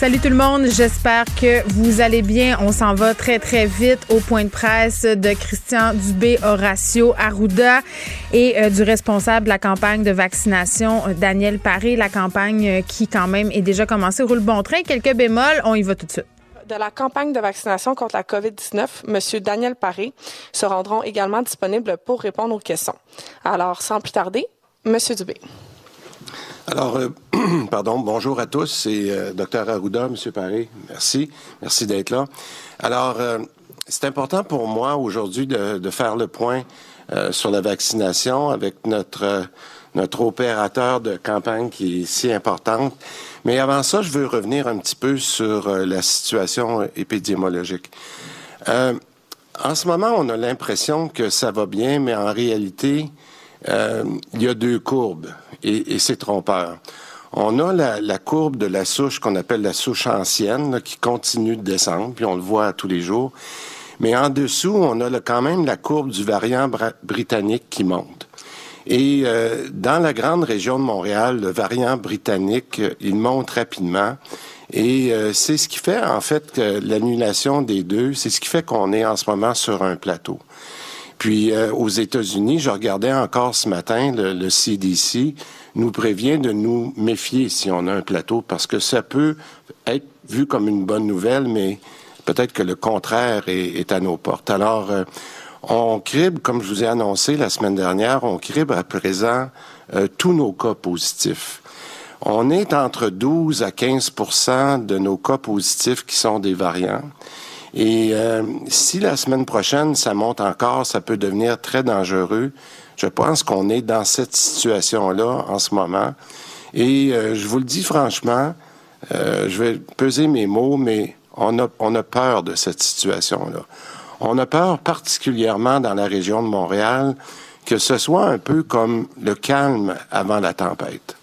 Salut tout le monde, j'espère que vous allez bien. On s'en va très très vite au point de presse de Christian Dubé, Horacio Arruda et euh, du responsable de la campagne de vaccination, euh, Daniel Paré. La campagne euh, qui quand même est déjà commencée, roule bon train. Quelques bémols, on y va tout de suite de la campagne de vaccination contre la COVID-19, M. Daniel Paré se rendront également disponibles pour répondre aux questions. Alors, sans plus tarder, M. Dubé. Alors, euh, pardon, bonjour à tous. C'est euh, Dr Arruda, M. Paré. Merci. Merci d'être là. Alors, euh, c'est important pour moi aujourd'hui de, de, faire le point sur la vaccination avec notre, notre opérateur de campagne qui est si importante. Mais avant ça, je veux revenir un petit peu sur la situation épidémiologique. en ce moment, on a l'impression que ça va bien, mais en réalité, il y a deux courbes et, et c'est trompeur. On a la, la, courbe de la souche qu'on appelle la souche ancienne qui continue de descendre, puis on le voit tous les jours. Mais en dessous, on a quand même la courbe du variant britannique qui monte. Et euh, dans la grande région de Montréal, le variant britannique, euh, il monte rapidement. Et euh, c'est ce qui fait, en fait, l'annulation des deux, c'est ce qui fait qu'on est en ce moment sur un plateau. Puis euh, aux États-Unis, je regardais encore ce matin, le, le, CDC nous prévient de nous méfier si on a un plateau, parce que ça peut être vu comme une bonne nouvelle, mais peut-être que le contraire est, est à nos portes. Alors, euh, on crible, comme je vous ai annoncé la semaine dernière, on crible à présent euh, tous nos cas positifs. On est entre 12 à 15% de nos cas positifs qui sont des variants. Et euh, si la semaine prochaine, ça monte encore, ça peut devenir très dangereux. Je pense qu'on est dans cette situation-là en ce moment. Et euh, je vous le dis franchement, euh, je vais peser mes mots, mais on a, on a peur de cette situation-là. On a peur particulièrement dans la région de Montréal que ce soit un peu comme le calme avant la tempête.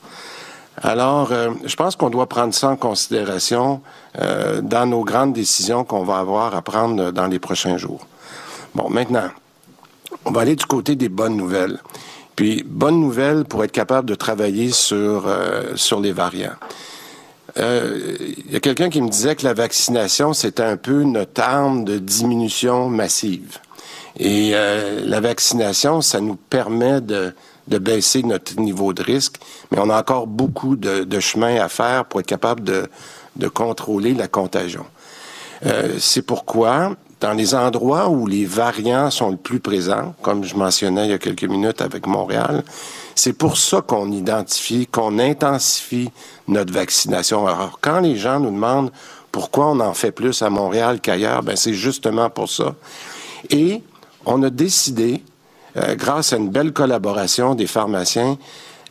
Alors, euh, je pense qu'on doit prendre ça en considération euh, dans nos grandes décisions qu'on va avoir à prendre dans les prochains jours. Bon, maintenant, on va aller du côté des bonnes nouvelles. Puis, bonne nouvelle pour être capable de travailler sur, euh, sur les variants. Il y a quelqu'un qui me disait que la vaccination, c'était un peu notre arme de diminution massive. Et la vaccination, ça nous permet de, de baisser notre niveau de risque, mais on a encore beaucoup de, de chemin à faire pour être capable de, contrôler la contagion. Euh, c'est pourquoi, dans les endroits où les variants sont le plus présents, comme je mentionnais il y a quelques minutes avec Montréal, c'est pour ça qu'on identifie, qu'on intensifie notre vaccination. Alors, quand les gens nous demandent pourquoi on en fait plus à Montréal qu'ailleurs, ben c'est justement pour ça. Et on a décidé euh, grâce à une belle collaboration des pharmaciens,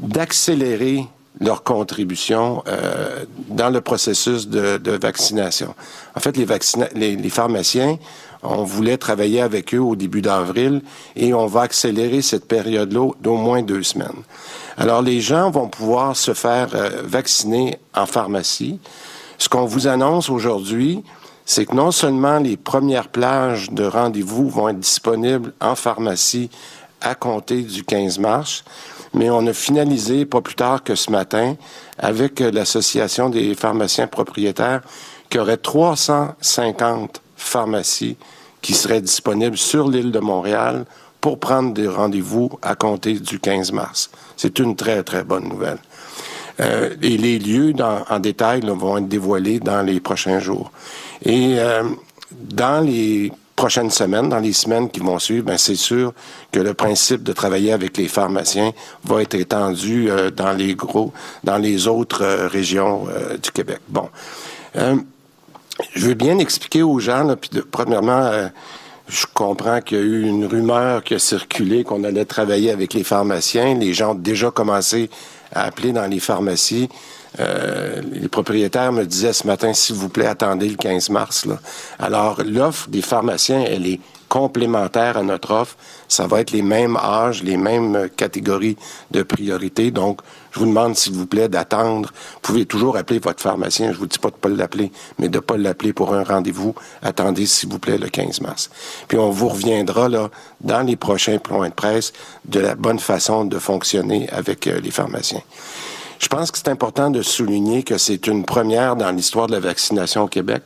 d'accélérer leur contribution euh, dans le processus de, de, vaccination. En fait, les, les, les, pharmaciens, on voulait travailler avec eux au début d'avril et on va accélérer cette période-là d'au moins deux semaines. Alors, les gens vont pouvoir se faire euh, vacciner en pharmacie. Ce qu'on vous annonce aujourd'hui, c'est que non seulement les premières plages de rendez-vous vont être disponibles en pharmacie à compter du 15 mars, mais on a finalisé pas plus tard que ce matin avec l'Association des pharmaciens propriétaires qu'il y aurait 350 pharmacies qui seraient disponibles sur l'île de Montréal pour prendre des rendez-vous à compter du 15 mars. C'est une très, très bonne nouvelle. Euh, et les lieux dans, en détail là, vont être dévoilés dans les prochains jours. Et euh, dans les prochaines semaines, dans les semaines qui vont suivre, ben c'est sûr que le principe de travailler avec les pharmaciens va être étendu euh, dans les gros, dans les autres euh, régions euh, du Québec. Bon, je veux bien expliquer aux gens, là, puis de, premièrement, je comprends qu'il y a eu une rumeur qui a circulé qu'on allait travailler avec les pharmaciens. Les gens ont déjà commencé à appeler dans les pharmacies. Euh, les propriétaires me disaient ce matin, s'il vous plaît, attendez le 15 mars. Là. Alors, l'offre des pharmaciens, elle est complémentaires à notre offre. Ça va être les mêmes âges, les mêmes catégories de priorité. Donc, je vous demande, s'il vous plaît, d'attendre. Vous pouvez toujours appeler votre pharmacien. Je vous dis pas de pas l'appeler, mais de pas l'appeler pour un rendez-vous. Attendez, s'il vous plaît, le 15 mars. Puis on vous reviendra, là, dans les prochains points de presse, de la bonne façon de fonctionner avec euh, les pharmaciens. Je pense que c'est important de souligner que c'est une première dans l'histoire de la vaccination au Québec.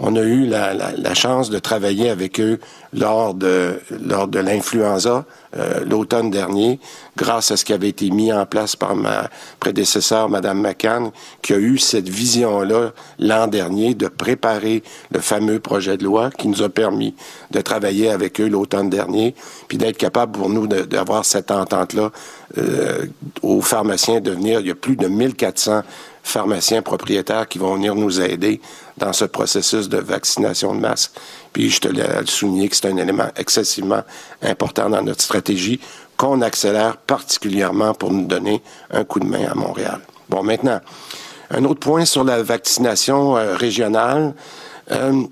On a eu la, chance de travailler avec eux lors de, lors de l'influenza euh, l'automne dernier, grâce à ce qui avait été mis en place par ma prédécesseur, Madame McCann, qui a eu cette vision-là l'an dernier de préparer le fameux projet de loi qui nous a permis de travailler avec eux l'automne dernier, puis d'être capable pour nous d'avoir cette entente-là euh, aux pharmaciens de venir. Il y a plus de 1400 pharmaciens propriétaires qui vont venir nous aider dans ce processus de vaccination de masse. Puis je te l'ai souligné que c'est un élément excessivement important dans notre stratégie qu'on accélère particulièrement pour nous donner un coup de main à Montréal. Bon, maintenant, un autre point sur la vaccination euh, régionale. Euh,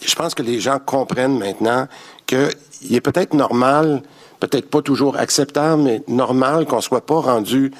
je pense que les gens comprennent maintenant qu'il est peut-être normal, peut-être pas toujours acceptable, mais normal qu'on ne soit pas rendu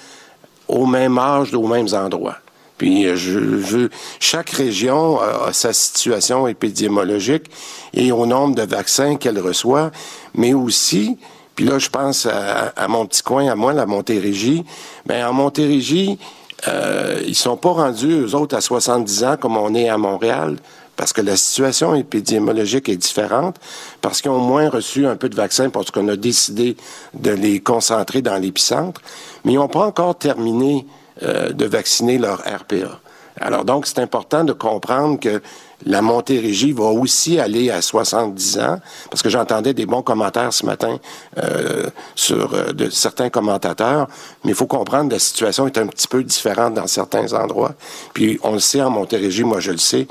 au même âge, aux mêmes endroits. Puis euh, je, chaque région a, sa situation épidémiologique et au nombre de vaccins qu'elle reçoit, mais aussi, puis là je pense à, mon petit coin, à moi, la Montérégie. Ben en Montérégie, euh, ils sont pas rendus eux autres à 70 ans comme on est à Montréal parce que la situation épidémiologique est différente, parce qu'ils ont moins reçu un peu de vaccins parce qu'on a décidé de les concentrer dans l'épicentre, mais ils n'ont pas encore terminé euh, de vacciner leur RPA. Alors donc, c'est important de comprendre que la Montérégie va aussi aller à 70 ans, parce que j'entendais des bons commentaires ce matin euh, euh, de certains commentateurs, mais il faut comprendre que la situation est un petit peu différente dans certains endroits. Puis on le sait en Montérégie, moi je le sais,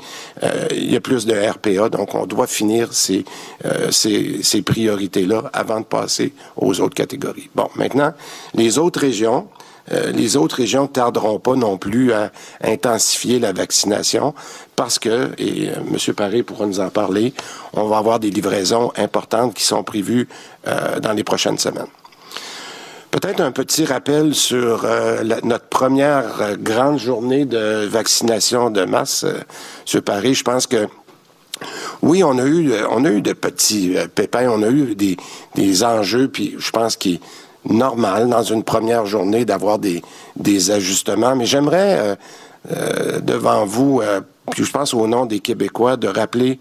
il y a plus de RPA, donc on doit finir ces priorités-là avant de passer aux autres catégories. Bon, maintenant, les autres régions, euh, les autres régions tarderont pas non plus à intensifier la vaccination parce que, et euh, M. Paré pourra nous en parler, on va avoir des livraisons importantes qui sont prévues euh, dans les prochaines semaines. Peut-être un petit rappel sur notre première grande journée de vaccination de masse, M. Paré. Je pense que oui, on a eu, on a eu de petits pépins, on a eu des, des enjeux, puis je pense qu'il normal dans une première journée d'avoir des, des ajustements, mais j'aimerais euh, euh, devant vous, euh, puis je pense au nom des Québécois, de rappeler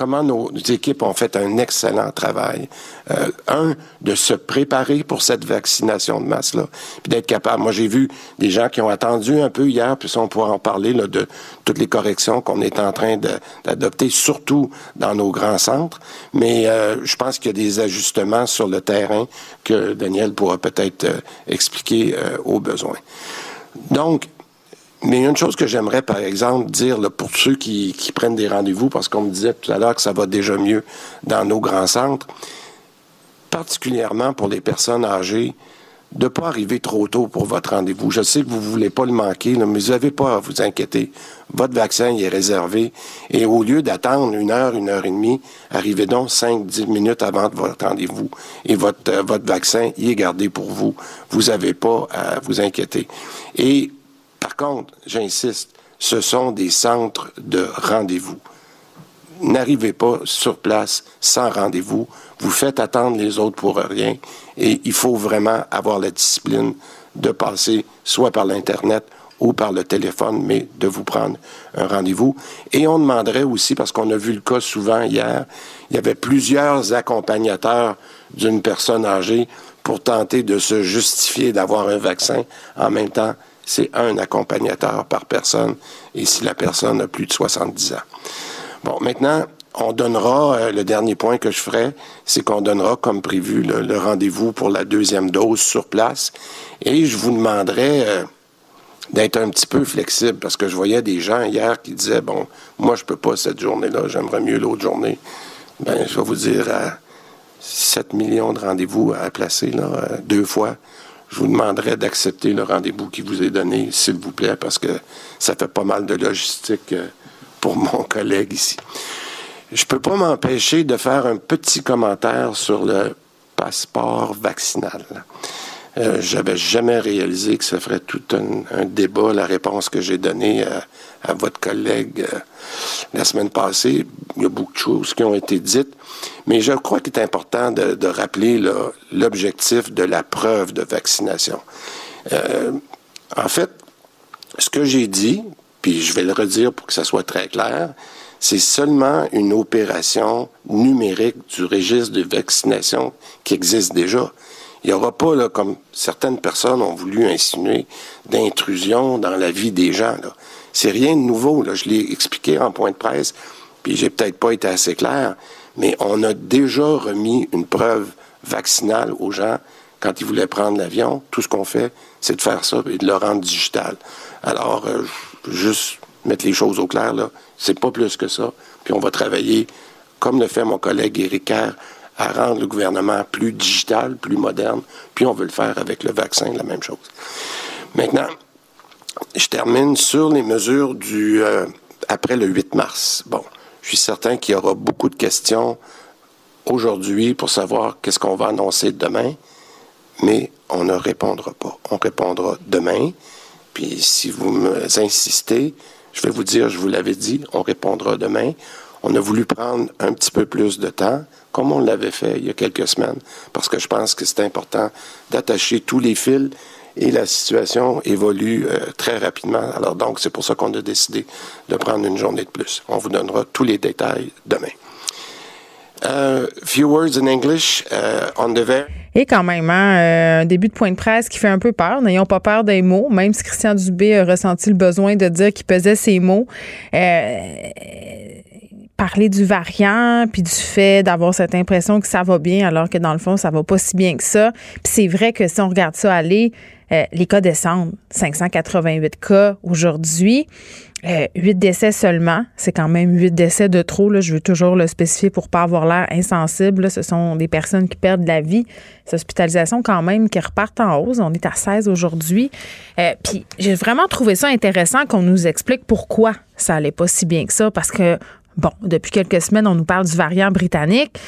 comment nos équipes ont fait un excellent travail. Euh, un, de se préparer pour cette vaccination de masse-là, puis d'être capable. Moi, j'ai vu des gens qui ont attendu un peu hier, puis on pourra en parler là, de toutes les corrections qu'on est en train d'adopter, surtout dans nos grands centres. Mais euh, je pense qu'il y a des ajustements sur le terrain que Daniel pourra peut-être euh, expliquer aux besoins. Donc, mais une chose que j'aimerais, par exemple, dire pour ceux qui, qui prennent des rendez-vous, parce qu'on me disait tout à l'heure que ça va déjà mieux dans nos grands centres, particulièrement pour les personnes âgées, de ne pas arriver trop tôt pour votre rendez-vous. Je sais que vous ne voulez pas le manquer, mais vous n'avez pas à vous inquiéter. Votre vaccin est réservé. Et au lieu d'attendre une heure, une heure et demie, arrivez donc cinq, dix minutes avant votre rendez-vous. Et votre, euh, votre vaccin y est gardé pour vous. Vous n'avez pas à vous inquiéter. Et par contre, j'insiste, ce sont des centres de rendez-vous. N'arrivez pas sur place sans rendez-vous. Vous faites attendre les autres pour rien. Et il faut vraiment avoir la discipline de passer soit par l'Internet ou par le téléphone, mais de vous prendre un rendez-vous. Et on demanderait aussi, parce qu'on a vu le cas souvent hier, il y avait plusieurs accompagnateurs d'une personne âgée pour tenter de se justifier d'avoir un vaccin en même temps c'est un accompagnateur par personne et si la personne a plus de 70 ans. Bon, maintenant, on donnera, euh, le dernier point que je ferai, c'est qu'on donnera, comme prévu, le, rendez-vous pour la deuxième dose sur place. Et je vous demanderai euh, d'être un petit peu flexible parce que je voyais des gens hier qui disaient, bon, moi, je peux pas cette journée-là, j'aimerais mieux l'autre journée. Ben, je vais vous dire, 7 millions de rendez-vous à placer, euh, deux fois je vous demanderai d'accepter le rendez-vous qui vous est donné, s'il vous plaît, parce que ça fait pas mal de logistique euh, pour mon collègue ici. je peux pas m'empêcher de faire un petit commentaire sur le passeport vaccinal. Euh, J'avais jamais réalisé que ça ferait tout un, débat, la réponse que j'ai donnée à, votre collègue euh, la semaine passée. Il y a beaucoup de choses qui ont été dites, mais je crois qu'il est important de, rappeler l'objectif de la preuve de vaccination. Euh, en fait, ce que j'ai dit, puis je vais le redire pour que ça soit très clair, c'est seulement une opération numérique du registre de vaccination qui existe déjà. Il n'y aura pas, là, comme certaines personnes ont voulu insinuer, d'intrusion dans la vie des gens. C'est rien de nouveau. Là. Je l'ai expliqué en point de presse, puis j'ai peut-être pas été assez clair, mais on a déjà remis une preuve vaccinale aux gens quand ils voulaient prendre l'avion. Tout ce qu'on fait, c'est de faire ça et de le rendre digital. Alors, euh, juste mettre les choses au clair, là, c'est pas plus que ça. Puis on va travailler, comme le fait mon collègue Éric Kerr, à rendre le gouvernement plus digital, plus moderne, puis on veut le faire avec le vaccin, la même chose. Maintenant, je termine sur les mesures du euh, après le 8 mars. Bon, je suis certain qu'il y aura beaucoup de questions aujourd'hui pour savoir qu'est-ce qu'on va annoncer demain, mais on ne répondra pas. On répondra demain, puis si vous insistez, je vais vous dire, je vous l'avais dit, on répondra demain. On a voulu prendre un petit peu plus de temps, comme on l'avait fait il y a quelques semaines, parce que je pense que c'est important d'attacher tous les fils et la situation évolue euh, très rapidement. Alors donc, c'est pour ça qu'on a décidé de prendre une journée de plus. On vous donnera tous les détails demain. Uh, few words in English uh, on the Et quand même, hein, euh, un début de point de presse qui fait un peu peur. N'ayons pas peur des mots, même si Christian Dubé a ressenti le besoin de dire qu'il pesait ses mots. Euh, parler du variant, puis du fait d'avoir cette impression que ça va bien, alors que dans le fond, ça va pas si bien que ça. Puis c'est vrai que si on regarde ça aller, euh, les cas descendent. 588 cas aujourd'hui. Euh, 8 décès seulement. C'est quand même 8 décès de trop. Là. Je veux toujours le spécifier pour pas avoir l'air insensible. Ce sont des personnes qui perdent la vie. Ces hospitalisations quand même qui repartent en hausse. On est à 16 aujourd'hui. Euh, puis j'ai vraiment trouvé ça intéressant qu'on nous explique pourquoi ça allait pas si bien que ça. Parce que, bon, depuis quelques semaines, on nous parle du variant britannique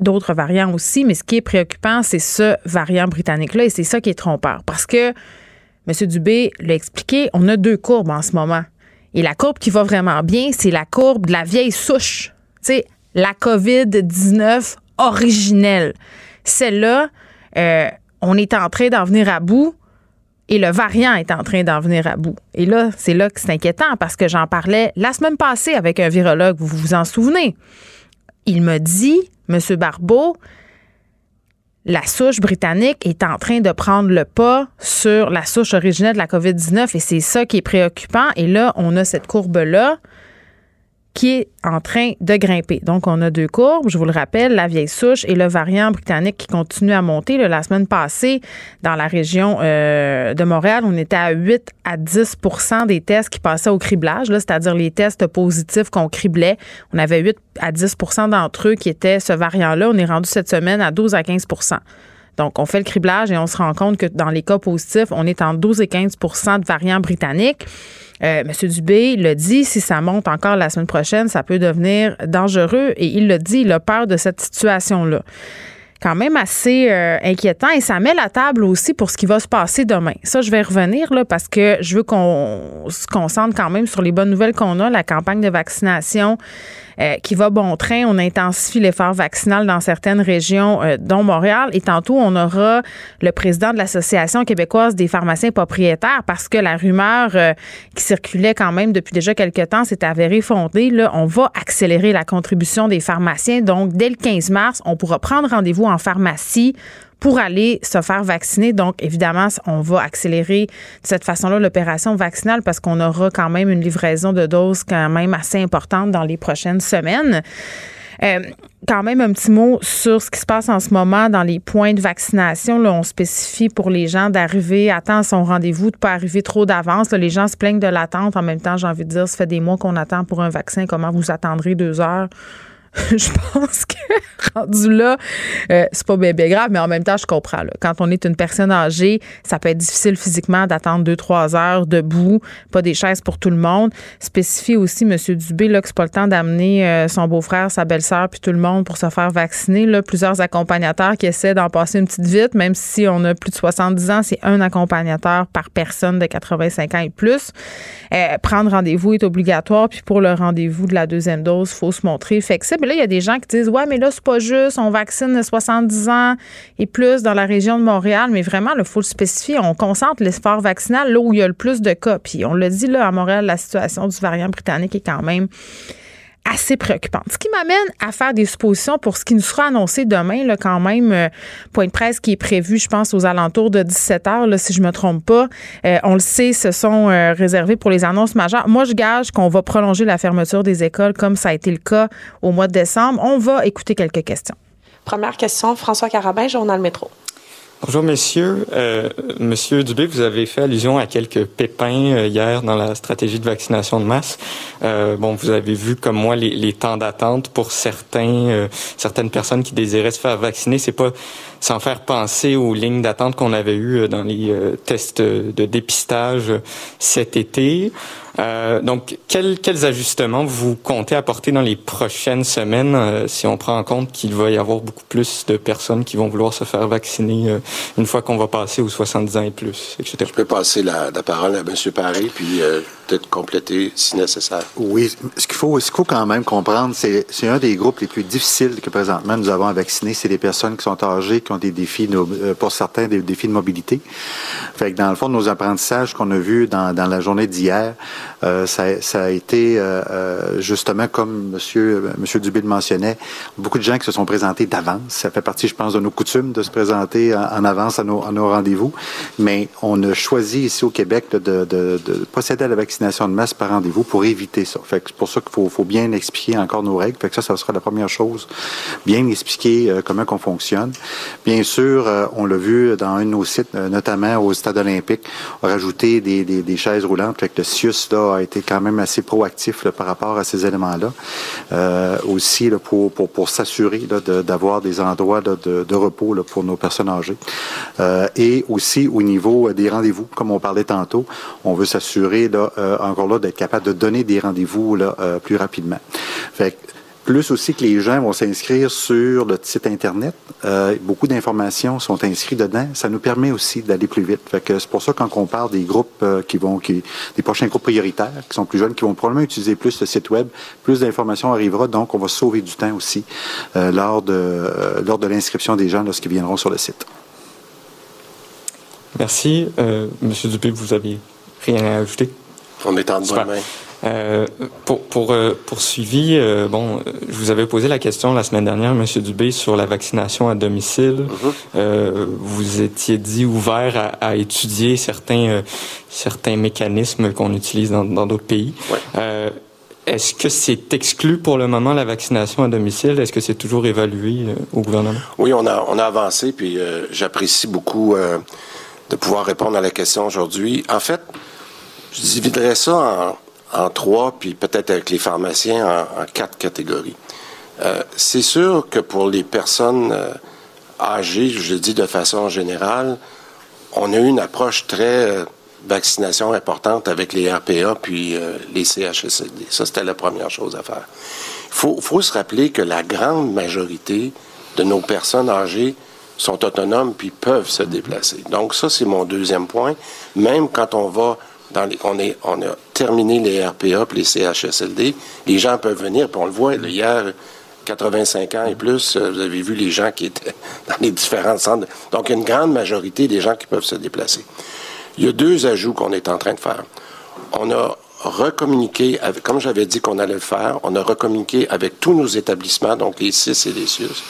d'autres variants aussi, mais ce qui est préoccupant, c'est ce variant britannique-là et c'est ça qui est trompeur. Parce que M. Dubé l'a expliqué, on a deux courbes en ce moment. Et la courbe qui va vraiment bien, c'est la courbe de la vieille souche. Tu sais, la COVID-19 originelle. Celle-là, euh, on est en train d'en venir à bout et le variant est en train d'en venir à bout. Et là, c'est là que c'est inquiétant parce que j'en parlais la semaine passée avec un virologue, vous vous en souvenez? Il me dit, M. Barbeau, la souche britannique est en train de prendre le pas sur la souche originelle de la COVID-19 et c'est ça qui est préoccupant. Et là, on a cette courbe-là qui est en train de grimper. Donc, on a deux courbes, je vous le rappelle, la vieille souche et le variant britannique qui continue à monter. la semaine passée, dans la région euh, de Montréal, on était à 8 à 10% des tests qui passaient au criblage, c'est-à-dire les tests positifs qu'on criblait. On avait 8 à 10% d'entre eux qui étaient ce variant-là. On est rendu cette semaine à 12 à 15 donc, on fait le criblage et on se rend compte que dans les cas positifs, on est en 12 et 15% de variants britanniques. Euh, M. Dubé l'a dit, si ça monte encore la semaine prochaine, ça peut devenir dangereux. Et il l'a dit, il a peur de cette situation-là. Quand même assez euh, inquiétant et ça met la table aussi pour ce qui va se passer demain. Ça, je vais revenir là parce que je veux qu'on se concentre quand même sur les bonnes nouvelles qu'on a, la campagne de vaccination euh, qui va bon train. On intensifie l'effort vaccinal dans certaines régions, euh, dont Montréal. Et tantôt, on aura le président de l'Association québécoise des pharmaciens propriétaires parce que la rumeur euh, qui circulait quand même depuis déjà quelques temps s'est avérée fondée. Là, on va accélérer la contribution des pharmaciens. Donc, dès le 15 mars, on pourra prendre rendez-vous en pharmacie pour aller se faire vacciner. Donc, évidemment, on va accélérer de cette façon-là l'opération vaccinale parce qu'on aura quand même une livraison de doses quand même assez importante dans les prochaines semaines. Euh, quand même un petit mot sur ce qui se passe en ce moment dans les points de vaccination. Là, on spécifie pour les gens d'arriver à temps à son rendez-vous, de ne pas arriver trop d'avance. Les gens se plaignent de l'attente. En même temps, j'ai envie de dire, ça fait des mois qu'on attend pour un vaccin. Comment vous attendrez deux heures? je pense que rendu là, euh, c'est pas bien, grave, mais en même temps, je comprends. Quand on est une personne âgée, ça peut être difficile physiquement d'attendre deux, trois heures debout, pas des chaises pour tout le monde. Spécifie aussi, M. Dubé, là, que c'est pas le temps d'amener euh, son beau-frère, sa belle-sœur, puis tout le monde pour se faire vacciner. Plusieurs accompagnateurs qui essaient d'en passer une petite vite, même si on a plus de 70 ans, c'est un accompagnateur par personne de 85 ans et plus. Euh, prendre rendez-vous est obligatoire, puis pour le rendez-vous de la deuxième dose, il faut se montrer flexible là, il y a des gens qui disent Ouais, mais là, c'est pas juste, on vaccine 70 ans et plus dans la région de Montréal. Mais vraiment, il faut le spécifier. On concentre l'espoir vaccinal là où il y a le plus de cas. Puis on le dit, là, à Montréal, la situation du variant britannique est quand même assez préoccupante. Ce qui m'amène à faire des suppositions pour ce qui nous sera annoncé demain, quand même, euh, point de presse qui est prévu, je pense, aux alentours de 17 heures, si je me trompe pas. Euh, on le sait, ce sont euh, réservés pour les annonces majeures. Moi, je gage qu'on va prolonger la fermeture des écoles comme ça a été le cas au mois de décembre. On va écouter quelques questions. Première question, François Carabin, Journal Métro. Bonjour messieurs. Euh, Monsieur Dubé, vous avez fait allusion à quelques pépins euh, hier dans la stratégie de vaccination de masse. Euh, bon, vous avez vu comme moi les, les temps d'attente pour certains, euh, certaines personnes qui désiraient se faire vacciner. C'est pas sans faire penser aux lignes d'attente qu'on avait eues dans les tests de dépistage cet été. Euh, donc, quels, quels, ajustements vous comptez apporter dans les prochaines semaines euh, si on prend en compte qu'il va y avoir beaucoup plus de personnes qui vont vouloir se faire vacciner euh, une fois qu'on va passer aux 70 ans et plus, etc. Je peux passer la, la parole à M. Paré, puis peut-être compléter si nécessaire. Oui, ce qu'il faut, ce qu'il faut quand même comprendre, c'est c'est un des groupes les plus difficiles que présentement nous avons à vacciner. C'est des personnes qui sont âgées, qui ont des défis, pour certains, des défis de mobilité. Fait que dans le fond, nos apprentissages qu'on a vus dans, dans la journée d'hier, euh, ça, a été euh, euh, justement comme Monsieur Monsieur Dubé le mentionnait, beaucoup de gens qui se sont présentés d'avance. Ça fait partie, je pense, de nos coutumes de se présenter en, avance à nos, rendez-vous. Mais on a choisi ici au Québec de, de, de, procéder à la vaccination de masse par rendez-vous pour éviter ça. C'est pour ça qu'il faut, bien expliquer encore nos règles. Ça, ça sera la première chose. Bien expliquer comment qu'on fonctionne. Bien sûr, on l'a vu dans un de nos sites, notamment au Stade olympique, rajouter des, des, des chaises roulantes. Que le CIUS, a été quand même assez proactif par rapport à ces éléments-là. Euh, aussi pour, pour, pour s'assurer d'avoir des endroits de, repos pour nos personnes âgées. Euh, et aussi au niveau des rendez-vous, comme on parlait tantôt, on veut s'assurer euh, encore là d'être capable de donner des rendez-vous plus rapidement. Fait plus aussi que les gens vont s'inscrire sur le site Internet. Euh, beaucoup d'informations sont inscrites dedans. Ça nous permet aussi d'aller plus vite. Fait que c'est pour ça quand on parle des groupes euh, qui vont, qui, des prochains groupes prioritaires, qui sont plus jeunes, qui vont probablement utiliser plus le site web, plus d'informations arrivera. Donc, on va sauver du temps aussi euh, lors de, lors de l'inscription des gens lorsqu'ils viendront sur le site. Merci. Monsieur Dupé, vous avez rien à ajouter? On est en bonne main. Euh, pour, pour euh, poursuivi, euh, bon, je vous avais posé la question la semaine dernière, Monsieur Dubé, sur la vaccination à domicile. Mm-hmm. vous étiez dit ouvert à, à étudier certains certains mécanismes qu'on utilise dans d'autres pays. Est-ce que c'est exclu pour le moment la vaccination à domicile? Est-ce que c'est toujours évalué au gouvernement? Oui, on a on a avancé, puis j'apprécie beaucoup de pouvoir répondre à la question aujourd'hui. En fait, je dividerais ça en trois, puis peut-être avec les pharmaciens en, quatre catégories. Euh, c'est sûr que pour les personnes euh, âgées, je le dis de façon générale, on a eu une approche très euh, vaccination importante avec les RPA puis les CHSLD. Ça, c'était la première chose à faire. Il faut, faut se rappeler que la grande majorité de nos personnes âgées sont autonomes puis peuvent se déplacer. Donc ça, c'est mon deuxième point. Même quand on va on, a terminé les RPA les CHSLD. Les gens peuvent venir, puis on le voit, hier, 85 ans et plus, euh, vous avez vu les gens qui étaient dans les différents centres. Donc, une grande majorité des gens qui peuvent se déplacer. Il y a deux ajouts qu'on est en train de faire. On a recommuniqué, comme j'avais dit qu'on allait le faire, on a recommuniqué avec tous nos établissements, donc les CIS et les CIUS.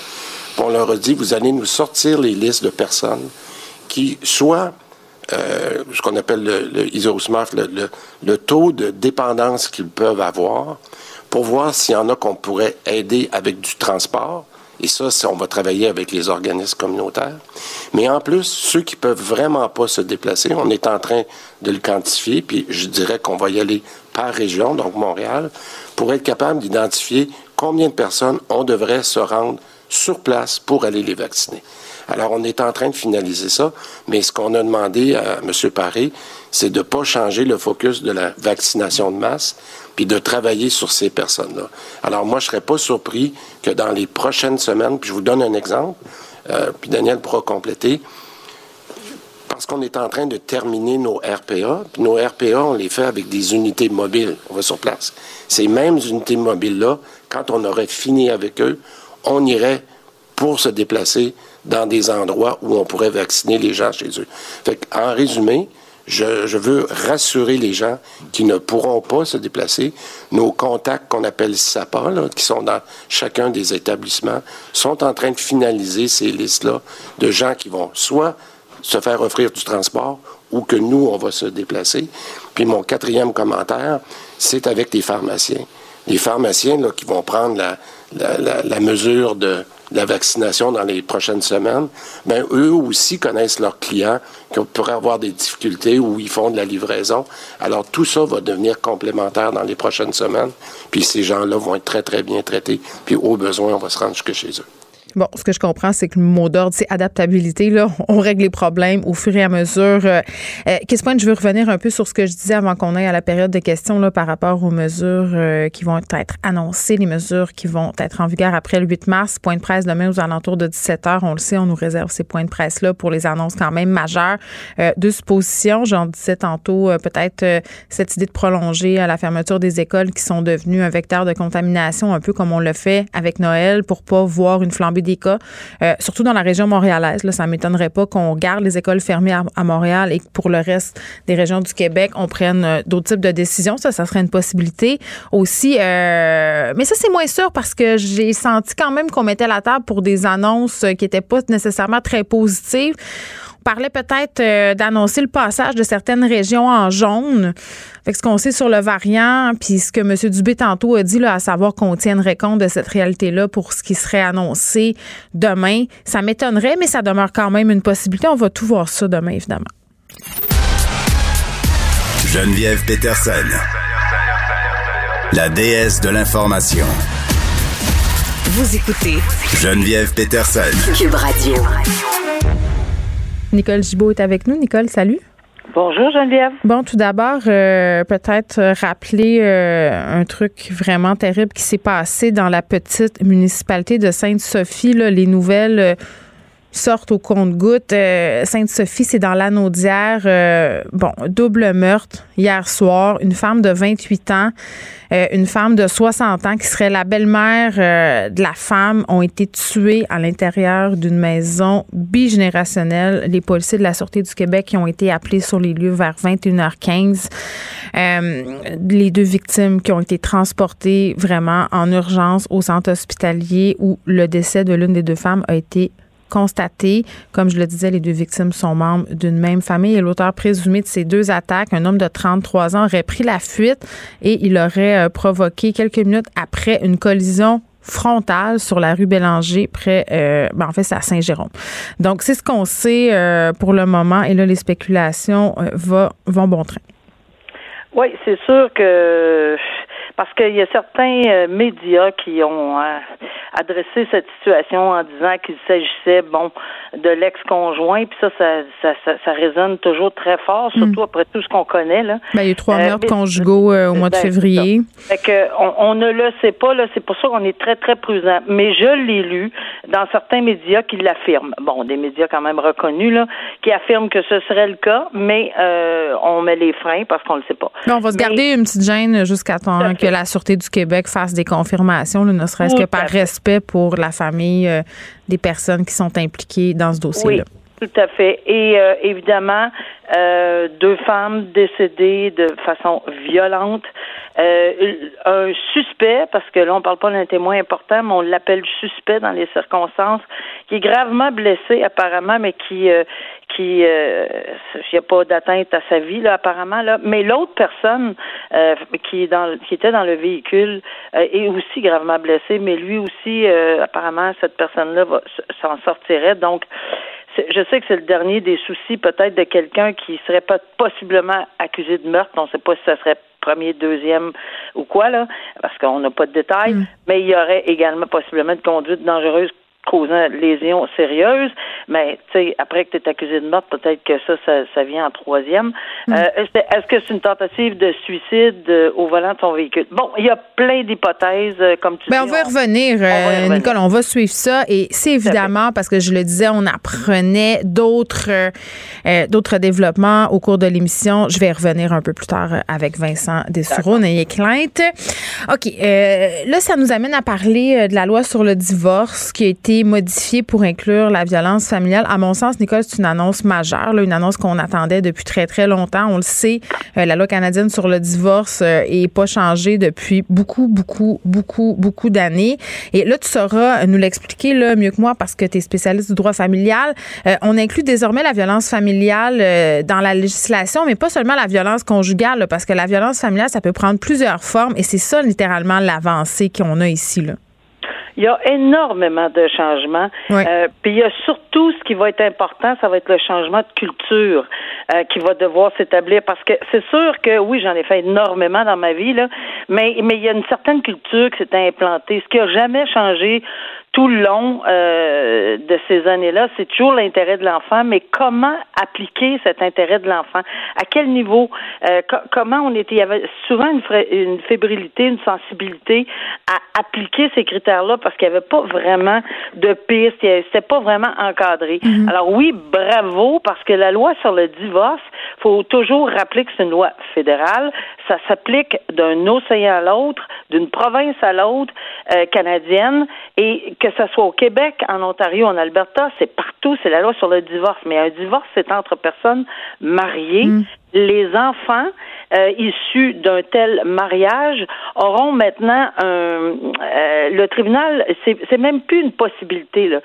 On leur a dit, vous allez nous sortir les listes de personnes qui, soit euh, ce qu'on appelle le, le le, taux de dépendance qu'ils peuvent avoir, pour voir s'il y en a qu'on pourrait aider avec du transport. Et ça, on va travailler avec les organismes communautaires. Mais en plus, ceux qui peuvent vraiment pas se déplacer, on est en train de le quantifier, puis je dirais qu'on va y aller par région, donc Montréal, pour être capable d'identifier combien de personnes on devrait se rendre sur place pour aller les vacciner. Alors, on est en train de finaliser ça, mais ce qu'on a demandé à M. Paré, c'est de ne pas changer le focus de la vaccination de masse, puis de travailler sur ces personnes-là. Alors, moi, je ne serais pas surpris que dans les prochaines semaines, puis je vous donne un exemple, euh, puis Daniel pourra compléter, parce qu'on est en train de terminer nos RPA. Puis nos RPA, on les fait avec des unités mobiles. On va sur place. Ces mêmes unités mobiles-là, quand on aurait fini avec eux, on irait pour se déplacer dans des endroits où on pourrait vacciner les gens chez eux. Fait en résumé, je, veux rassurer les gens qui ne pourront pas se déplacer. Nos contacts qu'on appelle SAPA, qui sont dans chacun des établissements, sont en train de finaliser ces listes-là de gens qui vont soit se faire offrir du transport ou que nous, on va se déplacer. Puis mon quatrième commentaire, c'est avec les pharmaciens. Les pharmaciens là, qui vont prendre la, la mesure de, la vaccination dans les prochaines semaines, ben eux aussi connaissent leurs clients qui pourraient avoir des difficultés ou ils font de la livraison. Alors tout ça va devenir complémentaire dans les prochaines semaines, puis ces gens-là vont être très très bien traités, puis au besoin on va se rendre jusque chez eux. Bon, ce que je comprends, c'est que le mot d'ordre, c'est adaptabilité. Là, on règle les problèmes au fur et à mesure. Euh, euh Qu'est-ce point je veux revenir un peu sur ce que je disais avant qu'on aille à la période de questions là, par rapport aux mesures euh, qui vont être annoncées, les mesures qui vont être en vigueur après le 8 mars. Point de presse demain aux alentours de 17 heures. On le sait, on nous réserve ces points de presse-là pour les annonces quand même majeures. Euh, deux suppositions, j'en disais tantôt, peut-être cette idée de prolonger à la fermeture des écoles qui sont devenues un vecteur de contamination, un peu comme on le fait avec Noël, pour pas voir une flambée des cas, euh, surtout dans la région montréalaise. Là, ça m'étonnerait pas qu'on garde les écoles fermées à, Montréal et que pour le reste des régions du Québec, on prenne euh, d'autres types de décisions. Ça, ça serait une possibilité aussi. Euh, mais ça, c'est moins sûr parce que j'ai senti quand même qu'on mettait la table pour des annonces qui n'étaient pas nécessairement très positives parlait peut-être euh, d'annoncer le passage de certaines régions en jaune. Fait ce qu'on sait sur le variant, puis ce que M. Dubé tantôt a dit, là, à savoir qu'on tiendrait compte de cette réalité-là pour ce qui serait annoncé demain, ça m'étonnerait, mais ça demeure quand même une possibilité. On va tout voir ça demain, évidemment. Geneviève Peterson, la déesse de l'information. Vous écoutez Geneviève Peterson, Cube Radio. Nicole Gibault est avec nous. Nicole, salut. Bonjour Geneviève. Bon, tout d'abord, euh, peut-être rappeler euh, un truc vraiment terrible qui s'est passé dans la petite municipalité de Sainte-Sophie. Les nouvelles euh, sortent au compte-goutte. Sainte-Sophie, c'est dans l'anneau d'hier. bon, double meurtre hier soir. Une femme de 28 ans euh, une femme de 60 ans qui serait la belle-mère euh, de la femme ont été tuées à l'intérieur d'une maison bigénérationnelle. Les policiers de la Sûreté du Québec qui ont été appelés sur les lieux vers 21h15. Euh, les deux victimes qui ont été transportées vraiment en urgence au centre hospitalier où le décès de l'une des deux femmes a été constaté. Comme je le disais, les deux victimes sont membres d'une même famille et l'auteur présumé de ces deux attaques, un homme de 33 ans, aurait pris la fuite et il aurait euh, provoqué quelques minutes après une collision frontale sur la rue Bélanger, près, euh, ben en fait, c'est à Saint-Jérôme. Donc, c'est ce qu'on sait euh, pour le moment. Et là, les spéculations vont bon train. Oui, c'est sûr que parce qu'il y a certains euh, médias qui ont euh, adressé cette situation en disant qu'il s'agissait, bon, de l'ex-conjoint, puis ça ça, ça, ça, résonne toujours très fort, hmm. surtout après tout ce qu'on connaît. Là. Ben, il y a eu trois euh, meurtres conjugaux au mois de février. Fait que on, on, ne le sait pas, là, c'est pour ça qu'on est très, très prudent. Mais je l'ai lu dans certains médias qui l'affirment. Bon, des médias quand même reconnus, là, qui affirment que ce serait le cas, mais on met les freins parce qu'on ne le sait pas. on va se garder une petite gêne jusqu'à temps que que la Sûreté du Québec fasse des confirmations, ne serait-ce que par respect pour la famille euh, des personnes qui sont impliquées dans ce dossier-là. Oui, tout à fait. Et euh, évidemment, euh, deux femmes décédées de façon violente. un suspect, parce que là, on parle pas d'un témoin important, mais on l'appelle suspect dans les circonstances, qui est gravement blessé apparemment, mais qui qui euh, il n'y a pas d'atteinte à sa vie là apparemment là mais l'autre personne euh, qui est dans qui était dans le véhicule euh, est aussi gravement blessé mais lui aussi apparemment cette personne là s'en sortirait donc je sais que c'est le dernier des soucis peut-être de quelqu'un qui serait pas possiblement accusé de meurtre. On ne sait pas si ça serait premier, deuxième ou quoi, là, parce qu'on n'a pas de détails, mm. mais il y aurait également possiblement de conduite dangereuse causant lésions sérieuses, mais tu sais, après que tu es accusé de meurtre, peut-être que ça, ça, vient en troisième. Mm. Euh, est-ce que c'est une tentative de suicide euh, au volant de ton véhicule? Bon, il y a plein d'hypothèses, euh, comme tu ben, dis. On va, y revenir, Nicole, on va suivre ça. Et c'est évidemment, parce que je le disais, on apprenait d'autres d'autres développements au cours de l'émission. Je vais y revenir un peu plus tard avec Vincent Dessoureau, n'ayez crainte. OK, là, ça nous amène à parler de la loi sur le divorce qui a été modifié pour inclure la violence familiale. À mon sens, Nicole, c'est une annonce majeure, une annonce qu'on attendait depuis très, très longtemps. On le sait, euh, la loi canadienne sur le divorce n'est euh, pas changée depuis beaucoup, beaucoup, beaucoup, beaucoup d'années. Et là, tu sauras nous l'expliquer là, mieux que moi parce que tu es spécialiste du droit familial. Euh, on inclut désormais la violence familiale dans la législation, mais pas seulement la violence conjugale, parce que la violence familiale, ça peut prendre plusieurs formes et c'est ça littéralement l'avancée qu'on a ici. Là. Il y a énormément de changements. Euh, puis il y a surtout ce qui va être important, ça va être le changement de culture euh, qui va devoir s'établir. Parce que c'est sûr que oui, j'en ai fait énormément dans ma vie, là, mais, mais il y a une certaine culture qui s'est implantée. Ce qui n'a jamais changé tout le long euh, de ces années-là, c'est toujours l'intérêt de l'enfant, mais comment appliquer cet intérêt de l'enfant? À quel niveau? Euh, comment on était? Il y avait souvent une, une fébrilité, une sensibilité à appliquer ces critères-là parce qu'il n'y avait pas vraiment de piste, c'était pas vraiment encadré. Mm-hmm. Alors oui, bravo, parce que la loi sur le divorce, faut toujours rappeler que c'est une loi fédérale. Ça s'applique d'un océan à l'autre, d'une province à l'autre euh, canadienne, et que ce soit au Québec, en Ontario, en Alberta, c'est partout, c'est la loi sur le divorce. Mais un divorce, c'est entre personnes mariées. Mm. Les enfants euh, issus d'un tel mariage auront maintenant un. Euh, le tribunal, c'est même plus une possibilité. Là.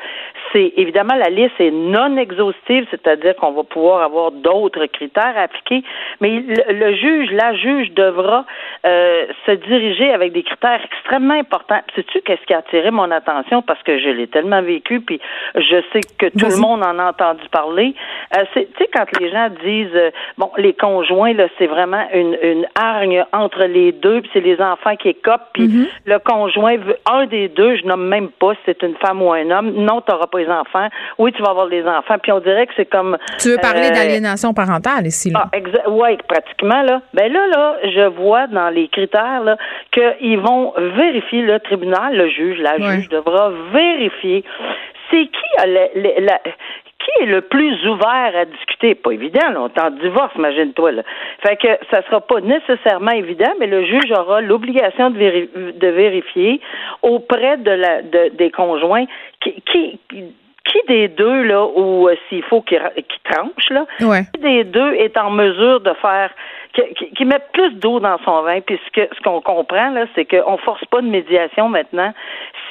C'est évidemment la liste est non exhaustive, c'est-à-dire qu'on va pouvoir avoir d'autres critères à appliquer, mais le, juge, la juge devra euh, se diriger avec des critères extrêmement importants. Sais-tu qu'est-ce qui a attiré mon attention? Parce que je l'ai tellement vécu, puis je sais que tout le monde en a entendu parler. Euh, tu sais quand les gens disent euh, bon les conjoints là, c'est vraiment une, une hargne entre les deux, puis c'est les enfants qui écopent, puis mm-hmm. le conjoint veut un des deux, je nomme même pas si c'est une femme ou un homme. Non, tu n'auras pas les enfants. Oui, tu vas avoir des enfants. Puis on dirait que c'est comme. Tu veux parler euh, d'aliénation parentale ici, là? Ah, oui, pratiquement, là. Ben là, là, je vois dans les critères, là, qu'ils vont vérifier le tribunal, le juge, la juge devra vérifier c'est qui a la, qui est le plus ouvert à discuter? Pas évident, là, on est en divorce, imagine-toi. Là. Fait que ça sera pas nécessairement évident, mais le juge aura l'obligation de, de, vérifier auprès de la de, des conjoints qui, qui, qui des deux, là, ou euh, s'il faut qu'il tranche, là, qui des deux est en mesure de faire qui, qui, met plus d'eau dans son vin? Puis ce ce qu'on comprend, là, c'est qu'on force pas de médiation maintenant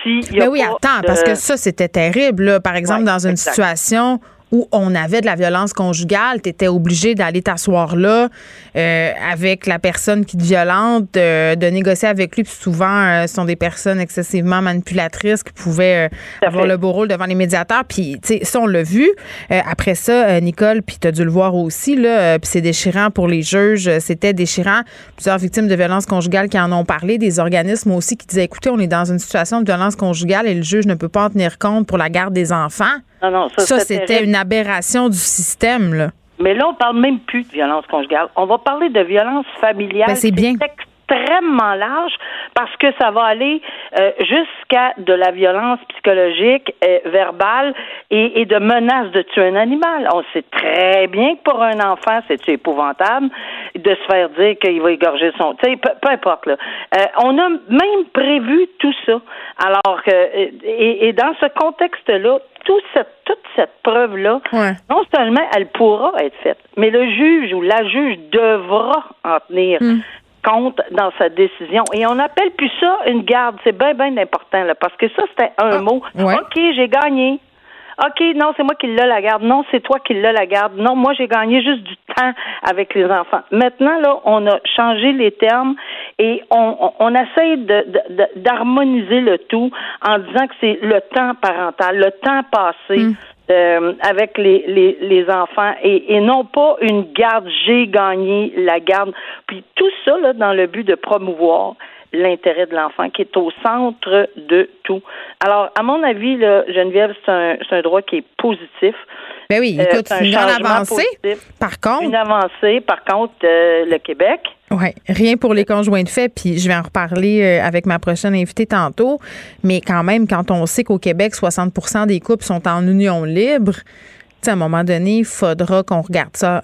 si y a Mais oui, attends, parce que ça, c'était terrible. Là. Par exemple, dans une situation où on avait de la violence conjugale, tu étais obligé d'aller t'asseoir là euh, avec la personne qui te violente, de, négocier avec lui. Puis souvent, euh, ce sont des personnes excessivement manipulatrices qui pouvaient euh, avoir le beau rôle devant les médiateurs. Puis, tu sais, ça, on l'a vu. après ça, Nicole, puis tu as dû le voir aussi, là, puis c'est déchirant pour les juges. C'était déchirant. Plusieurs victimes de violence conjugale qui en ont parlé, des organismes aussi qui disaient, écoutez, on est dans une situation de violence conjugale et le juge ne peut pas en tenir compte pour la garde des enfants. Non, non, ça, ça c'était une aberration du système. Là. Mais là, on parle même plus de violence conjugale. On va parler de violence familiale. Ben, c'est bien extrêmement large parce que ça va aller euh, jusqu'à de la violence psychologique, euh, verbale et, de menaces de tuer un animal. On sait très bien que pour un enfant, c'est épouvantable de se faire dire qu'il va égorger son... Tu sais, peu, importe. Là. Euh, on a même prévu tout ça. Alors, que, et, et dans ce contexte-là, toute cette, toute cette preuve-là, non seulement elle pourra être faite, mais le juge ou la juge devra en tenir hmm compte dans sa décision. Et on appelle plus ça une garde. C'est bien, bien important, là, parce que ça, c'était un ah, mot. OK, j'ai gagné. OK, non, c'est moi qui l'ai la garde. Non, c'est toi qui l'as la garde. Non, moi, j'ai gagné juste du temps avec les enfants. Maintenant, là, on a changé les termes et on, on, essaie d'harmoniser le tout en disant que c'est le temps parental, le temps passé. Hmm. Euh, avec les, les, les enfants et, non pas une garde, j'ai gagné la garde. Puis tout ça là, dans le but de promouvoir l'intérêt de l'enfant qui est au centre de tout. Alors, à mon avis, là, Geneviève, c'est un, un droit qui est positif. Ben oui, euh, écoute, c'est une avancée. Par contre. Une avancée, par contre, euh, le Québec. Oui, rien pour les conjoints de fait, puis je vais en reparler euh, avec ma prochaine invitée tantôt. Mais quand même, quand on sait qu'au Québec, 60% des couples sont en union libre, à un moment donné, il faudra qu'on regarde ça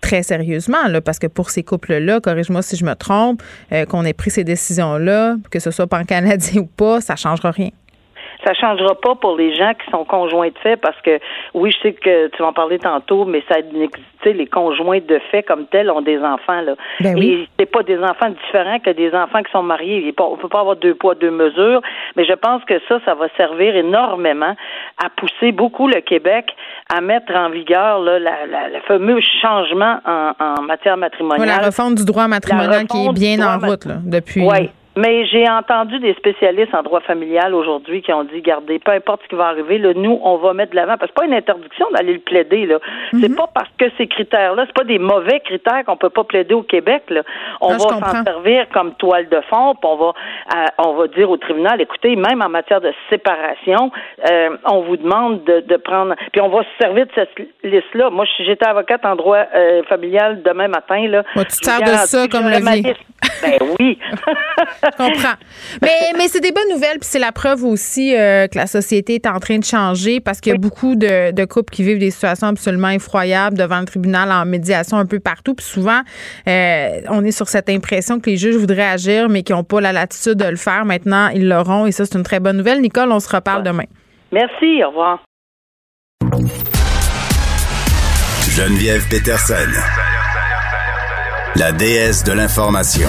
très sérieusement, là, parce que pour ces couples-là, corrige-moi si je me trompe, qu'on ait pris ces décisions-là, que ce soit pan-canadien ou pas, ça ne changera rien. Ça changera pas pour les gens qui sont conjoints de fait parce que oui, je sais que tu vas en parler tantôt, mais ça les conjoints de fait comme tels ont des enfants là. Ben oui. c'est pas des enfants différents que des enfants qui sont mariés. On peut pas avoir deux poids deux mesures, mais je pense que ça, ça va servir énormément à pousser beaucoup le Québec à mettre en vigueur là, la, la, le fameux changement en, en matière matrimoniale. la refonte du droit matrimonial qui est bien en route là, depuis. Oui. Mais j'ai entendu des spécialistes en droit familial aujourd'hui qui ont dit, gardez, peu importe ce qui va arriver, là, nous, on va mettre de l'avant. Parce que c'est pas une interdiction d'aller le plaider, là. C'est mhm. pas parce que ces critères-là, c'est pas des mauvais critères qu'on peut pas plaider au Québec, là. On va s'en servir comme toile de fond, puis on va, euh, on va dire au tribunal, écoutez, même en matière de séparation, euh, on vous demande de, de, prendre, puis on va se servir de cette liste-là. Moi, si j'étais avocate en droit euh, familial demain matin, là. tu te sers de ça comme levier. Ben oui. Je comprends. Mais, mais c'est des bonnes nouvelles, puis c'est la preuve aussi euh, que la société est en train de changer parce qu'il y a beaucoup de, de, couples qui vivent des situations absolument effroyables devant le tribunal en médiation un peu partout. Puis souvent, euh, on est sur cette impression que les juges voudraient agir, mais qui n'ont pas la latitude de le faire. Maintenant, ils l'auront et ça, c'est une très bonne nouvelle. Nicole, on se reparle demain. Merci. Au revoir. Geneviève Peterson, la déesse de l'information.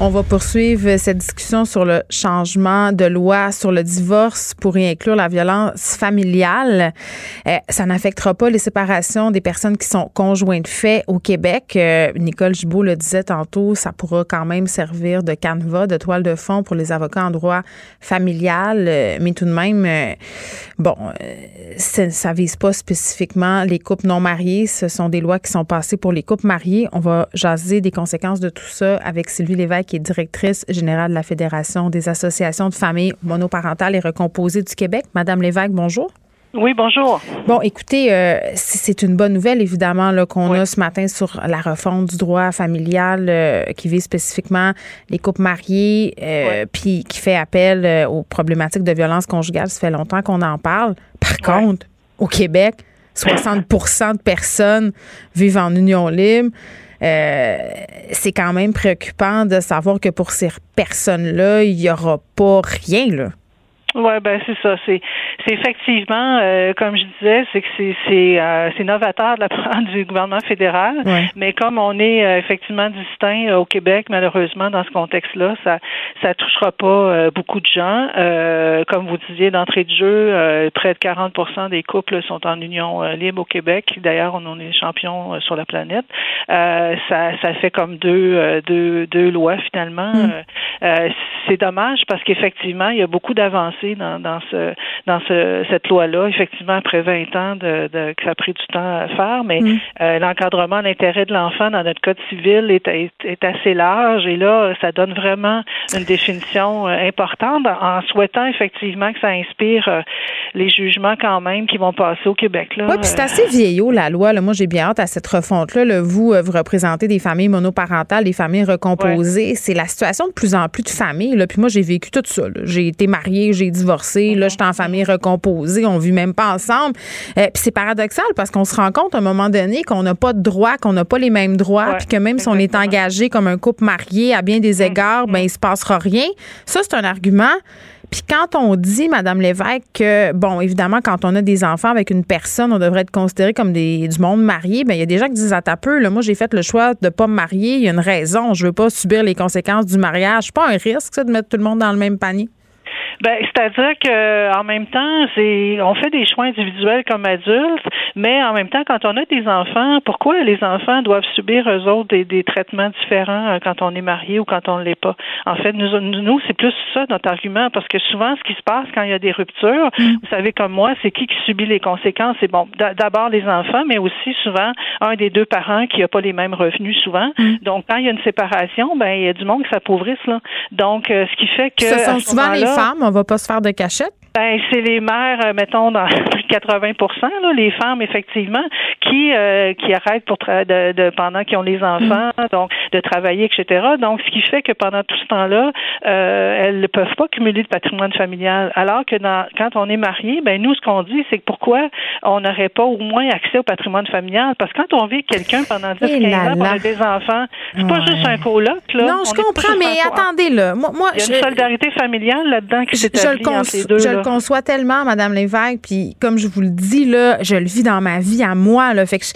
On va poursuivre cette discussion sur le changement de loi sur le divorce pour y inclure la violence familiale. Euh, ça n'affectera pas les séparations des personnes qui sont conjoints de fait au Québec. Euh, Nicole Gibault le disait tantôt, ça pourra quand même servir de canevas, de toile de fond pour les avocats en droit familial. Euh, mais tout de même, bon, ça vise pas spécifiquement les couples non mariés. Ce sont des lois qui sont passées pour les couples mariés. On va jaser des conséquences de tout ça avec Sylvie Lévesque qui est directrice générale de la Fédération des associations de familles monoparentales et recomposées du Québec. Madame Lévesque, bonjour. Oui, bonjour. Bon, écoutez, euh, c'est une bonne nouvelle, évidemment, qu'on a ce matin sur la refonte du droit familial euh, qui vise spécifiquement les couples mariés, euh, puis qui fait appel aux problématiques de violence conjugale. Ça fait longtemps qu'on en parle. Par contre, au Québec, 60% de personnes vivent en union libre. Euh, c'est quand même préoccupant de savoir que pour ces personnes-là, il n'y aura pas rien, là. Oui, ben c'est ça. C'est c'est effectivement, euh, comme je disais, c'est que c'est c'est euh, c'est novateur de la part du gouvernement fédéral. Mais comme on est euh, effectivement distinct au Québec, malheureusement dans ce contexte-là, ça ça touchera pas beaucoup de gens. comme vous disiez d'entrée de jeu, près de 40% des couples sont en union libre au Québec. D'ailleurs, on en est champion sur la planète. ça ça fait comme deux deux deux lois finalement. Mm. c'est dommage parce qu'effectivement, il y a beaucoup d'avancées dans, dans ce dans ce, cette loi-là. Effectivement, après 20 ans de, de, que ça a pris du temps à faire, mais mm. euh, l'encadrement, l'intérêt de l'enfant dans notre code civil est, est, est, assez large et là, ça donne vraiment une définition euh, importante en souhaitant effectivement que ça inspire euh, les jugements quand même qui vont passer au Québec. Là. Oui, puis c'est assez vieillot la loi. Là. Moi, j'ai bien hâte à cette refonte-là. Vous, vous représentez des familles monoparentales, des familles recomposées. C'est la situation de plus en plus de familles. Là. Puis moi, j'ai vécu tout ça. J'ai été mariée, j'ai divorcé, là, je suis en famille recomposée, on vit même pas ensemble. Euh, puis c'est paradoxal parce qu'on se rend compte à un moment donné qu'on n'a pas de droits, qu'on n'a pas les mêmes droits, puis que même si on est engagé comme un couple marié à bien des mm. égards, ben il se passera rien. Ça, c'est un argument. Puis quand on dit, Madame Lévesque, que, bon, évidemment, quand on a des enfants avec une personne, on devrait être considéré comme des, du monde marié, bien, il y a des gens qui disent à ta peu, là, moi, j'ai fait le choix de ne pas me marier. Il y a une raison. Je veux pas subir les conséquences du mariage. C'est pas un risque, ça, de mettre tout le monde dans le même panier. Ben, c'est-à-dire que en même temps, c'est on fait des choix individuels comme adultes, mais en même temps, quand on a des enfants, pourquoi les enfants doivent subir eux autres des, traitements différents euh, quand on est marié ou quand on ne l'est pas? En fait, nous, nous c'est plus ça notre argument, parce que souvent, ce qui se passe quand il y a des ruptures, mm. vous savez comme moi, c'est qui qui subit les conséquences? C'est bon, d'abord les enfants, mais aussi souvent un des deux parents qui n'a pas les mêmes revenus souvent. Mm. Donc, quand il y a une séparation, ben il y a du monde qui s'appauvrisse là. Donc, euh, ce qui fait que ce sont souvent les femmes. On va pas se faire de cachette. Ben, c'est les mères, euh, mettons, dans plus de 80% là, les femmes, effectivement, qui euh, qui arrêtent pour de, de, pendant qu'ils ont les enfants, mm. donc de travailler, etc. Donc, ce qui fait que pendant tout ce temps-là, euh, elles ne peuvent pas cumuler de patrimoine familial. Alors que dans, quand on est marié, ben nous, ce qu'on dit, c'est que pourquoi on n'aurait pas au moins accès au patrimoine familial? Parce que quand on vit avec quelqu'un pendant 10, 15 eh ans, on a des enfants, c'est pas juste un coloc, là. Non, je comprends, mais attendez, là. Moi, moi, Il y a une solidarité familiale là-dedans qui s'établit entre ces deux. Je conçois tellement, Madame Lévesque, puis comme je vous le dis, là, je le vis dans ma vie à moi, là. Fait que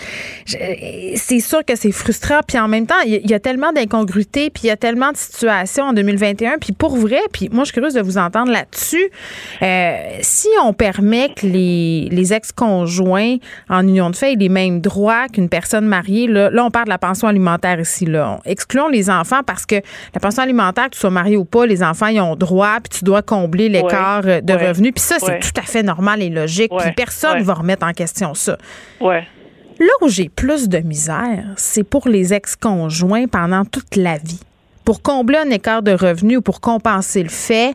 c'est sûr que c'est frustrant, puis en même temps, il y, a tellement d'incongruités, puis il y a tellement de situations en 2021, puis pour vrai, puis moi, je suis curieuse de vous entendre là-dessus. Euh, si on permet que les, les ex-conjoints en union de fait aient les mêmes droits qu'une personne mariée, là, là, on parle de la pension alimentaire ici, là. excluons les enfants parce que la pension alimentaire, que tu sois marié ou pas, les enfants, ils ont droit, puis tu dois combler l'écart de revenus. Puis ça, c'est tout à fait normal et logique. Puis personne ne va remettre en question ça. Ouais. Là où j'ai plus de misère, c'est pour les ex-conjoints pendant toute la vie. Pour combler un écart de revenus ou pour compenser le fait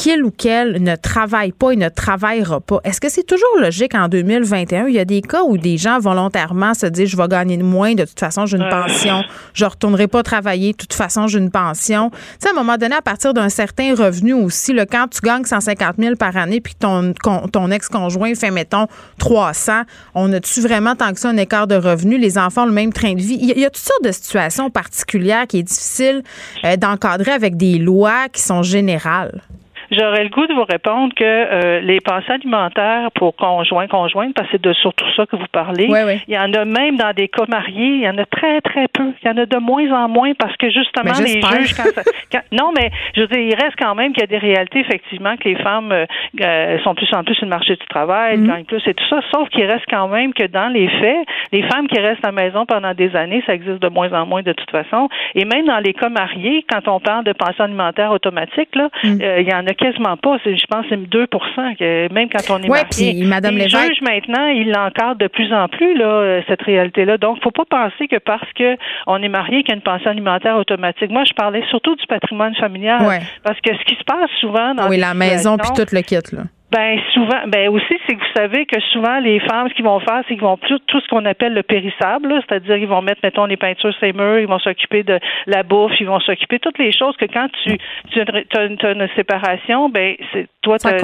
qu'il ou qu'elle ne travaille pas et ne travaillera pas. Est-ce que c'est toujours logique en 2021? Il y a des cas où des gens volontairement se disent je vais gagner moins, de toute façon, j'ai une pension, je retournerai pas travailler, de toute façon, j'ai une pension. Tu sais, à un moment donné, à partir d'un certain revenu aussi, le quand tu gagnes 150 000 par année puis que ton, ton ex-conjoint fait, mettons, 300, on a-tu vraiment tant que ça un écart de revenu? Les enfants ont le même train de vie. Il y a, toutes sortes de situations particulières qui est difficile euh, d'encadrer avec des lois qui sont générales. J'aurais le goût de vous répondre que euh, les pensions alimentaires pour conjoints, conjointes, parce que c'est de surtout ça que vous parlez, il y en a même dans des cas mariés, il y en a très, très peu. Il y en a de moins en moins parce que justement, les juges, quand, non, mais je veux dire, il reste quand même qu'il y a des réalités, effectivement, que les femmes euh, euh, sont plus en plus sur le marché du travail, mm gagnent plus et tout ça, sauf qu'il reste quand même que dans les faits, les femmes qui restent à la maison pendant des années, ça existe de moins en moins de toute façon. Et même dans les cas mariés, quand on parle de pension alimentaire automatique, là, mm. il y en a quasiment pas. Je pense que c'est 2 que même quand on est ouais, marié. Madame les juges, maintenant, ils l'encadrent de plus en plus, là, euh, cette réalité-là. Donc, il ne faut pas penser que parce qu'on est marié qu'il y a une pension alimentaire automatique. Moi, je parlais surtout du patrimoine familial. Parce que ce qui se passe souvent dans Oui, la maison puis tout le kit, là. Ben souvent, ben aussi c'est que vous savez que souvent les femmes ce qu'ils vont faire, c'est qu'ils vont plus tout ce qu'on appelle le périssable, c'est-à-dire ils vont mettre mettons les peintures ces murs, ils vont s'occuper de la bouffe, ils vont s'occuper de toutes les choses que quand tu tu as une, séparation, ben c'est toi tu ça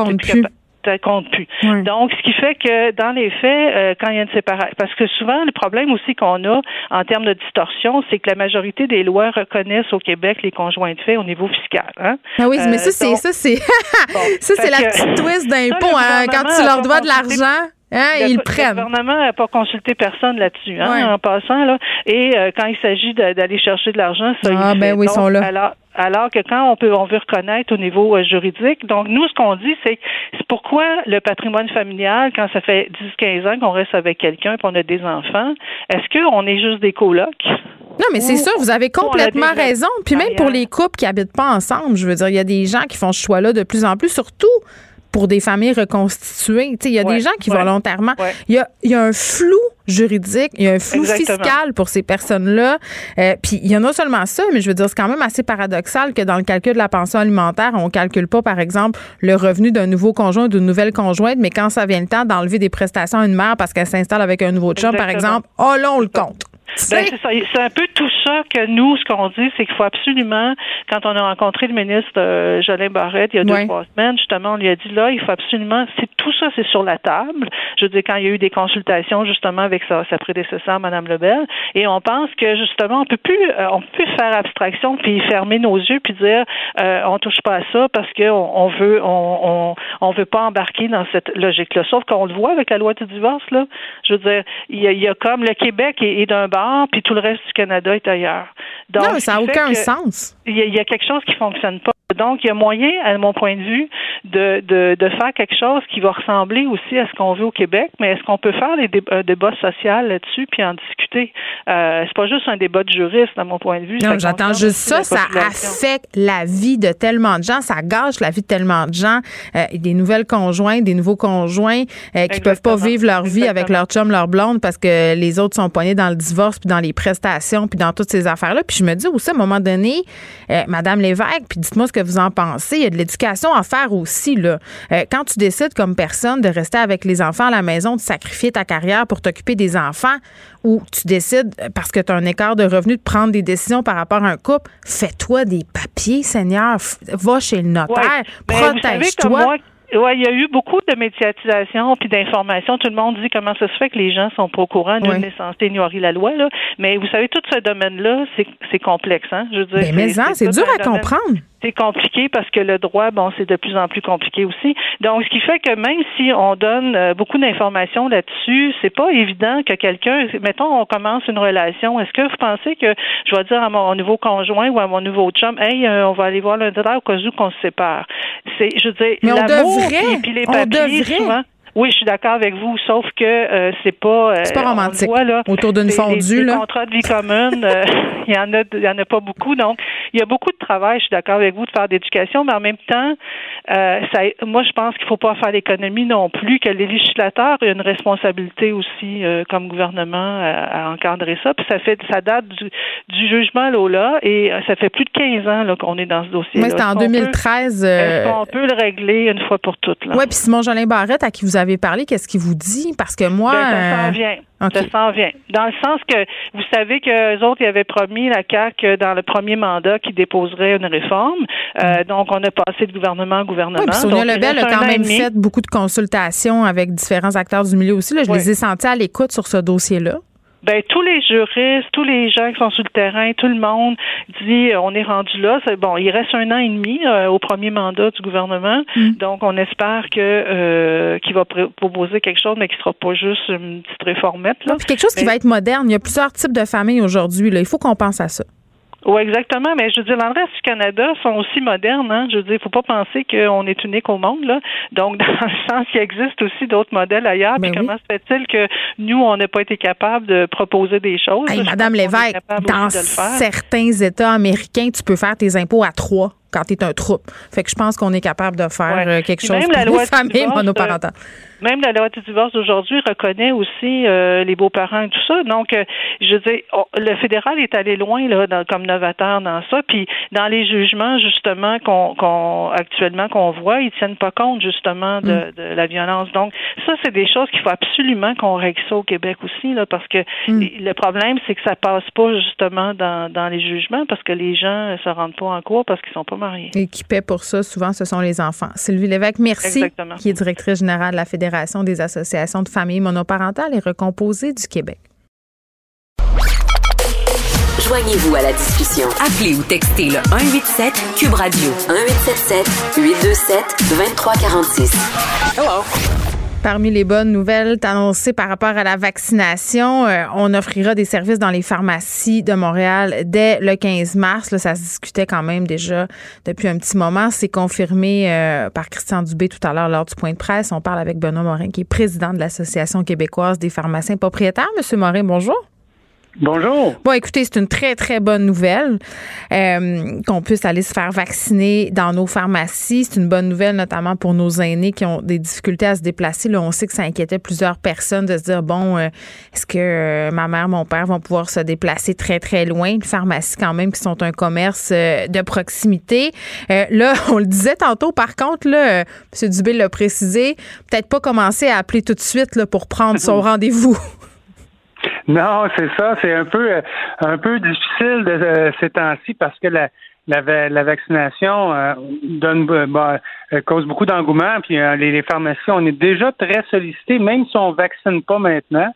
compte plus. Donc, ce qui fait que dans les faits, euh, quand il y a une séparation, parce que souvent le problème aussi qu'on a en termes de distorsion, c'est que la majorité des lois reconnaissent au Québec les conjoints de fait au niveau fiscal. Hein? Ah oui, mais ça c'est ça c'est ça c'est la petite twist d'impôt hein, quand tu leur dois de l'argent. Hein, ils prennent. Le gouvernement n'a pas consulté personne là-dessus, hein, en passant. Là. Et euh, quand il s'agit d'aller chercher de l'argent, ça, ah, ben oui, ils sont là. Alors, alors que quand on peut on veut reconnaître au niveau euh, juridique. Donc nous ce qu'on dit c'est pourquoi le patrimoine familial quand ça fait 10 15 ans qu'on reste avec quelqu'un et qu'on a des enfants, est-ce qu'on est juste des colocs? Non, mais c'est sûr, vous avez complètement raison. Puis même pour les couples qui habitent pas ensemble, je veux dire, il y a des gens qui font ce choix-là de plus en plus, surtout pour des familles reconstituées. Il y a des gens qui volontairement. Il y, a, un flou juridique, il y a un flou fiscal pour ces personnes-là. Euh, puis il y a non seulement ça, mais je veux dire, c'est quand même assez paradoxal que dans le calcul de la pension alimentaire, on calcule pas, par exemple, le revenu d'un nouveau conjoint ou d'une nouvelle conjointe, mais quand ça vient le temps d'enlever des prestations à une mère parce qu'elle s'installe avec un nouveau chum, par exemple, oh là, on le compte. Ben, c'est un peu tout ça que nous, ce qu'on dit, c'est qu'il faut absolument, quand on a rencontré le ministre euh, Jolin Barrette il y a deux, trois semaines, justement, on lui a dit là, il faut absolument, c'est tout ça, c'est sur la table. Je veux dire, quand il y a eu des consultations, justement, avec sa, sa prédécesseur, Mme Lebel, et on pense que, justement, on peut plus, euh, on peut plus faire abstraction puis fermer nos yeux puis dire, euh, on touche pas à ça parce qu'on on veut, on, on, on, veut pas embarquer dans cette logique-là. Sauf qu'on le voit avec la loi du divorce, là. Je veux dire, il y a, il y a comme le Québec est, est d'un puis tout le reste du Canada est ailleurs. non, ça n'a aucun sens. Il y, a quelque chose qui fonctionne pas. Donc, il y a moyen, à mon point de vue, de, de, de faire quelque chose qui va ressembler aussi à ce qu'on veut au Québec, mais est-ce qu'on peut faire des un débat social là-dessus puis en discuter? Euh, c'est pas juste un débat de juriste, à mon point de vue. Non, j'attends juste ça. Ça affecte la vie de tellement de gens. Ça gâche la vie de tellement de gens. Euh, des nouvelles conjointes, des nouveaux conjoints euh, qui peuvent pas vivre leur vie avec leur chum, leur blonde parce que les autres sont poignés dans le divorce puis dans les prestations puis dans toutes ces affaires-là. Puis je me dis aussi, à un moment donné, euh, Madame Lévesque, puis dites-moi ce que vous en pensez. Il y a de l'éducation à faire aussi. Là. Euh, quand tu décides comme personne de rester avec les enfants à la maison, de sacrifier ta carrière pour t'occuper des enfants, ou tu décides, euh, parce que tu as un écart de revenus, de prendre des décisions par rapport à un couple, fais-toi des papiers, Seigneur. Va chez le notaire, protège-toi. Oui, il y a eu beaucoup de médiatisation puis d'information. Tout le monde dit comment ça se fait que les gens sont pas au courant. Nul n'est censé ignorer la loi, là. Mais vous savez, tout ce domaine-là, c'est complexe, hein? Je veux dire, mais, mais c'est dur à comprendre c'est compliqué parce que le droit, bon, c'est de plus en plus compliqué aussi. Donc, ce qui fait que même si on donne euh, beaucoup d'informations là-dessus, c'est pas évident que quelqu'un, mettons, on commence une relation. Est-ce que vous pensez que je vais dire à mon nouveau conjoint ou à mon nouveau chum, hey, euh, on va aller voir le au cas où qu'on se sépare? C'est, je veux dire, l'amour puis, les papiers, souvent. Oui, je suis d'accord avec vous, sauf que euh, c'est pas. Euh, c'est pas romantique. là, Autour d'une fondue, là. Les contrats de vie commune, euh, il y en a, il y en a pas beaucoup. Donc, il y a beaucoup de travail. Je suis d'accord avec vous de faire d'éducation, mais en même temps, ça, moi, je pense qu'il faut pas faire l'économie non plus. Que les législateurs aient une responsabilité aussi, comme gouvernement, à, encadrer ça. Puis ça fait, ça date du, du jugement Lola et ça fait plus de 15 ans là qu'on est dans ce dossier. Oui, c'était en 2013. Est-ce qu'on peut le régler une fois pour toutes là? Oui, puis Simon Jolin Barrette, à qui vous avez avez parlé, qu'est-ce qu'il vous dit? Parce que moi. Ben, ça s'en euh, vient. Ça s'en vient. Dans le sens que vous savez que autres, ils avaient promis la CAQ dans le premier mandat qu'ils déposeraient une réforme. Euh, mm. donc, on a passé de gouvernement en gouvernement. Oui, Sonia Lebel a quand même fait beaucoup de consultations avec différents acteurs du milieu aussi. Là, je les ai sentis à l'écoute sur ce dossier-là ben tous les juristes, tous les gens qui sont sur le terrain, tout le monde dit euh, on est rendu là. C'est bon, il reste un an et demi euh, au premier mandat du gouvernement, mm. donc on espère que euh, qu'il va proposer quelque chose, mais qui sera pas juste une petite réformette. Là. quelque chose qui va être moderne. Il y a plusieurs types de familles aujourd'hui. Il faut qu'on pense à ça. Oui, exactement. Mais je veux dire, reste du Canada sont aussi modernes. Hein? Je veux dire, il faut pas penser qu'on est unique au monde. Là. Donc, dans le sens qu'il existe aussi d'autres modèles ailleurs. Ben puis comment se fait-il que nous, on n'a pas été capable de proposer des choses? Madame Lévesque, dans certains États américains, tu peux faire tes impôts à trois quand tu es un troupe. Fait que je pense qu'on est capable de faire euh, quelque chose pour la loi les familles monoparentales. Même la loi du divorce d'aujourd'hui reconnaît aussi euh, les beaux-parents et tout ça. Donc, euh, je veux dire, le fédéral est allé loin là, comme novateur dans ça. Puis, dans les jugements justement qu'on, actuellement qu'on voit, ils tiennent pas compte justement de, mm. de la violence. Donc, ça, c'est des choses qu'il faut absolument qu'on règle ça au Québec aussi, là, parce que mm. le problème, c'est que ça passe pas justement dans, dans les jugements parce que les gens se rendent pas en cours parce qu'ils sont pas mariés. Et qui paient pour ça, souvent, ce sont les enfants. Sylvie Lévesque, merci, Exactement. qui est directrice générale de la Fédération des associations de familles monoparentales et recomposées du Québec. Joignez-vous à la discussion. Appelez ou textez le 187 Cube Radio 1877 827 2346. Hello. Parmi les bonnes nouvelles annoncées par rapport à la vaccination, euh, on offrira des services dans les pharmacies de Montréal dès le 15 mars. Ça se discutait quand même déjà depuis un petit moment. C'est confirmé euh, par Christian Dubé tout à l'heure lors du point de presse. On parle avec Benoît Morin, qui est président de l'Association québécoise des pharmaciens propriétaires. Monsieur Morin, bonjour. Bonjour. Bon, écoutez, c'est une très, très bonne nouvelle euh, qu'on puisse aller se faire vacciner dans nos pharmacies. C'est une bonne nouvelle, notamment pour nos aînés qui ont des difficultés à se déplacer. Là, on sait que ça inquiétait plusieurs personnes de se dire, bon, euh, est-ce que euh, ma mère, mon père vont pouvoir se déplacer très, très loin? Les pharmacies, quand même, qui sont un commerce de proximité. là, on le disait tantôt, par contre, là, M. Dubé l'a précisé, peut-être pas commencer à appeler tout de suite là, pour prendre son rendez-vous. Non, c'est ça. C'est un peu euh, un peu difficile de, euh, ces temps-ci parce que la, la, la vaccination euh, donne bah, cause beaucoup d'engouement. Puis les, pharmacies, on est déjà très sollicités, même si on vaccine pas maintenant.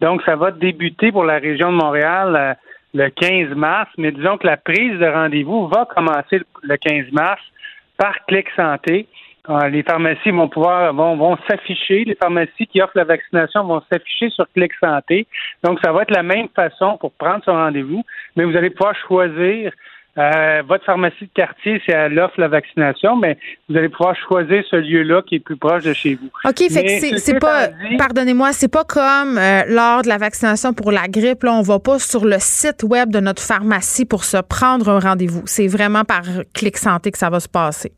Donc, ça va débuter pour la région de Montréal le 15 mars. Mais disons que la prise de rendez-vous va commencer le 15 mars par Clic Santé. Ah, les pharmacies vont pouvoir vont, vont s'afficher, les pharmacies qui offrent la vaccination vont s'afficher sur Clic Santé. Donc, ça va être la même façon pour prendre son rendez-vous, mais vous allez pouvoir choisir euh, votre pharmacie de quartier, si elle offre la vaccination, mais vous allez pouvoir choisir ce lieu-là qui est plus proche de chez vous. OK, fait que c'est pas, pardonnez-moi, c'est pas comme euh, lors de la vaccination pour la grippe, là, on va pas sur le site web de notre pharmacie pour se prendre un rendez-vous. C'est vraiment par Clic Santé que ça va se passer.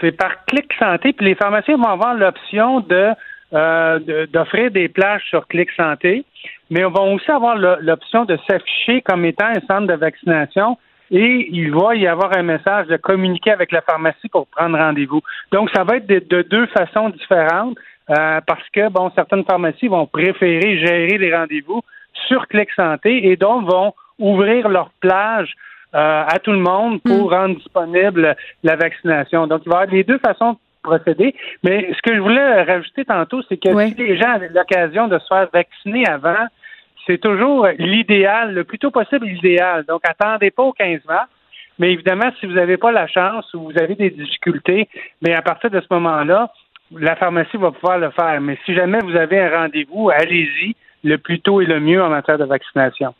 C'est par Clic Santé, puis les pharmaciens vont avoir l'option de euh, d'offrir des plages sur Clic Santé, mais on va aussi avoir l'option de s'afficher comme étant un centre de vaccination et il va y avoir un message de communiquer avec la pharmacie pour prendre rendez-vous. Donc, ça va être de, deux façons différentes euh, parce que, bon, certaines pharmacies vont préférer gérer les rendez-vous sur Clic Santé et donc vont ouvrir leur plage euh, à tout le monde pour hmm. rendre disponible la vaccination. Donc, il va y avoir les deux façons de procéder. Mais ce que je voulais rajouter tantôt, c'est que si les gens avaient l'occasion de se faire vacciner avant, c'est toujours l'idéal, le plus tôt possible l'idéal. Donc, attendez pas au 15 mars. Mais évidemment, si vous n'avez pas la chance ou vous avez des difficultés, mais à partir de ce moment-là, la pharmacie va pouvoir le faire. Mais si jamais vous avez un rendez-vous, allez-y le plus tôt et le mieux en matière de vaccination.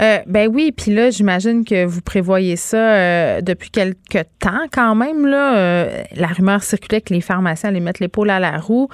Euh, ben oui, puis là, j'imagine que vous prévoyez ça euh, depuis quelque temps quand même. Là, euh, la rumeur circulait que les pharmaciens allaient mettre l'épaule à la roue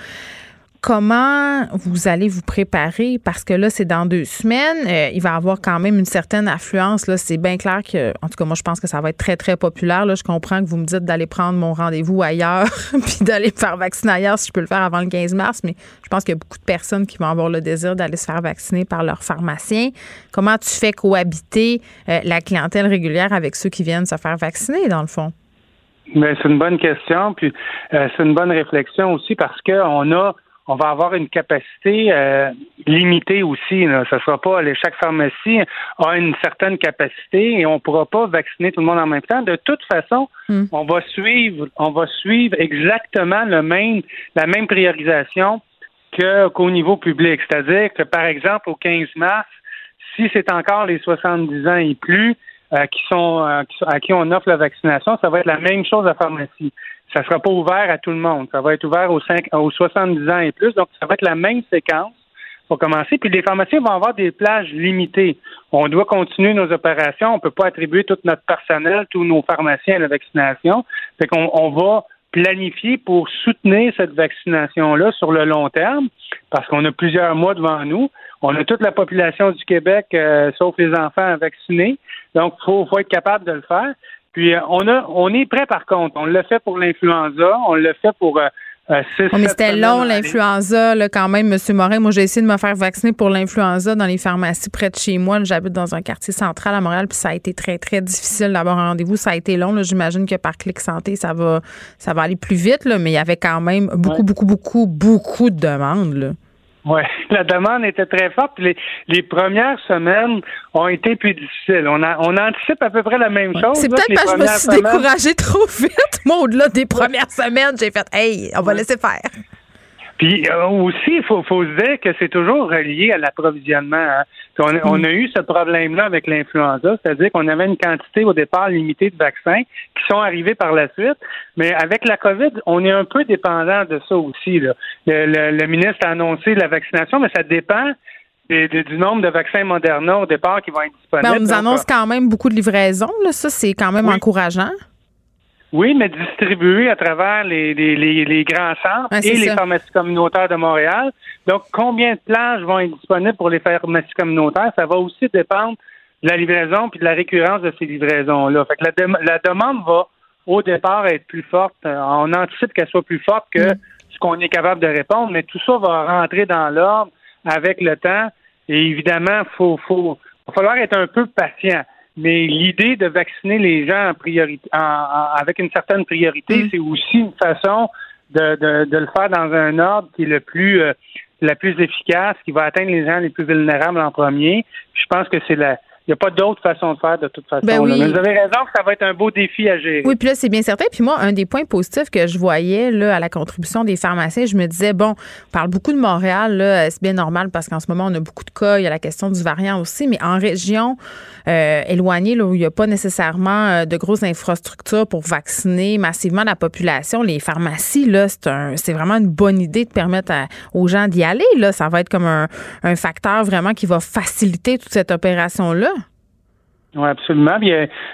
comment vous allez vous préparer? Parce que là c'est dans deux semaines. Euh, il va y avoir quand même une certaine affluence là. C'est bien clair que en tout cas moi je pense que ça va être très très populaire là. Je comprends que vous me dites d'aller prendre mon rendez-vous ailleurs puis d'aller me faire vacciner ailleurs si je peux le faire avant le 15 mars mais je pense qu'il y a beaucoup de personnes qui vont avoir le désir d'aller se faire vacciner par leur pharmacien. Comment tu fais cohabiter euh, la clientèle régulière avec ceux qui viennent se faire vacciner dans le fond? Mais c'est une bonne question, puis euh, c'est une bonne réflexion aussi parce qu'on a on va avoir une capacité euh, limitée aussi. Là. Ça sera pas chaque pharmacie a une certaine capacité et on pourra pas vacciner tout le monde en même temps. De toute façon, hmm. on va suivre, on va suivre exactement le même, la même priorisation que qu'au niveau public. C'est-à-dire que par exemple au 15 mars, si c'est encore les 70 ans et plus euh, qui sont euh, à qui on offre la vaccination, ça va être la même chose à pharmacie ça ne sera pas ouvert à tout le monde. Ça va être ouvert aux, 5, aux 70 ans et plus. Donc, ça va être la même séquence pour commencer. Puis les pharmaciens vont avoir des plages limitées. On doit continuer nos opérations. On ne peut pas attribuer tout notre personnel, tous nos pharmaciens à la vaccination. Fait qu'on on va planifier pour soutenir cette vaccination-là sur le long terme, parce qu'on a plusieurs mois devant nous. On a toute la population du Québec, euh, sauf les enfants, vaccinés. Donc, il faut, faut être capable de le faire. Puis euh, on a, on est prêt par contre. On l'a fait pour l'influenza, on l'a fait pour euh, euh mais c'était long, l'influenza, quand même, M. Morin. Moi, j'ai essayé de me faire vacciner pour l'influenza dans les pharmacies près de chez moi. J'habite dans un quartier central à Montréal, puis ça a été très, très difficile d'avoir un rendez-vous. Ça a été long. J'imagine que par Clic Santé, ça va, ça va aller plus vite, là, mais il y avait quand même beaucoup, beaucoup, beaucoup, beaucoup de demandes. Là. Oui, la demande était très forte. Les, les premières semaines ont été plus difficiles. On, a, on anticipe à peu près la même chose. C'est peut-être parce que je me suis découragée trop vite. Moi, au-delà des premières semaines, j'ai fait Hey, on va laisser faire. Puis euh, aussi, il faut, faut, se dire que c'est toujours relié à l'approvisionnement. Hein. On, a eu ce problème-là avec l'influenza, c'est-à-dire qu'on avait une quantité au départ limitée de vaccins qui sont arrivés par la suite, mais avec la COVID, on est un peu dépendant de ça aussi. Là. Le, ministre a annoncé la vaccination, mais ça dépend du nombre de vaccins Moderna au départ qui vont être disponibles. Ben, on nous annonce euh, quand même beaucoup de livraisons. Là. Ça, c'est quand même encourageant. Oui, mais distribué à travers les, les, les, grands centres et les pharmacies communautaires de Montréal. Donc, combien de plages vont être disponibles pour les pharmacies communautaires? Ça va aussi dépendre de la livraison puis de la récurrence de ces livraisons-là. Fait que la, la demande va au départ être plus forte. Euh, on anticipe qu'elle soit plus forte que mm. ce qu'on est capable de répondre, mais tout ça va rentrer dans l'ordre avec le temps. Et évidemment, faut, faut, va falloir être un peu patient. Mais l'idée de vacciner les gens en priorité, avec une certaine priorité, mm. c'est aussi une façon de, de, de, le faire dans un ordre qui est le plus euh, la plus efficace, qui va atteindre les gens les plus vulnérables en premier. je pense que c'est la il n'y a pas d'autre façon de faire de toute façon. Ben Mais vous avez raison que ça va être un beau défi à gérer. Oui, puis là, c'est bien certain. Puis moi, un des points positifs que je voyais là, à la contribution des pharmaciens, je me disais, bon, on parle beaucoup de Montréal, là, c'est bien normal? Parce qu'en ce moment, on a beaucoup de cas, il y a la question du variant aussi, mais en région euh, éloignée, là, où il n'y a pas nécessairement euh, de grosses infrastructures pour vacciner massivement la population, les pharmacies, là, c'est, un, c'est vraiment une bonne idée de permettre aux gens d'y aller. Là. Ça va être comme un, un facteur vraiment qui va faciliter toute cette opération-là. Oui, absolument.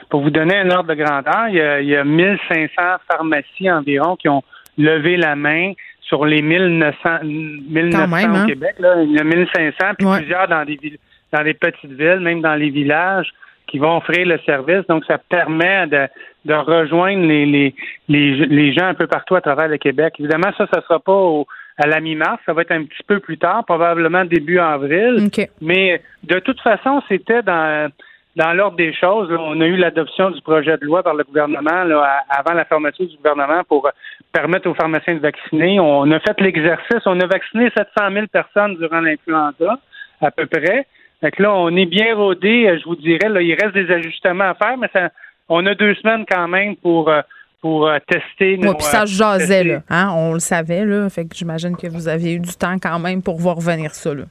pour vous donner un ordre de grandeur, il y, a, il y a 1500 pharmacies environ qui ont levé la main sur les 1900, 1900 au hein? Québec. Là. Il y a 1500, puis plusieurs dans des, dans les petites villes, même dans les villages qui vont offrir le service. Donc, ça permet de, de rejoindre les, les, les, gens un peu partout à travers le Québec. Évidemment, ça, ça ne sera pas à la mi-mars, ça va être un petit peu plus tard, probablement début avril. Mais de toute façon, c'était dans dans l'ordre des choses, on a eu l'adoption du projet de loi par le gouvernement là, avant la fermeture du gouvernement pour permettre aux pharmaciens de vacciner. On a fait l'exercice, on a vacciné 700 000 personnes durant l'influenza, à peu près. Fait là, on est bien rodé, euh, je vous dirais. Là, il reste des ajustements à faire, mais ça, on a deux semaines quand même pour euh, pour euh, tester nos. puis ça jasait, là. Hein? On le savait, là. Fait que j'imagine que vous aviez eu du temps quand même pour voir venir ça, là.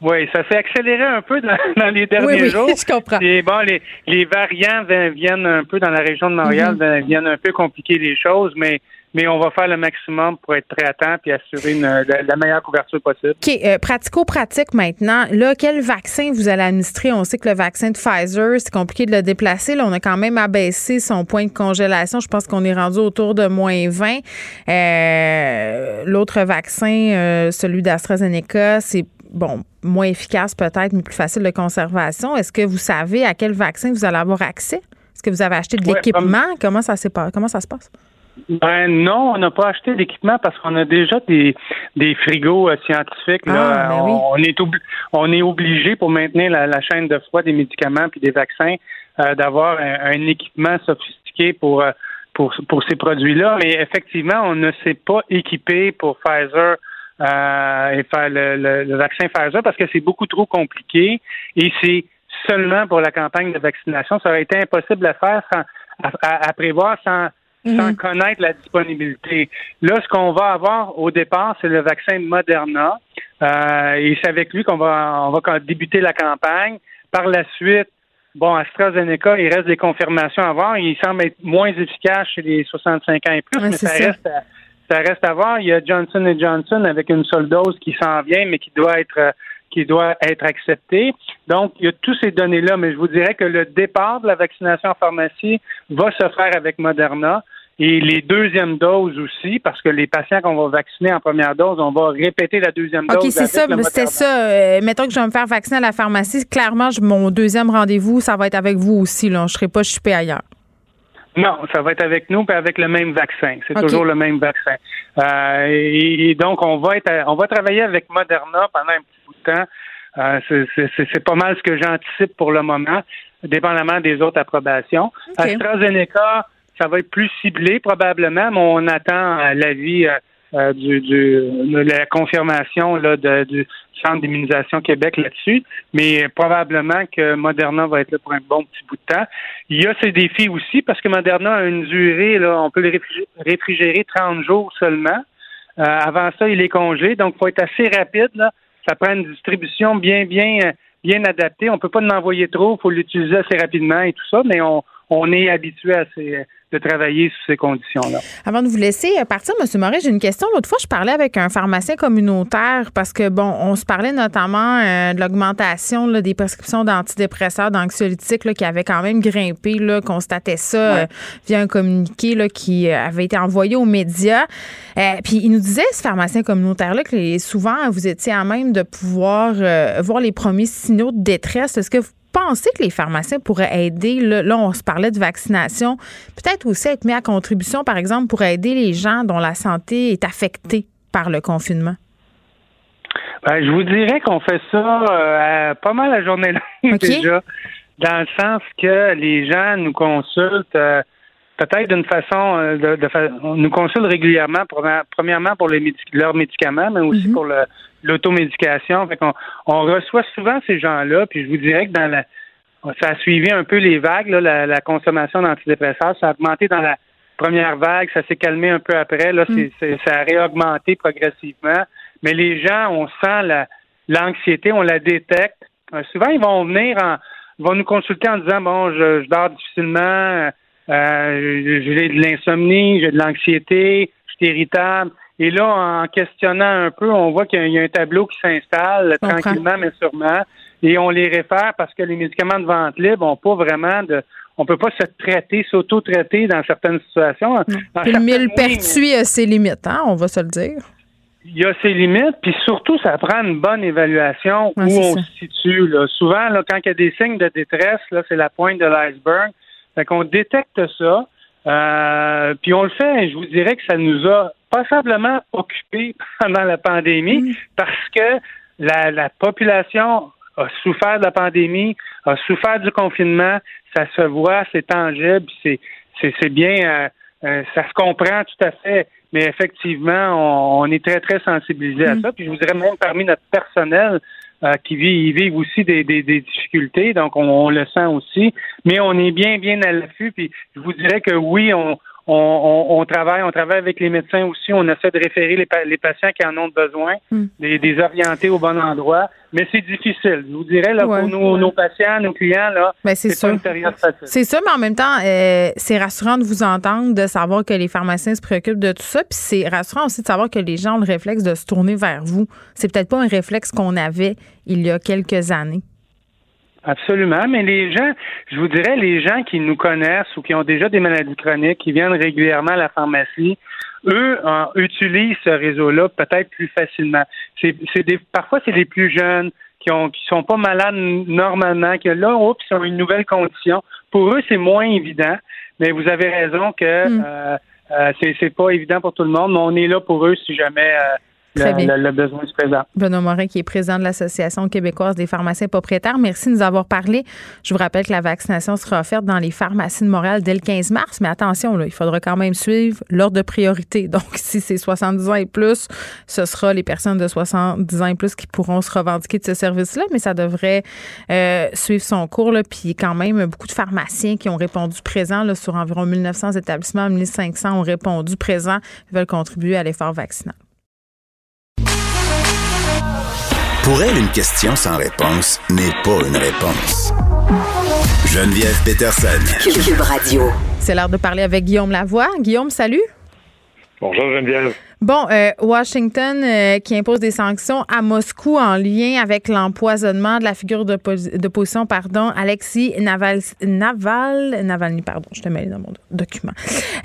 Oui, ça s'est accéléré un peu dans, les derniers oui, oui, jours. Je comprends. Et bon, les, les variants viennent un peu dans la région de Montréal, mm-hmm. viennent un peu compliquer les choses, mais mais on va faire le maximum pour être prêt à temps et assurer la, meilleure couverture possible. OK. Euh, pratico-pratique maintenant. Là, quel vaccin vous allez administrer? On sait que le vaccin de Pfizer, c'est compliqué de le déplacer. Là, on a quand même abaissé son point de congélation. Je pense qu'on est rendu autour de moins 20. Euh, l'autre vaccin, euh, celui d'AstraZeneca, c'est bon, moins efficace peut-être, mais plus facile de conservation. Est-ce que vous savez à quel vaccin vous allez avoir accès? Est-ce que vous avez acheté de l'équipement? Comment ça, comment ça se passe? Ben non, on n'a pas acheté d'équipement parce qu'on a déjà des, des frigos euh, scientifiques. Là. Ah, ben on, est on est obligé pour maintenir la, chaîne de froid des médicaments puis des vaccins euh, d'avoir un, équipement sophistiqué pour, euh, pour, pour ces produits-là. Mais effectivement, on ne s'est pas équipé pour Pfizer et faire le, vaccin Pfizer parce que c'est beaucoup trop compliqué et c'est seulement pour la campagne de vaccination. Ça aurait été impossible à faire sans, à prévoir sans sans mhm. connaître la disponibilité. Là, ce qu'on va avoir au départ, c'est le vaccin Moderna. Euh, et c'est avec lui qu'on va, on va débuter la campagne. Par la suite, bon, AstraZeneca, il reste des confirmations à voir. Il semble être moins efficace chez les 65 ans et plus, mais ça, reste à, ça reste à voir. Il y a Johnson Johnson avec une seule dose qui s'en vient, mais qui doit être qui doit être acceptée. Donc, il y a toutes ces données-là, mais je vous dirais que le départ de la vaccination en pharmacie va se faire avec Moderna. Et les deuxièmes doses aussi, parce que les patients qu'on va vacciner en première dose, on va répéter la deuxième dose. OK, c'est ça. C'était ça. Euh, mettons que je vais me faire vacciner à la pharmacie. Clairement, mon deuxième rendez-vous, ça va être avec vous aussi. Là. Je ne serai pas chipé ailleurs. Non, ça va être avec nous et avec le même vaccin. C'est toujours le même vaccin. Euh, et, donc, on va être, on va travailler avec Moderna pendant un petit bout de temps. Euh, c'est pas mal ce que j'anticipe pour le moment, dépendamment des autres approbations. AstraZeneca, ça va être plus ciblé probablement, mais on attend euh, l'avis euh, euh, du, du, la confirmation là, de, du Centre d'immunisation Québec là-dessus, mais probablement que Moderna va être là pour un bon petit bout de temps. Il y a ces défis aussi parce que Moderna a une durée, là, on peut le réfrigérer 30 jours seulement. avant ça, il est congelé, donc il faut être assez rapide. Là. Ça prend une distribution bien, bien, bien adaptée. On peut pas en envoyer trop, il faut l'utiliser assez rapidement et tout ça, mais on, on est habitué à ces de travailler sous ces conditions-là. Avant de vous laisser partir, M. Moret, j'ai une question. L'autre fois, je parlais avec un pharmacien communautaire parce que, bon, on se parlait notamment euh, de l'augmentation des prescriptions d'antidépresseurs, d'anxiolytiques qui avaient quand même grimpé, là, constatait ça euh, via un communiqué là, qui euh, avait été envoyé aux médias. puis il nous disait, ce pharmacien communautaire-là, que souvent, vous étiez à même de pouvoir voir les premiers signaux de détresse. Est-ce que vous pensez que les pharmaciens pourraient aider? Là, on se parlait de vaccination. Peut-être aussi être mis à contribution, par exemple, pour aider les gens dont la santé est affectée par le confinement? Ben, je vous dirais qu'on fait ça euh, pas mal la journée longue déjà, dans le sens que les gens nous consultent euh, peut-être d'une façon euh, de, nous consultent régulièrement, premièrement pour les leurs médicaments, mais aussi mm-hmm. pour l'automédication. Fait qu'on on reçoit souvent ces gens-là, puis je vous dirais que dans la ça a suivi un peu les vagues, là, la, consommation d'antidépresseurs. Ça a augmenté dans la première vague, ça s'est calmé un peu après. Là, mm. ça a réaugmenté progressivement. Mais les gens, on sent la, l'anxiété, on la détecte. Euh, souvent, ils vont venir en vont nous consulter en disant Bon, je, dors difficilement, euh, j'ai de l'insomnie, j'ai de l'anxiété, je suis irritable. Et là, en questionnant un peu, on voit qu'il y a un tableau qui s'installe tranquillement, mais sûrement. et on les réfère parce que les médicaments de vente libre n'ont pas vraiment de on peut pas se traiter, s'auto-traiter dans certaines situations. Le millepertuis a ses limites, hein, on va se le dire. Il y a ses limites, puis surtout, ça prend une bonne évaluation où on se situe. Souvent, quand il y a des signes de détresse, là, c'est la pointe de l'iceberg. Fait qu'on détecte ça, euh, puis on le fait. Je vous dirais que ça nous a passablement occupés pendant la pandémie mm. parce que la, la population a souffert de la pandémie, a souffert du confinement, ça se voit, c'est tangible, c'est c'est bien, euh, euh, ça se comprend tout à fait. Mais effectivement, on, est très très sensibilisé à mm. ça. Puis je vous dirais même parmi notre personnel euh, qui vit, vivent aussi des, des, difficultés, donc on, on, le sent aussi. Mais on est bien bien à l'affût. Puis je vous dirais que oui, on on, travaille, on travaille avec les médecins aussi. On essaie de référer les, patients qui en ont besoin, hmm. des, orienter au bon endroit. Mais c'est difficile. Je vous dirais, là, pour nos, patients, nos clients, là, ben, c'est pas une période facile. C'est ça, mais en même temps, euh, c'est rassurant de vous entendre, de savoir que les pharmaciens se préoccupent de tout ça. Puis c'est rassurant aussi de savoir que les gens ont le réflexe de se tourner vers vous. C'est peut-être pas un réflexe qu'on avait il y a quelques années. Absolument, mais les gens, je vous dirais, les gens qui nous connaissent ou qui ont déjà des maladies chroniques, qui viennent régulièrement à la pharmacie, eux utilisent ce réseau-là peut-être plus facilement. C'est, des, parfois c'est les plus jeunes qui ont qui sont pas malades normalement, qui là, oups, ils ont une nouvelle condition. Pour eux, c'est moins évident, mais vous avez raison que mm. euh, euh, c'est, c'est pas évident pour tout le monde, mais on est là pour eux si jamais euh, le, besoin présent. Benoît Morin, qui est président de l'Association québécoise des pharmaciens propriétaires. Merci de nous avoir parlé. Je vous rappelle que la vaccination sera offerte dans les pharmacies de Montréal dès le 15 mars, mais attention, là, il faudra quand même suivre l'ordre de priorité. Donc, si c'est 70 ans et plus, ce sera les personnes de 70 ans et plus qui pourront se revendiquer de ce service-là, mais ça devrait euh, suivre son cours. Là. Puis, quand même, beaucoup de pharmaciens qui ont répondu présent là, sur environ 1900 établissements, 1500 ont répondu présent, veulent contribuer à l'effort vaccinal. Pour elle, une question sans réponse n'est pas une réponse. Geneviève Peterson. Cube Radio. C'est l'heure de parler avec Guillaume Lavoie. Guillaume, salut. Bonjour Geneviève. Bon, euh, Washington euh, qui impose des sanctions à Moscou en lien avec l'empoisonnement de la figure d'opposition, pardon, Alexis Naval, Naval, Navalny, pardon, je te mets dans mon document.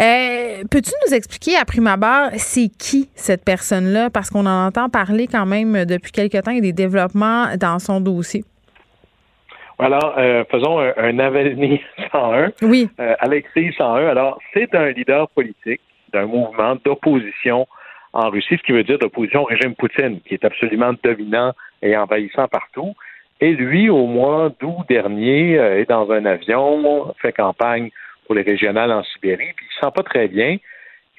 Euh, peux-tu nous expliquer à prime abord c'est qui cette personne-là? Parce qu'on en entend parler quand même depuis quelque temps et des développements dans son dossier. Alors, faisons un, Navalny 101. Oui. Alexis 101. Alors, c'est un leader politique d'un mouvement d'opposition en Russie, ce qui veut dire d'opposition au régime Poutine, qui est absolument dominant et envahissant partout. Et lui, au mois d'août dernier, euh, est dans un avion, fait campagne pour les régionales en Sibérie, puis il se sent pas très bien.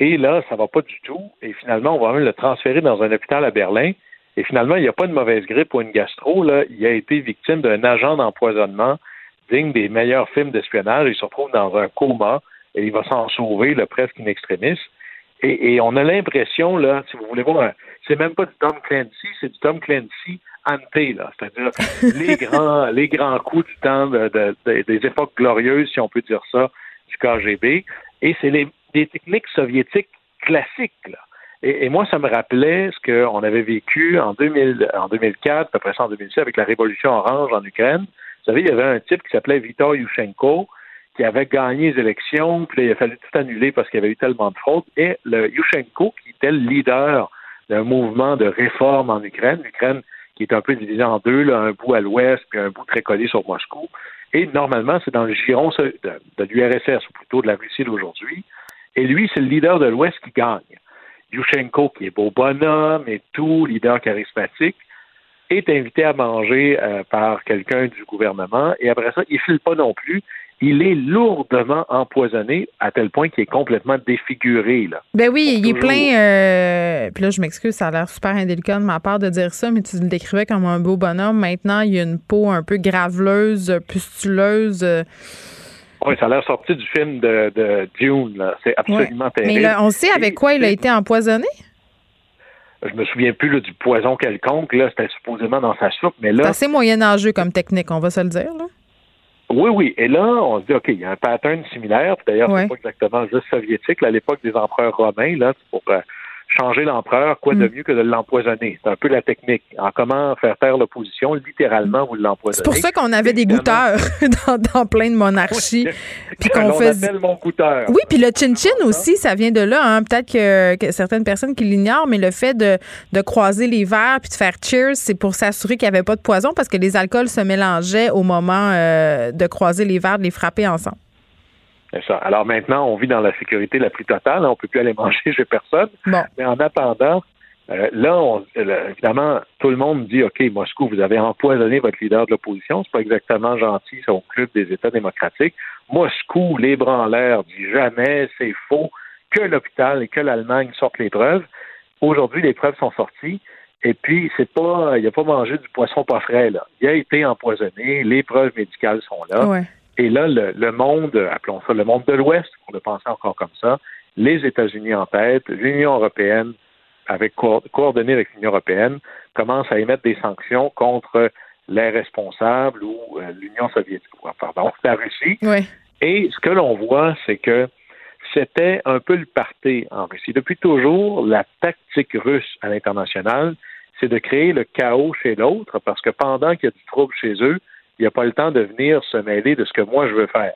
Et là, ça va pas du tout. Et finalement, on va même le transférer dans un hôpital à Berlin. Et finalement, il n'y a pas de mauvaise grippe ou une gastro. Là. Il a été victime d'un agent d'empoisonnement digne des meilleurs films d'espionnage. Il se retrouve dans un coma et il va s'en sauver, le presque in extremis. Et, on a l'impression, là, si vous voulez voir, c'est même pas du Tom Clancy, c'est du Tom Clancy ante, là. C'est-à-dire les grands, les grands coups du temps des époques glorieuses, si on peut dire ça, du KGB. Et c'est les, des techniques soviétiques classiques, là. Et, moi, ça me rappelait ce qu'on avait vécu en, 2000, en 2004, après ça en 2006, avec la révolution orange en Ukraine. Vous savez, il y avait un type qui s'appelait Viktor Yushchenko, qui avait gagné les élections, puis là, il a fallu tout annuler parce qu'il y avait eu tellement de fraude, et le Yushchenko, qui était le leader d'un mouvement de réforme en Ukraine, l'Ukraine qui est un peu divisée en deux, là, un bout à l'ouest, puis un bout très collé sur Moscou. Et normalement, c'est dans le giron de, l'URSS, ou plutôt de la Russie d'aujourd'hui. Et lui, c'est le leader de l'Ouest qui gagne. Yushchenko, qui est beau bonhomme et tout, leader charismatique, est invité à manger euh, par quelqu'un du gouvernement et après ça, il file pas non plus il est lourdement empoisonné à tel point qu'il est complètement défiguré. Là. Ben oui, il est plein. Euh, puis là, je m'excuse, ça a l'air super indélicat de ma part de dire ça, mais tu le décrivais comme un beau bonhomme. Maintenant, il a une peau un peu graveleuse, pustuleuse. Oui, ça a l'air sorti du film de, Dune. C'est absolument terrible. Mais on sait avec quoi il a été empoisonné? Je me souviens plus du poison quelconque. Là, c'était supposément dans sa soupe, mais là. C'est assez moyenâgeux comme technique, on va se le dire. Là. Oui, oui. Et là, on se dit, OK, il y a un pattern similaire. D'ailleurs, c'est pas exactement juste soviétique. à l'époque des empereurs romains, là, pour euh, changer l'empereur, quoi de mm. mieux que de l'empoisonner? C'est un peu la technique. En comment faire taire l'opposition, littéralement, vous l'empoisonnez. C'est pour ça qu'on avait des goûteurs dans, plein de monarchies. puis qu'on fait... mon goûteur. Oui, puis le chin-chin aussi, ça vient de là. Hein. Peut-être que, certaines personnes qui l'ignorent, mais le fait de, croiser les verres puis de faire cheers, c'est pour s'assurer qu'il n'y avait pas de poison parce que les alcools se mélangeaient au moment euh, de croiser les verres, de les frapper ensemble. Alors maintenant, on vit dans la sécurité la plus totale. On ne peut plus aller manger chez personne. Mais en attendant, euh, là, évidemment, tout le monde dit OK, Moscou, vous avez empoisonné votre leader de l'opposition. C'est pas exactement gentil, c'est au club des États démocratiques. Moscou, les bras en l'air, dit jamais, c'est faux, que l'hôpital et que l'Allemagne sortent les preuves. Aujourd'hui, les preuves sont sorties. Et puis, c'est pas, il n'a pas mangé du poisson pas frais, là. Il a été empoisonné, les preuves médicales sont là. Et là, le, monde, appelons ça le monde de l'Ouest, pour le penser encore comme ça, les États-Unis en tête, l'Union européenne, avec coordonnée avec l'Union européenne, commence à émettre des sanctions contre les responsables ou euh, l'Union soviétique, pardon, la Russie. Et ce que l'on voit, c'est que c'était un peu le parté en Russie. Depuis toujours, la tactique russe à l'international, c'est de créer le chaos chez l'autre, parce que pendant qu'il y a du trouble chez eux, il n'y a pas le temps de venir se mêler de ce que moi je veux faire.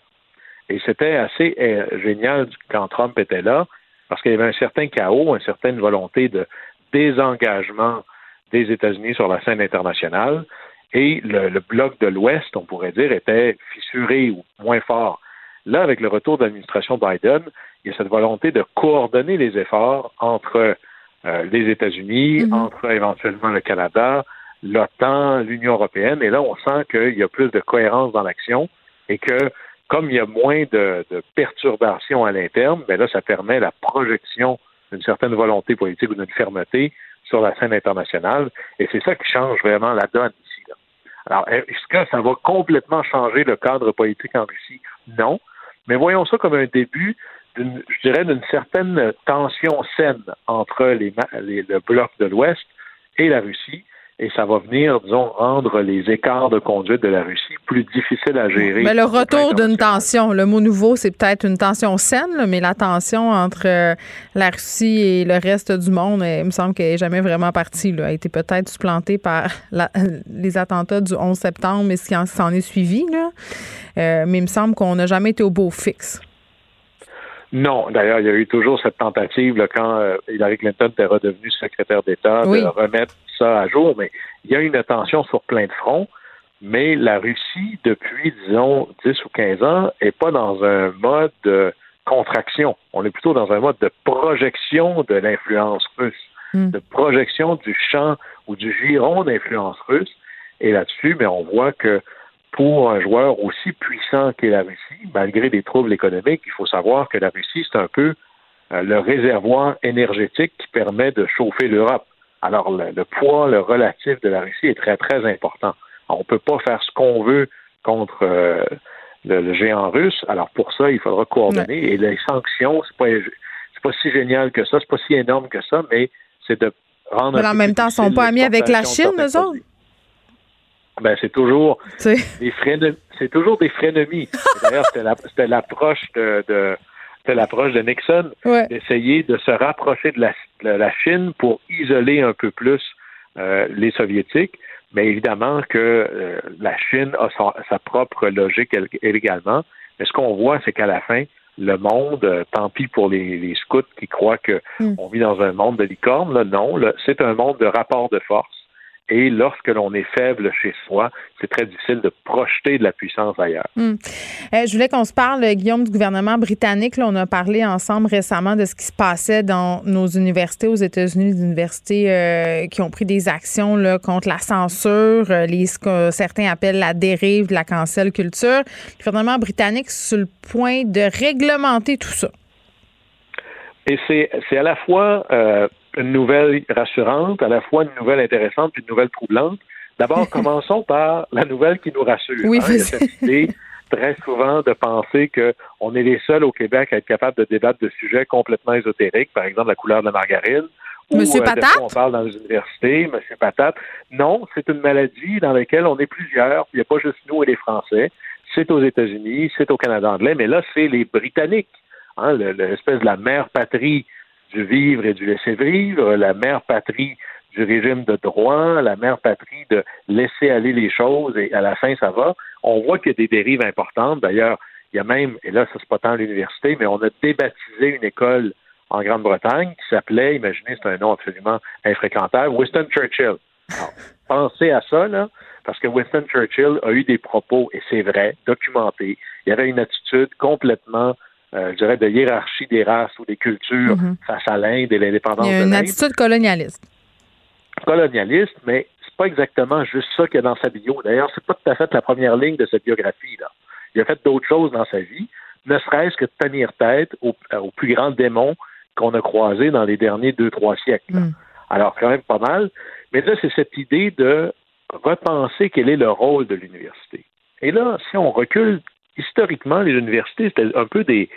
Et c'était assez euh, génial quand Trump était là, parce qu'il y avait un certain chaos, une certaine volonté de désengagement des États-Unis sur la scène internationale, et le, bloc de l'Ouest, on pourrait dire, était fissuré ou moins fort. Là, avec le retour de l'administration Biden, il y a cette volonté de coordonner les efforts entre euh, les États-Unis, mm-hmm. entre éventuellement le Canada, l'OTAN, l'Union européenne. Et là, on sent qu'il y a plus de cohérence dans l'action et que comme il y a moins de, perturbations à l'interne, ben là, ça permet la projection d'une certaine volonté politique ou d'une fermeté sur la scène internationale. Et c'est ça qui change vraiment la donne ici. Alors, est-ce que ça va complètement changer le cadre politique en Russie? Non. Mais voyons ça comme un début d'une, je dirais, d'une certaine tension saine entre les, le bloc de l'Ouest et la Russie et ça va venir, disons, rendre les écarts de conduite de la Russie plus difficiles à gérer. Mais le retour d'une tension, le mot nouveau, c'est peut-être une tension saine, mais la tension entre euh, la Russie et le reste du monde, il me semble qu'elle n'est jamais vraiment partie. Elle a été peut-être supplantée par les attentats du 11 septembre et ce qui s'en est suivi. Là. Euh, mais il me semble qu'on n'a jamais été au beau fixe. Non, d'ailleurs, il y a eu toujours cette tentative là, quand euh, Hillary Clinton était redevenue secrétaire d'État de remettre ça à jour, mais il y a une tension sur plein de fronts. Mais la Russie, depuis, disons, 10 ou 15 ans, est pas dans un mode de contraction. On est plutôt dans un mode de projection de l'influence russe, hmm. de projection du champ ou du giron d'influence russe. Et là-dessus, mais on voit que pour un joueur aussi puissant qu'est la Russie, malgré des troubles économiques, il faut savoir que la Russie, c'est un peu euh, le réservoir énergétique qui permet de chauffer l'Europe. Alors, le, poids, le relatif de la Russie est très, très important. on ne peut pas faire ce qu'on veut contre euh, le, géant russe. Alors, pour ça, il faudra coordonner. Et les sanctions, c'est pas, pas si génial que ça, c'est pas si énorme que ça, mais c'est de rendre. Mais en même temps, ils ne sont pas amis avec la Chine, eux autres? Ben c'est toujours des frenemies. C'est toujours des frenemies. D'ailleurs, c'était l'approche de, de l'approche de Nixon, d'essayer de se rapprocher de la, Chine pour isoler un peu plus euh, les soviétiques. Mais évidemment que euh, la Chine a sa, propre logique également. Mais ce qu'on voit, c'est qu'à la fin, le monde, euh, tant pis pour les, scouts qui croient qu'on mm. vit dans un monde de licorne, là, non, c'est un monde de rapport de force et lorsque l'on est faible chez soi, c'est très difficile de projeter de la puissance ailleurs. Hmm. Euh, je voulais qu'on se parle, Guillaume, du gouvernement britannique. Là, on a parlé ensemble récemment de ce qui se passait dans nos universités aux États-Unis, des universités euh, qui ont pris des actions là, contre la censure, euh, les, ce que certains appellent la dérive de la cancel culture. Le gouvernement britannique sur le point de réglementer tout ça. Et c'est à la fois une nouvelle rassurante, à la fois une nouvelle intéressante puis une nouvelle troublante. D'abord, commençons par la nouvelle qui nous rassure. Oui, hein. Il y a cette idée très souvent de penser qu'on est les seuls au Québec à être capables de débattre de sujets complètement ésotériques, par exemple la couleur de la margarine. Monsieur ou, euh, Patate? on parle dans les universités, Monsieur Patate. Non, c'est une maladie dans laquelle on est plusieurs. Il n'y a pas juste nous et les Français. C'est aux États-Unis, c'est au Canada anglais, mais là, c'est les Britanniques, hein, l'espèce de la mère patrie du vivre et du laisser vivre, la mère patrie du régime de droit, la mère patrie de laisser aller les choses et à la fin ça va. On voit qu'il y a des dérives importantes. D'ailleurs, il y a même, et là, ça c'est pas tant l'université, mais on a débaptisé une école en Grande-Bretagne qui s'appelait, imaginez, c'est un nom absolument infréquentable, Winston Churchill. Alors, pensez à ça, là, parce que Winston Churchill a eu des propos, et c'est vrai, documentés. Il avait une attitude complètement, euh, je dirais, de hiérarchie des races ou des cultures mm-hmm. face à l'Inde et l'indépendance de l'Inde. Une attitude colonialiste. Colonialiste, mais c'est pas exactement juste ça qu'il y a dans sa bio. D'ailleurs, c'est pas tout à fait la première ligne de cette biographie, là. Il a fait d'autres choses dans sa vie, ne serait-ce que de tenir tête aux, plus grands démons qu'on a croisés dans les derniers deux, trois siècles. Mm. Alors, quand même pas mal. Mais là, c'est cette idée de repenser quel est le rôle de l'université. Et là, si on recule, historiquement, les universités, c'était un peu des,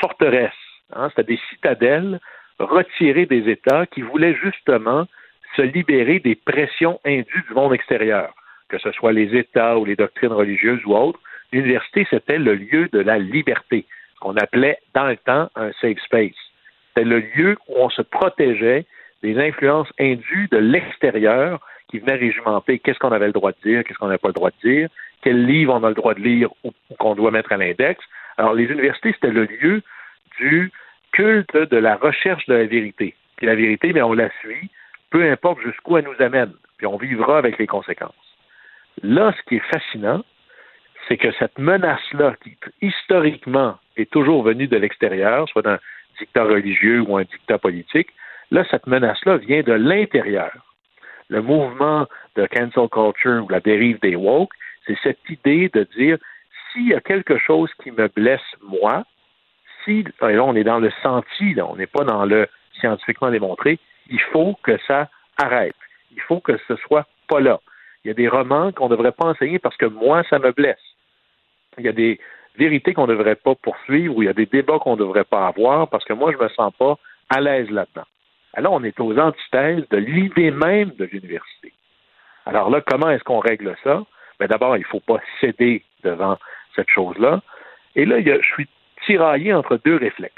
forteresses. Hein? C'était des citadelles retirées des États qui voulaient justement se libérer des pressions indues du monde extérieur, que ce soit les États ou les doctrines religieuses ou autres. L'université, c'était le lieu de la liberté, qu'on appelait dans le temps un safe space. C'était le lieu où on se protégeait des influences indues de l'extérieur qui venaient régimenter qu'est-ce qu'on avait le droit de dire, qu'est-ce qu'on n'avait pas le droit de dire, quel livre on a le droit de lire ou, qu'on doit mettre à l'index. Alors, les universités, c'était le lieu du culte de la recherche de la vérité. Puis la vérité, bien, on la suit, peu importe jusqu'où elle nous amène, puis on vivra avec les conséquences. Là, ce qui est fascinant, c'est que cette menace-là, qui historiquement est toujours venue de l'extérieur, soit d'un dictat religieux ou un dictat politique, là, cette menace-là vient de l'intérieur. Le mouvement de cancel culture ou la dérive des woke, c'est cette idée de dire s'il y a quelque chose qui me blesse moi, si, et là on est dans le senti, là, on n'est pas dans le scientifiquement démontré, il faut que ça arrête. Il faut que ce soit pas là. Il y a des romans qu'on ne devrait pas enseigner parce que moi, ça me blesse. Il y a des vérités qu'on ne devrait pas poursuivre ou il y a des débats qu'on ne devrait pas avoir parce que moi, je ne me sens pas à l'aise là-dedans. Alors, on est aux antithèses de l'idée même de l'université. Alors là, comment est-ce qu'on règle ça? Mais d'abord, il ne faut pas céder devant cette chose-là. Et là, je suis tiraillé entre deux réflexes.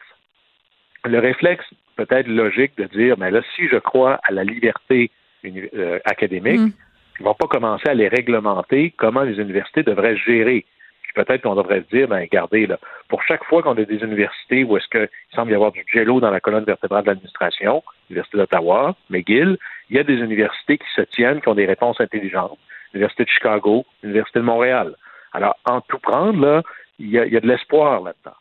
Le réflexe peut-être logique de dire, mais là, si je crois à la liberté euh, académique, mm. je ne vais pas commencer à les réglementer comment les universités devraient gérer. Puis peut-être qu'on devrait se dire, ben, regardez, là, pour chaque fois qu'on a des universités où est-ce qu'il semble y avoir du jello dans la colonne vertébrale de l'administration, l'Université d'Ottawa, McGill, il y a des universités qui se tiennent, qui ont des réponses intelligentes. L'Université de Chicago, l'Université de Montréal. Alors, en tout prendre, là, il y y a de l'espoir là-dedans.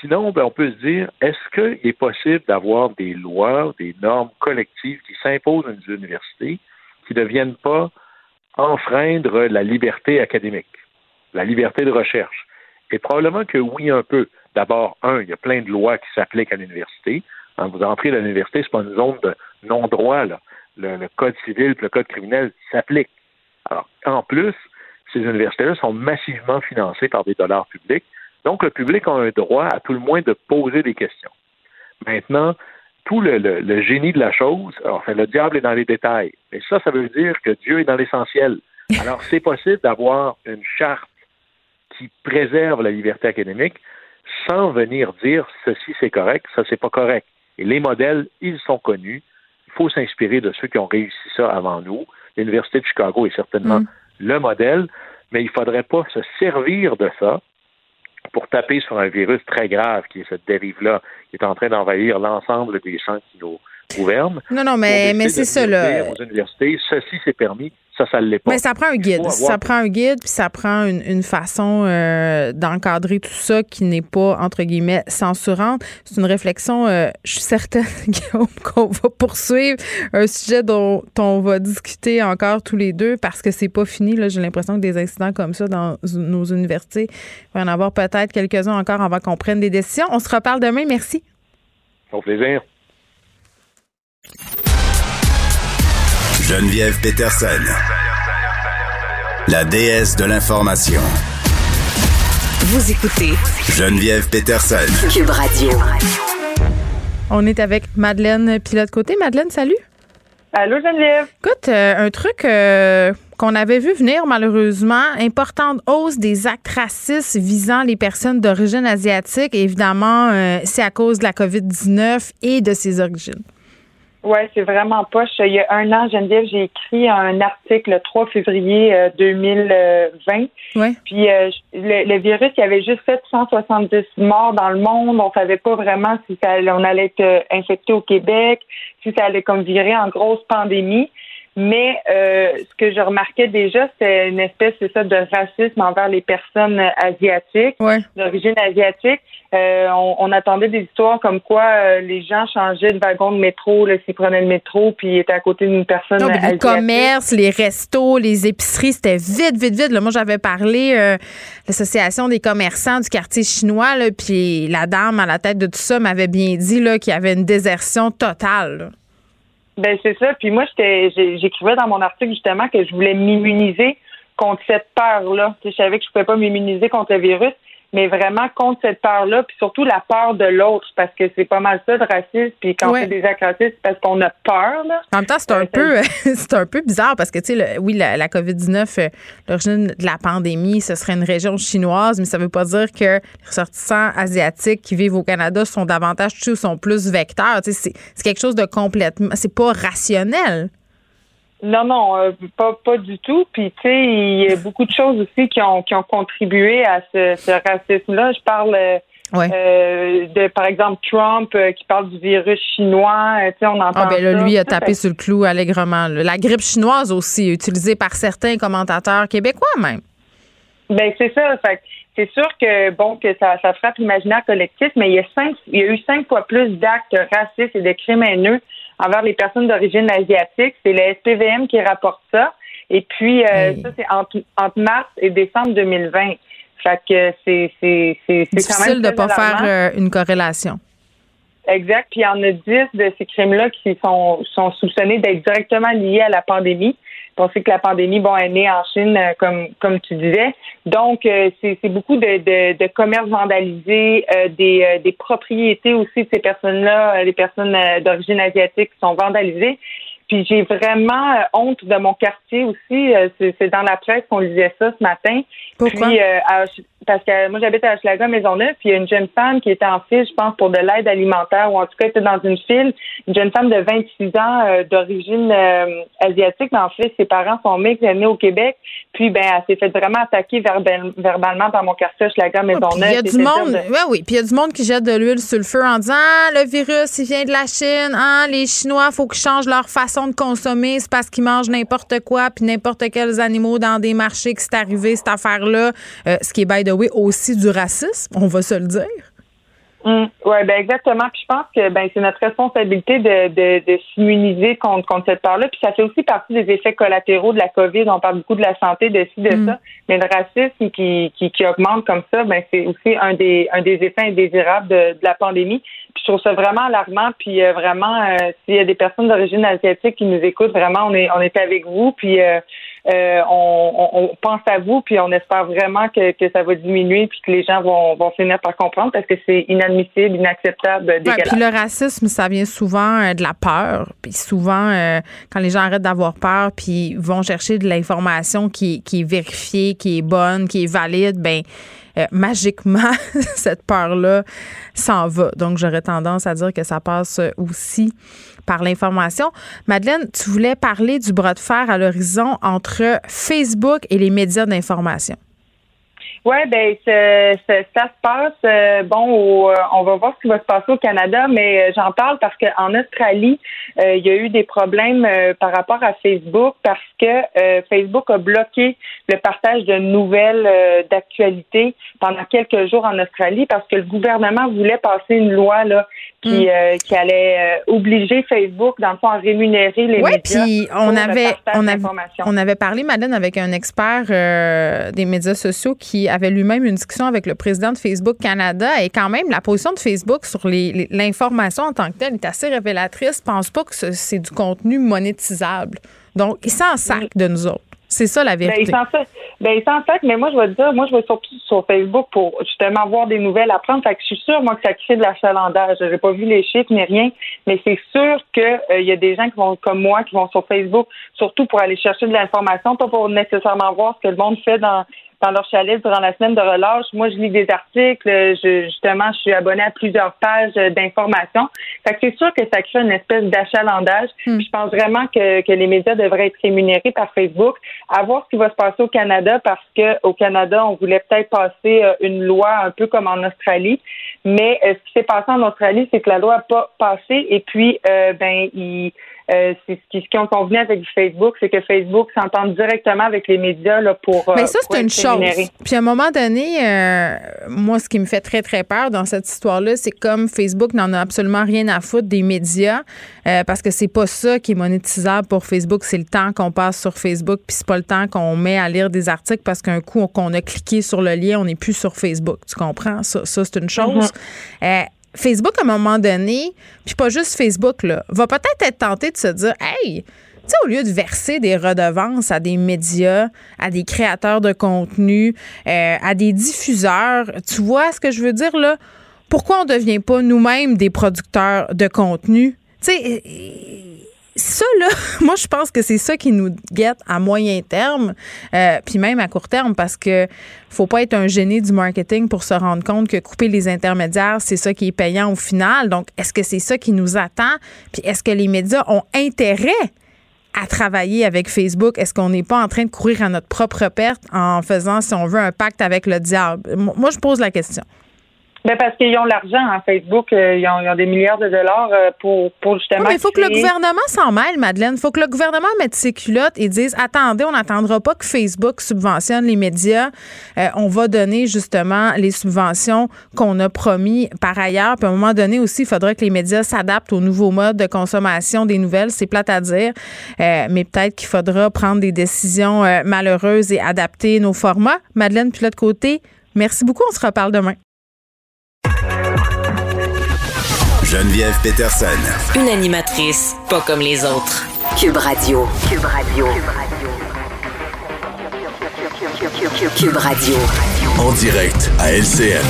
Sinon, ben, on peut se dire, est-ce qu'il est possible d'avoir des lois, des normes collectives qui s'imposent aux universités qui ne viennent pas enfreindre la liberté académique, la liberté de recherche? Et probablement que oui, un peu. D'abord, un, il y a plein de lois qui s'appliquent à l'université. Quand vous entrez à l'université, c'est pas une zone de non-droit, là. Le, code civil le code criminel s'appliquent. Alors, en plus, ces universités-là sont massivement financées par des dollars publics. Donc, le public a un droit, à tout le moins, de poser des questions. Maintenant, tout le, génie de la chose, enfin, le diable est dans les détails. Et ça, ça veut dire que Dieu est dans l'essentiel. Alors, c'est possible d'avoir une charte qui préserve la liberté académique sans venir dire ceci c'est correct, ça c'est pas correct. Et les modèles, ils sont connus. Il faut s'inspirer de ceux qui ont réussi ça avant nous. L'Université de Chicago est certainement mm. le modèle, mais il ne faudrait pas se servir de ça pour taper sur un virus très grave qui est cette dérive-là, qui est en train d'envahir l'ensemble des champs qui nous Non, non, mais, mais c'est ça, là. Aux universités, ceci c'est permis, ça, ça l'est pas. Mais ça prend un guide. Ça prend un guide, puis ça prend une, façon euh, d'encadrer tout ça qui n'est pas, entre guillemets, censurante. C'est une réflexion, euh, je suis certaine, qu'on va poursuivre. Un sujet dont on va discuter encore tous les deux parce que c'est pas fini. J'ai l'impression que des incidents comme ça dans nos universités, il va y en avoir peut-être quelques-uns encore avant qu'on prenne des décisions. On se reparle demain. Merci. Au plaisir. Geneviève Peterson, la déesse de l'information. Vous écoutez Geneviève Peterson, Cube Radio. On est avec Madeleine Pilote-Côté. Madeleine, salut. Allô, Geneviève. Écoute, euh, un truc euh, qu'on avait vu venir malheureusement, importante hausse des actes racistes visant les personnes d'origine asiatique. évidemment, euh, c'est à cause de la COVID-19 et de ses origines. Oui, c'est vraiment poche. Il y a un an, Geneviève, j'ai écrit un article le 3 février 2020. Euh, ouais. Puis euh, le, virus, il y avait juste 770 morts dans le monde. On savait pas vraiment si ça, on allait être infecté au Québec, si ça allait comme virer en grosse pandémie. Mais euh, ce que je remarquais déjà, c'est une espèce, c'est ça, de racisme envers les personnes asiatiques, d'origine asiatique. Euh, on, attendait des histoires comme quoi euh, les gens changeaient de wagon de métro, s'ils prenaient le métro, puis étaient à côté d'une personne non, asiatique. Les commerces, les restos, les épiceries, c'était vite, vite, vite. Là, moi, j'avais parlé euh, l'association des commerçants du quartier chinois, là, puis la dame à la tête de tout ça m'avait bien dit qu'il y avait une désertion totale. Ben c'est ça. Puis moi, j'écrivais dans mon article justement que je voulais m'immuniser contre cette peur-là. Je savais que je pouvais pas m'immuniser contre le virus, mais vraiment contre cette peur-là, puis surtout la peur de l'autre, parce que c'est pas mal ça de racisme, puis quand on fait des c'est parce qu'on a peur. Là. En même temps, c'est un, euh, peu, c'est un peu bizarre, parce que, tu sais, oui, la, COVID-19, euh, l'origine de la pandémie, ce serait une région chinoise, mais ça veut pas dire que les ressortissants asiatiques qui vivent au Canada sont davantage touchés ou sont plus vecteurs. Tu sais, c'est quelque chose de complètement... C'est pas rationnel. Non, non, euh, pas, pas du tout. Puis, tu sais, il y a beaucoup de choses aussi qui ont, qui ont contribué à ce, ce racisme-là. Je parle euh, euh de, par exemple, Trump euh, qui parle du virus chinois. tu sais, on entend. Ah, ben là, lui a tapé sur le clou allègrement. La grippe chinoise aussi, utilisée par certains commentateurs québécois même. Ben, c'est ça. Fait c'est sûr que bon que ça, ça frappe l'imaginaire collectif, mais il y a cinq, il y a eu cinq fois plus d'actes racistes et de crimes haineux envers les personnes d'origine asiatique. C'est le SPVM qui rapporte ça. Et puis, euh, ça, c'est entre, mars et décembre 2020. Fait que c'est c'est c'est difficile de ne pas faire euh, une corrélation. Exact. Puis il y en a dix de ces crimes-là qui sont, sont soupçonnés d'être directement liés à la pandémie. On sait que la pandémie, bon, est née en Chine, euh, comme comme tu disais. Donc, euh, c'est beaucoup de, de, de commerces vandalisés, euh, des, des propriétés aussi de ces personnes-là, les personnes d'origine asiatique qui sont vandalisées. Puis j'ai vraiment honte de mon quartier aussi. C'est dans la presse qu'on lisait ça ce matin. Pourquoi? Puis, parce que moi j'habite à Maison Maisonneuve, puis il y a une jeune femme qui était en file, je pense, pour de l'aide alimentaire, ou en tout cas était dans une file, une jeune femme de 26 ans euh, d'origine euh, asiatique, mais en fait, ses parents sont mixtes, elle est née au Québec, puis ben elle s'est fait vraiment attaquer verbalement dans mon quartier Maison Maisonneuve. Il y a du monde, oui, oui, puis il y a du monde qui jette de l'huile sur le feu en disant ah, le virus, il vient de la Chine, ah, les Chinois, faut qu'ils changent leur façon de consommer, c'est parce qu'ils mangent n'importe quoi, puis n'importe quels animaux dans des marchés que c'est arrivé cette affaire-là, euh, ce qui est by oui, aussi du racisme, on va se le dire. Mm. oui, ben exactement. Puis je pense que ben c'est notre responsabilité de, de, de s'immuniser contre, contre cette peur-là. Puis ça fait aussi partie des effets collatéraux de la COVID. On parle beaucoup de la santé, de ci, de mm. ça. Mais le racisme qui, qui, qui augmente comme ça, ben c'est aussi un des un des effets indésirables de, la pandémie. Puis je trouve ça vraiment alarmant. Puis euh, vraiment, euh, s'il y a des personnes d'origine asiatique qui nous écoutent, vraiment, on est on est avec vous. Puis euh, euh, on, pense à vous, puis on espère vraiment que, ça va diminuer, puis que les gens vont, finir par comprendre parce que c'est inadmissible, inacceptable, dégueulasse. puis le racisme, ça vient souvent euh, de la peur, puis souvent euh, quand les gens arrêtent d'avoir peur, puis vont chercher de l'information qui, qui est vérifiée, qui est bonne, qui est valide, ben magiquement, cette peur-là s'en va. Donc, j'aurais tendance à dire que ça passe aussi par l'information. Madeleine, tu voulais parler du bras de fer à l'horizon entre Facebook et les médias d'information. Oui, ben ça, ça, se passe. Euh, bon, euh, on va voir ce qui va se passer au Canada, mais euh, j'en parle parce qu'en Australie, il y a eu des problèmes par rapport à Facebook parce que Facebook a bloqué le partage de nouvelles d'actualité pendant quelques jours en Australie parce que le gouvernement voulait passer une loi là qui, mm. qui allait obliger Facebook, dans le fond, à rémunérer les médias. puis on avait, on avait, on avait parlé, Madeleine, avec un expert des médias sociaux qui avait lui-même une discussion avec le président de Facebook Canada et quand même la position de Facebook sur l'information en tant que telle est assez révélatrice. Je pense pas que c'est du contenu monétisable. Donc, il s'en sac de nous autres. C'est ça la ben, vérité. Ben sans fait, mais moi je vais te dire, moi je vais surtout sur Facebook pour justement voir des nouvelles. Fait que je suis sûre, moi, que ça crée de l'achalandage. J'ai pas vu les chiffres ni rien, mais c'est sûr que euh, il y a des gens qui vont comme moi qui vont sur Facebook, surtout pour aller chercher de l'information, pas pour nécessairement voir ce que le monde fait dans dans leur chalet durant la semaine de relâche. Moi, je lis des articles. Je, justement, je suis abonnée à plusieurs pages d'informations. Fait que c'est sûr que ça crée une espèce d'achalandage. Hmm. Je pense vraiment que, que les médias devraient être rémunérés par Facebook. À voir ce qui va se passer au Canada parce que au Canada, on voulait peut-être passer euh, une loi un peu comme en Australie. Mais euh, ce qui s'est passé en Australie, c'est que la loi n'a pas passé et puis euh, ben il euh, c'est ce qui, ce ont convenu avec Facebook, c'est que Facebook s'entend directement avec les médias là, pour. Mais ça, c'est une chose. Puis à un moment donné, euh, moi, ce qui me fait très, très peur dans cette histoire-là, c'est comme Facebook n'en a absolument rien à foutre des médias, euh, parce que c'est pas ça qui est monétisable pour Facebook, c'est le temps qu'on passe sur Facebook, puis c'est pas le temps qu'on met à lire des articles parce qu'un coup qu'on a cliqué sur le lien, on n'est plus sur Facebook. Tu comprends? Ça, ça c'est une chose. Mm-hmm. Facebook, à un moment donné, puis pas juste Facebook, là, va peut-être être tenté de se dire Hey, tu sais, au lieu de verser des redevances à des médias, à des créateurs de contenu, euh, à des diffuseurs, tu vois ce que je veux dire là? Pourquoi on ne devient pas nous-mêmes des producteurs de contenu? Ça, là, moi, je pense que c'est ça qui nous guette à moyen terme, euh, puis même à court terme, parce que faut pas être un génie du marketing pour se rendre compte que couper les intermédiaires, c'est ça qui est payant au final. Donc, est-ce que c'est ça qui nous attend? Puis est-ce que les médias ont intérêt à travailler avec Facebook? Est-ce qu'on n'est pas en train de courir à notre propre perte en faisant, si on veut, un pacte avec le diable? Moi, je pose la question. Ben parce qu'ils ont l'argent, hein, Facebook, euh, ils, ont, des milliards de dollars euh, pour, pour justement. mais il faut que le gouvernement s'en mêle, Madeleine. Il faut que le gouvernement mette ses culottes et dise attendez, on n'attendra pas que Facebook subventionne les médias. Euh, on va donner justement les subventions qu'on a promis par ailleurs. Puis à un moment donné aussi, il faudrait que les médias s'adaptent aux nouveaux modes de consommation des nouvelles. C'est plate à dire, mais peut-être qu'il faudra prendre des décisions malheureuses et adapter nos formats. Madeleine, puis l'autre côté, merci beaucoup. On se reparle demain. Geneviève Peterson. Une animatrice pas comme les autres. Cube Radio. Cube Radio. Cube Radio. En direct à LCN.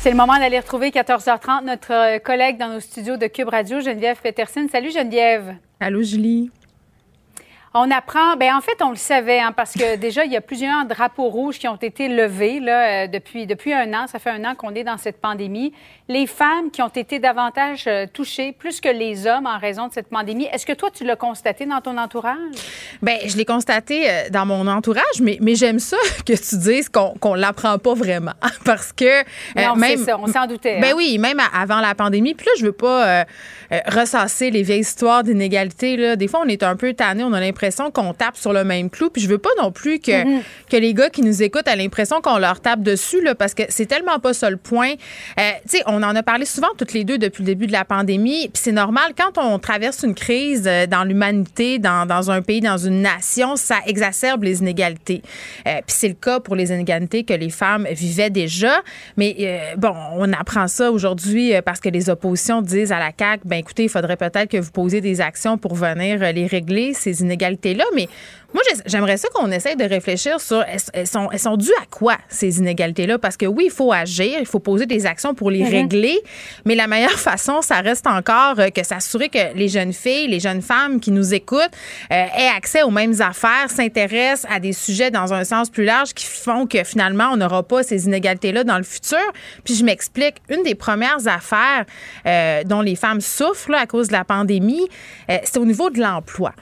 C'est le moment d'aller retrouver 14h30 notre collègue dans nos studios de Cube Radio, Geneviève Peterson. Salut Geneviève. Allô Julie. On apprend, ben en fait, on le savait, hein, parce que déjà, il y a plusieurs drapeaux rouges qui ont été levés là, euh, depuis, depuis un an. Ça fait un an qu'on est dans cette pandémie. Les femmes qui ont été davantage euh, touchées, plus que les hommes, en raison de cette pandémie. Est-ce que toi, tu l'as constaté dans ton entourage? Bien, je l'ai constaté euh, dans mon entourage, mais, mais j'aime ça que tu dises qu'on qu'on l'apprend pas vraiment. Parce que. non, même, ça, on s'en doutait. Ben hein. oui, même avant la pandémie. Puis là, je veux pas ressasser les vieilles histoires d'inégalité. Des fois, on est un peu tanné, on a l'impression qu'on tape sur le même clou. Puis je veux pas non plus que, mm-hmm. que les gars qui nous écoutent aient l'impression qu'on leur tape dessus, là, parce que c'est tellement pas ça le point. Euh, tu sais, on en a parlé souvent toutes les deux depuis le début de la pandémie. Puis c'est normal, quand on traverse une crise euh, dans l'humanité, dans, dans, un pays, dans une nation, ça exacerbe les inégalités. Euh, puis c'est le cas pour les inégalités que les femmes vivaient déjà. Mais bon, on apprend ça aujourd'hui parce que les oppositions disent à la CAQ, ben écoutez, il faudrait peut-être que vous posiez des actions pour venir les régler, ces inégalités là mais moi, j'aimerais ça qu'on essaye de réfléchir sur elles sont, elles sont dues à quoi ces inégalités-là? Parce que oui, il faut agir, il faut poser des actions pour les mm-hmm. régler, mais la meilleure façon, ça reste encore euh, que s'assurer que les jeunes filles, les jeunes femmes qui nous écoutent euh, aient accès aux mêmes affaires, s'intéressent à des sujets dans un sens plus large qui font que finalement, on n'aura pas ces inégalités-là dans le futur. Puis je m'explique, une des premières affaires euh, dont les femmes souffrent à cause de la pandémie, c'est au niveau de l'emploi.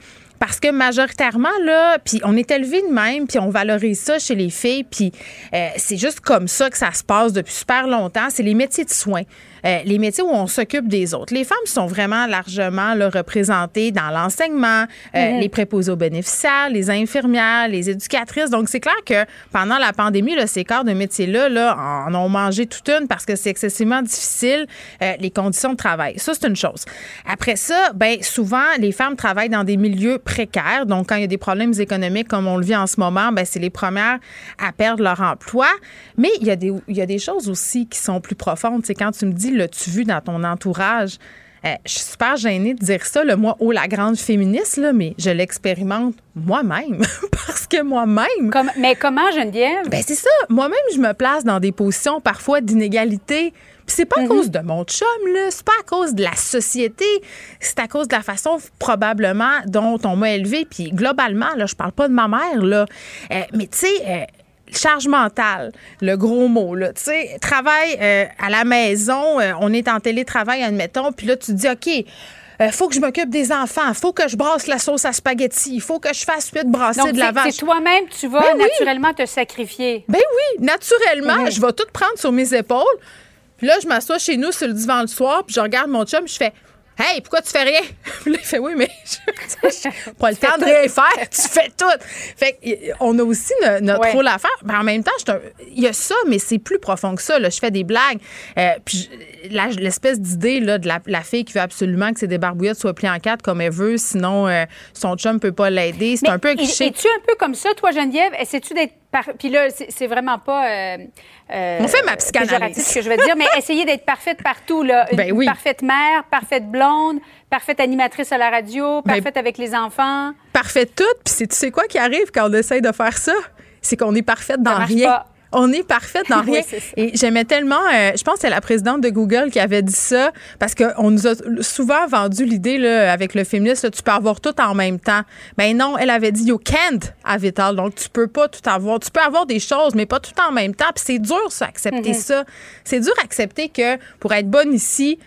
Parce que majoritairement, là, puis on est élevé de même, puis on valorise ça chez les filles, puis euh, c'est juste comme ça que ça se passe depuis super longtemps. C'est les métiers de soins. Euh, les métiers où on s'occupe des autres. Les femmes sont vraiment largement représentées dans l'enseignement, euh, mm-hmm. les préposés aux bénéficiaires, les infirmières, les éducatrices. Donc, c'est clair que pendant la pandémie, là, ces corps de métiers-là là, en ont mangé toute une parce que c'est excessivement difficile, euh, les conditions de travail. Ça, c'est une chose. Après ça, ben souvent, les femmes travaillent dans des milieux précaires. Donc, quand il y a des problèmes économiques comme on le vit en ce moment, ben c'est les premières à perdre leur emploi. Mais il y, a des, il y a des choses aussi qui sont plus profondes. C'est quand tu me dis l'as-tu vu dans ton entourage? je suis super gênée de dire ça, le moi, oh, la grande féministe, là, mais je l'expérimente moi-même. parce que moi-même. mais comment, Geneviève? Ben, c'est ça. Moi-même, je me place dans des positions parfois d'inégalité. Puis c'est pas à mhm. cause de mon chum, là. C'est pas à cause de la société. C'est à cause de la façon, probablement, dont on m'a élevé. Puis globalement, là, je parle pas de ma mère, là. Euh, mais tu sais, euh, charge mentale, le gros mot, là. Tu sais, travail euh, à la maison, euh, on est en télétravail, admettons, puis là, tu te dis, OK, il euh, faut que je m'occupe des enfants, faut que je brasse la sauce à spaghetti, il faut que je fasse de brasser de la vache. C'est toi-même, tu vas ben naturellement te sacrifier. Ben oui, naturellement, mhm. je vais tout prendre sur mes épaules. Puis là, je m'assois chez nous sur le divan le soir, puis je regarde mon chum, je fais Hey, pourquoi tu fais rien? Puis là, il fait Oui, mais je pas le temps de rien faire, tu fais tout. Fait on a aussi notre rôle à faire. Mais en même temps, il y a ça, mais c'est plus profond que ça. Là. Je fais des blagues. Euh, puis l'espèce d'idée de la, la, fille qui veut absolument que ses débarbouillettes soient pliées en quatre comme elle veut, sinon euh, son chum peut pas l'aider. C'est un peu cliché. Es-tu un peu comme ça, toi, Geneviève? Essaies-tu d'être puis là, c'est vraiment pas. Euh, euh, On fait ma psychanalyse. ce que je vais dire, mais essayer d'être parfaite partout. Là. Une ben parfaite mère, parfaite blonde, parfaite animatrice à la radio, ben parfaite avec les enfants. Parfaite toute. Puis tu sais quoi qui arrive quand on essaye de faire ça? C'est qu'on est parfaite dans rien. On est parfaite dans rien. et j'aimais tellement, euh, je pense que c'est la présidente de Google qui avait dit ça, parce qu'on nous a souvent vendu l'idée là, avec le féministe, tu peux avoir tout en même temps. Mais ben non, elle avait dit, you can't have it all. Donc, tu peux pas tout avoir. Tu peux avoir des choses, mais pas tout en même temps. Puis c'est dur, ça, accepter mm-hmm. ça. C'est dur accepter que pour être bonne ici,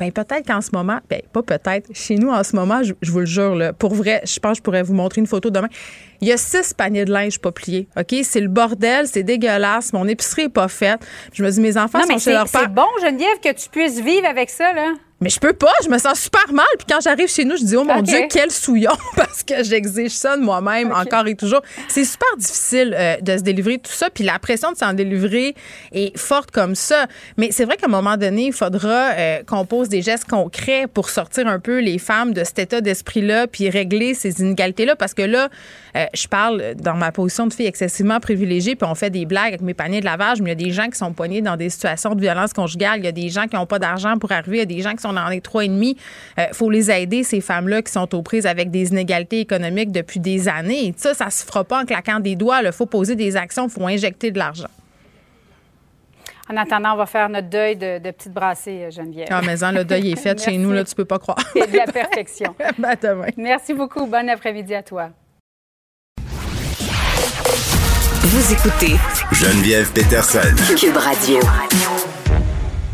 ben peut-être qu'en ce moment, ben pas peut-être, chez nous en ce moment, je, vous le jure, là, pour vrai, je pense que je pourrais vous montrer une photo demain. Il y a six paniers de linge pas pliés. OK? C'est le bordel, c'est dégueulasse. Mon épicerie est pas faite. Je me dis, mes enfants sont chez leur père. C'est bon, Geneviève, que tu puisses vivre avec ça, là. Mais je peux pas, je me sens super mal. Puis quand j'arrive chez nous, je dis oh mon Dieu, quel souillon parce que j'exige ça de moi-même encore et toujours. C'est super difficile euh, de se délivrer tout ça. Puis la pression de s'en délivrer est forte comme ça. Mais c'est vrai qu'à un moment donné, il faudra euh, qu'on pose des gestes concrets pour sortir un peu les femmes de cet état d'esprit-là, puis régler ces inégalités-là. Parce que là, euh, je parle dans ma position de fille excessivement privilégiée, puis on fait des blagues avec mes paniers de lavage, mais il y a des gens qui sont poignés dans des situations de violence conjugale. Il y a des gens qui n'ont pas d'argent pour arriver. Il y a des gens qui sont dans les trois et demi. Il euh, faut les aider, ces femmes-là qui sont aux prises avec des inégalités économiques depuis des années. ça, ça se fera pas en claquant des doigts. Il faut poser des actions, il faut injecter de l'argent. En attendant, on va faire notre deuil de, de petite brassée, euh, Geneviève. Ah, mais le deuil est fait chez nous, là, tu peux pas croire. C'est de la perfection. ben, demain. Merci beaucoup. Bon après-midi à toi. Vous écoutez Geneviève Peterson. Cube Radio.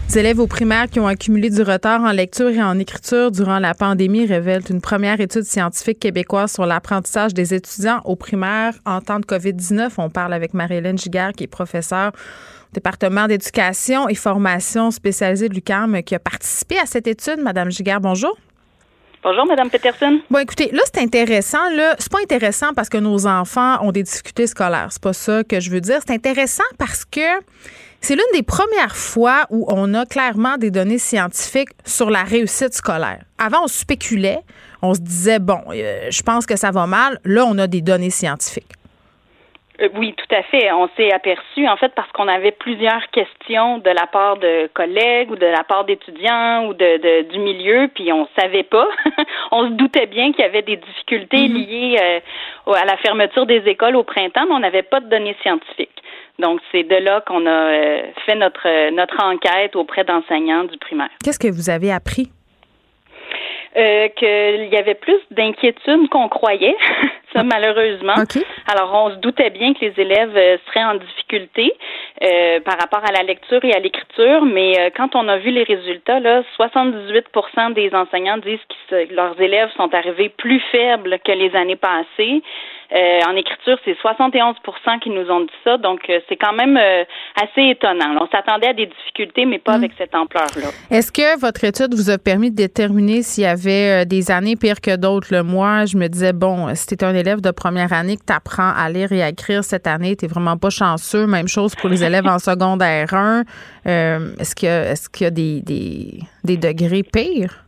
Les élèves aux primaires qui ont accumulé du retard en lecture et en écriture durant la pandémie révèlent une première étude scientifique québécoise sur l'apprentissage des étudiants aux primaires en temps de COVID-19. On parle avec Marie-Hélène Giguère, qui est professeure au département d'éducation et formation spécialisée de l'UQAM, qui a participé à cette étude. Madame Giguère, bonjour. Bonjour, Madame Peterson. Bon, écoutez, là, c'est intéressant. Là, c'est pas intéressant parce que nos enfants ont des difficultés scolaires. C'est pas ça que je veux dire. C'est intéressant parce que c'est l'une des premières fois où on a clairement des données scientifiques sur la réussite scolaire. Avant, on spéculait, on se disait, bon, euh, je pense que ça va mal. Là, on a des données scientifiques. Euh, oui, tout à fait. On s'est aperçu, en fait, parce qu'on avait plusieurs questions de la part de collègues ou de la part d'étudiants ou de, du milieu, puis on savait pas. on se doutait bien qu'il y avait des difficultés mm-hmm. liées euh, à la fermeture des écoles au printemps, mais on n'avait pas de données scientifiques. Donc, c'est de là qu'on a euh, fait notre, notre enquête auprès d'enseignants du primaire. Qu'est-ce que vous avez appris? Euh, qu'il y avait plus d'inquiétude qu'on croyait, ça malheureusement. Alors on se doutait bien que les élèves euh, seraient en difficulté euh, par rapport à la lecture et à l'écriture, mais euh, quand on a vu les résultats, là, 78% des enseignants disent que leurs élèves sont arrivés plus faibles que les années passées. Euh, en écriture, c'est 71% qui nous ont dit ça. Donc, c'est quand même assez étonnant. On s'attendait à des difficultés, mais pas mm. avec cette ampleur-là. Est-ce que votre étude vous a permis de déterminer s'il y avait des années pires que d'autres? Moi, je me disais, bon, tu un élève de première année que tu apprends à lire et à écrire cette année, tu vraiment pas chanceux. Même chose pour les élèves en secondaire 1. est-ce qu'il y a, est-ce qu'il y a des degrés pires?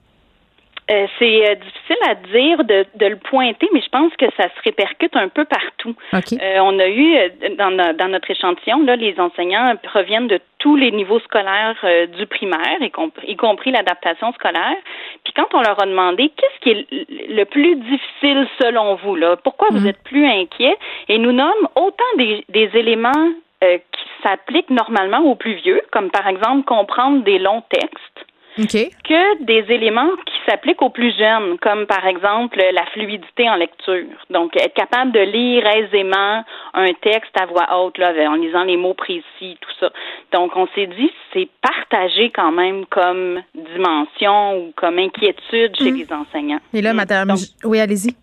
Euh, c'est euh, difficile à dire de, de, le pointer, mais je pense que ça se répercute un peu partout. Euh, on a eu dans, dans, notre échantillon, là, les enseignants proviennent de tous les niveaux scolaires du primaire, y, compris, y compris l'adaptation scolaire. Puis quand on leur a demandé qu'est-ce qui est le plus difficile selon vous, là, pourquoi vous mhm. êtes plus inquiets, et nous nomme autant des, des éléments qui s'appliquent normalement aux plus vieux, comme par exemple comprendre des longs textes que des éléments qui s'appliquent aux plus jeunes, comme par exemple la fluidité en lecture. Donc, être capable de lire aisément un texte à voix haute, là, en lisant les mots précis, tout ça. Donc, on s'est dit, c'est partagé quand même comme dimension ou comme inquiétude chez mhm. les enseignants. Et là, madame, oui, allez-y.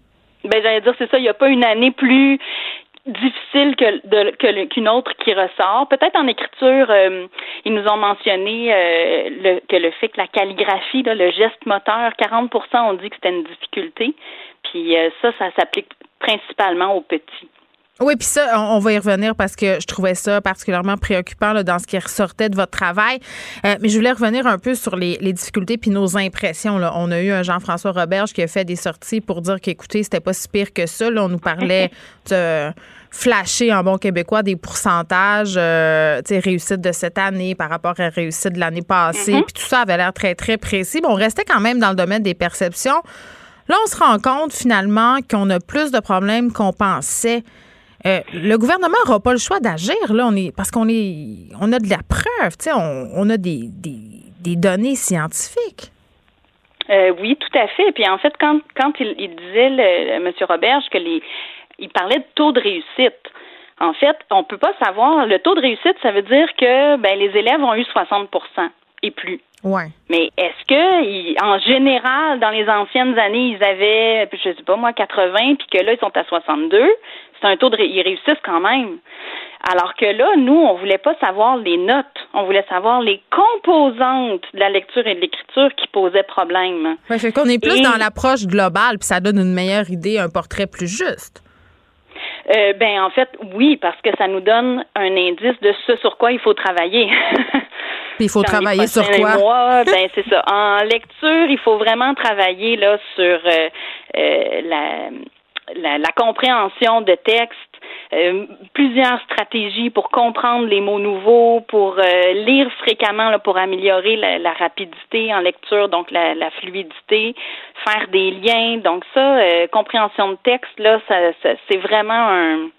Ben, j'allais dire, c'est ça, il n'y a pas une année plus difficile que qu'une autre qui ressort. Peut-être en écriture, euh, ils nous ont mentionné euh, le, que le fait que la calligraphie, le geste moteur, 40% ont dit que c'était une difficulté. Puis euh, ça, ça s'applique principalement aux petits. Oui, puis ça, on, va y revenir parce que je trouvais ça particulièrement préoccupant là, dans ce qui ressortait de votre travail. mais je voulais revenir un peu sur les, difficultés puis nos impressions. Là. On a eu un Jean-François Roberge qui a fait des sorties pour dire qu'écoutez, c'était pas si pire que ça. Là, on nous parlait de flasher en bon québécois des pourcentages, euh, tu sais, réussite de cette année par rapport à réussite de l'année passée. Mm-hmm. Puis tout ça avait l'air très, très précis. Mais on restait quand même dans le domaine des perceptions. Là, on se rend compte finalement qu'on a plus de problèmes qu'on pensait. Euh, le gouvernement n'aura pas le choix d'agir là, on est parce qu'on est, on a de la preuve, tu sais, on, a des, des, données scientifiques. Euh, oui, tout à fait. Puis en fait, quand, quand il, disait, le, M. Roberge, que les, il parlait de taux de réussite. En fait, on peut pas savoir. Le taux de réussite, ça veut dire que ben, les élèves ont eu 60% et plus. Ouais. Mais est-ce que, en général, dans les anciennes années, ils avaient, je sais pas moi, 80, puis que là, ils sont à 62? C'est un taux de... Ils réussissent quand même. Alors que là, nous, on voulait pas savoir les notes. On voulait savoir les composantes de la lecture et de l'écriture qui posaient problème. Ouais, fait qu'on est plus dans l'approche globale, puis ça donne une meilleure idée, un portrait plus juste. Euh, ben en fait, oui, parce que ça nous donne un indice de ce sur quoi il faut travailler. il faut travailler sur quoi? Ben c'est ça. En lecture, il faut vraiment travailler là sur euh, euh, la, la, la compréhension de texte euh, plusieurs stratégies pour comprendre les mots nouveaux, pour euh, lire fréquemment là, pour améliorer la, rapidité en lecture, donc la, la, fluidité, faire des liens. Donc ça, euh, compréhension de texte, là, ça c'est vraiment un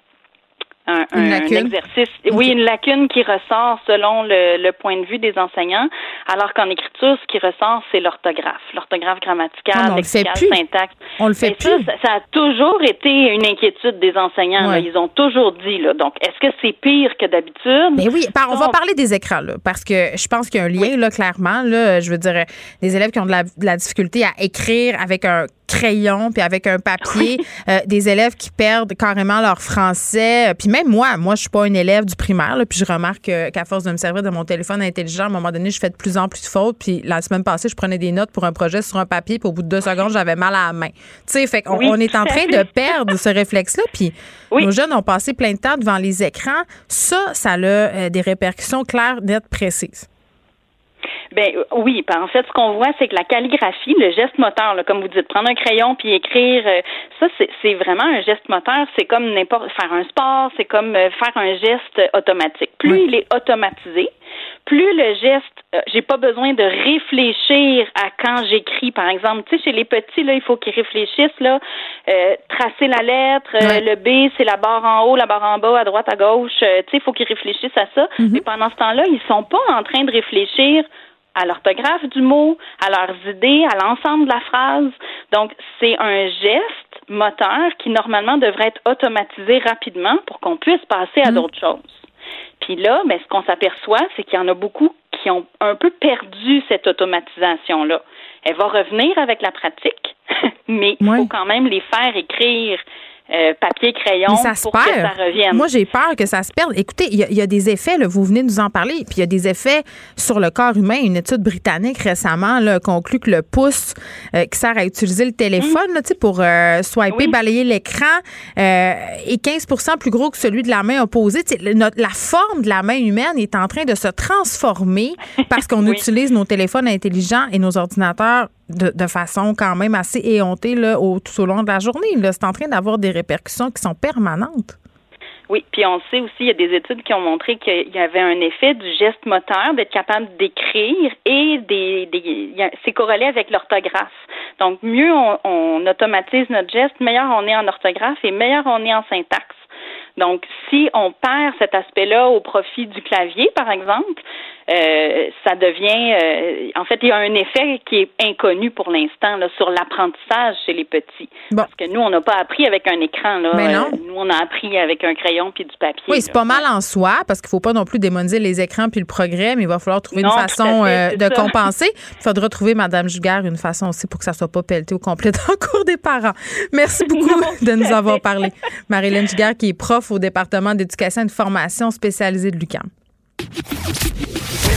un, exercice. Oui, une lacune qui ressort selon le, point de vue des enseignants, alors qu'en écriture, ce qui ressort, c'est l'orthographe, l'orthographe grammaticale, ah, syntaxe. On le fait plus. Ça, a toujours été une inquiétude des enseignants. Ils ont toujours dit. Là. Donc, est-ce que c'est pire que d'habitude? Mais oui, on va parler des écrans, là, parce que je pense qu'il y a un lien, là, clairement. Là, je veux dire, des élèves qui ont de la difficulté à écrire avec un crayon puis avec un papier, euh, des élèves qui perdent carrément leur français. Puis même moi, moi, je suis pas une élève du primaire, puis je remarque qu'à force de me servir de mon téléphone intelligent, à un moment donné, je fais de plus en plus de fautes. Puis la semaine passée, je prenais des notes pour un projet sur un papier, puis au bout de deux secondes, j'avais mal à la main. Tu sais, fait qu'on on est en train de perdre ce réflexe-là. Puis nos jeunes ont passé plein de temps devant les écrans. Ça, ça a euh, des répercussions claires, nettes, précises. Ben oui, ben, en fait, ce qu'on voit, c'est que la calligraphie, le geste moteur, comme vous dites, prendre un crayon puis écrire, euh, ça, c'est vraiment un geste moteur. C'est comme n'importe faire un sport, c'est comme euh, faire un geste automatique. Plus il est automatisé, plus le geste, euh, j'ai pas besoin de réfléchir à quand j'écris, par exemple. Tu sais, chez les petits, là, il faut qu'ils réfléchissent, là, tracer la lettre, le B, c'est la barre en haut, la barre en bas, à droite, à gauche. tu sais, il faut qu'ils réfléchissent à ça. Mais mm-hmm. pendant ce temps-là, ils sont pas en train de réfléchir à l'orthographe du mot, à leurs idées, à l'ensemble de la phrase. Donc, c'est un geste moteur qui normalement devrait être automatisé rapidement pour qu'on puisse passer à mm. d'autres choses. Puis là, ben, ce qu'on s'aperçoit, c'est qu'il y en a beaucoup qui ont un peu perdu cette automatisation-là. Elle va revenir avec la pratique, mais il faut quand même les faire écrire euh, papier crayon ça pour que ça revienne. Moi, j'ai peur que ça se perde. Écoutez, il y, a des effets, là, vous venez de nous en parler, puis il y a des effets sur le corps humain. Une étude britannique récemment là, conclut que le pouce euh, qui sert à utiliser le téléphone là, pour euh, swiper, balayer l'écran est 15% plus gros que celui de la main opposée. la forme de la main humaine est en train de se transformer parce qu'on utilise nos téléphones intelligents et nos ordinateurs de, façon quand même assez éhontée là, au, tout au long de la journée. C'est en train d'avoir des répercussions qui sont permanentes. Oui, puis on sait aussi, il y a des études qui ont montré qu'il y avait un effet du geste moteur, d'être capable d'écrire et des, c'est corrélé avec l'orthographe. Donc, mieux on, on automatise notre geste, meilleur on est en orthographe et meilleur on est en syntaxe. Donc, si on perd cet aspect-là au profit du clavier, par exemple, euh, ça devient, euh, en fait, il y a un effet qui est inconnu pour l'instant sur l'apprentissage chez les petits. Parce que nous, on n'a pas appris avec un écran. Là. Mais non. Euh, nous, on a appris avec un crayon puis du papier. Oui, c'est pas mal en soi, parce qu'il faut pas non plus démoniser les écrans puis le progrès, mais il va falloir trouver une façon de compenser. Il faudra trouver, Madame Jugard, une façon aussi pour que ça soit pas pelleté au complet dans le cours des parents. Merci beaucoup de nous avoir parlé. Marilyn Jugard, qui est prof au département d'éducation et de formation spécialisée de l'UQAM.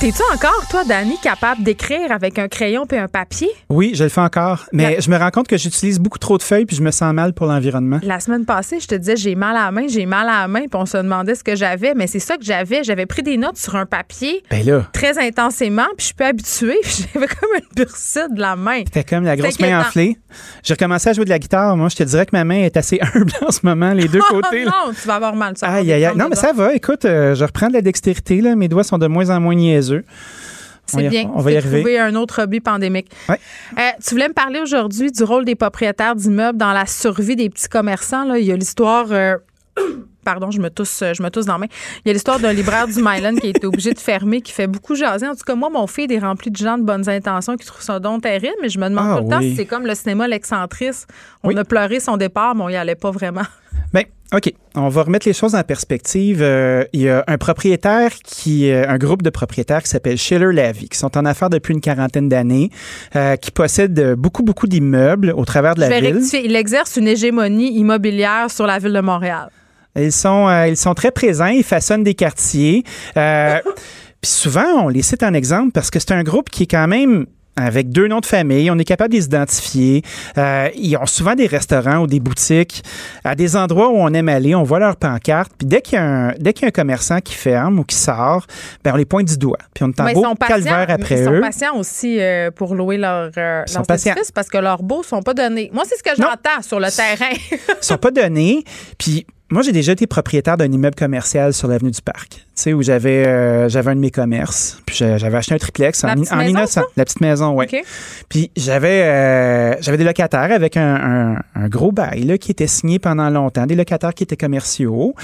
T'es-tu encore, toi, Dani, capable d'écrire avec un crayon et un papier? Oui, je le fais encore. Mais je me rends compte que j'utilise beaucoup trop de feuilles puis je me sens mal pour l'environnement. La semaine passée, je te disais j'ai mal à la main, j'ai mal à la main, puis on se demandait ce que j'avais. Mais c'est ça que j'avais. J'avais pris des notes sur un papier ben là. très intensément, puis je suis pas habituée. J'avais comme une bursite de la main. C'était comme la grosse main enflée. J'ai recommencé à jouer de la guitare. Moi, je te dirais que ma main est assez humble en ce moment, les deux côtés. non, tu vas avoir mal. Ça aïe, aïe, aïe. Non, mais ça va. Écoute, euh, je reprends de la dextérité. Là. Mes doigts sont de moins en moins niaiseux. C'est bien. On va y arriver. trouver un autre hobby pandémique. Ouais. Euh, tu voulais me parler aujourd'hui du rôle des propriétaires d'immeubles dans la survie des petits commerçants. Là. Il y a l'histoire. Euh, pardon, je me tousse, je me tousse dans la main. Il y a l'histoire d'un libraire du Myland qui a été obligé de fermer, qui fait beaucoup jaser. En tout cas, moi, mon fils est rempli de gens de bonnes intentions qui trouvent ça donc terrible, mais je me demande ah tout le temps si c'est comme le cinéma L'excentrice. On a pleuré son départ, mais on y allait pas vraiment. OK. On va remettre les choses en perspective. Euh, il y a un propriétaire qui, euh, un groupe de propriétaires qui s'appelle Schiller Lavie, qui sont en affaires depuis une quarantaine d'années, euh, qui possèdent beaucoup, beaucoup d'immeubles au travers de la Je ville. Rectifier. Il exerce une hégémonie immobilière sur la ville de Montréal. Ils sont, ils sont très présents, ils façonnent des quartiers. Puis souvent, on les cite en exemple parce que c'est un groupe qui est quand même avec deux noms de famille. On est capable de les identifier. Euh, ils ont souvent des restaurants ou des boutiques à des endroits où on aime aller. On voit leur pancarte. Puis dès qu'il y a un, dès qu'il y a un commerçant qui ferme ou qui sort, ben on les pointe du doigt. Puis on est en beau calvaire après eux. Ils sont patients aussi euh, pour louer leur, euh, leurs parce que leurs beaux sont pas donnés. Moi, c'est ce que j'entends sur le terrain. Ils sont pas donnés. Puis moi, j'ai déjà été propriétaire d'un immeuble commercial sur l'avenue du Parc, tu sais, où j'avais euh, j'avais un de mes commerces. Puis j'avais acheté un triplex la en, petite en maison, 1900. Ça? La petite maison, oui. Puis j'avais euh, j'avais des locataires avec un, un, un, gros bail là, qui était signé pendant longtemps, des locataires qui étaient commerciaux.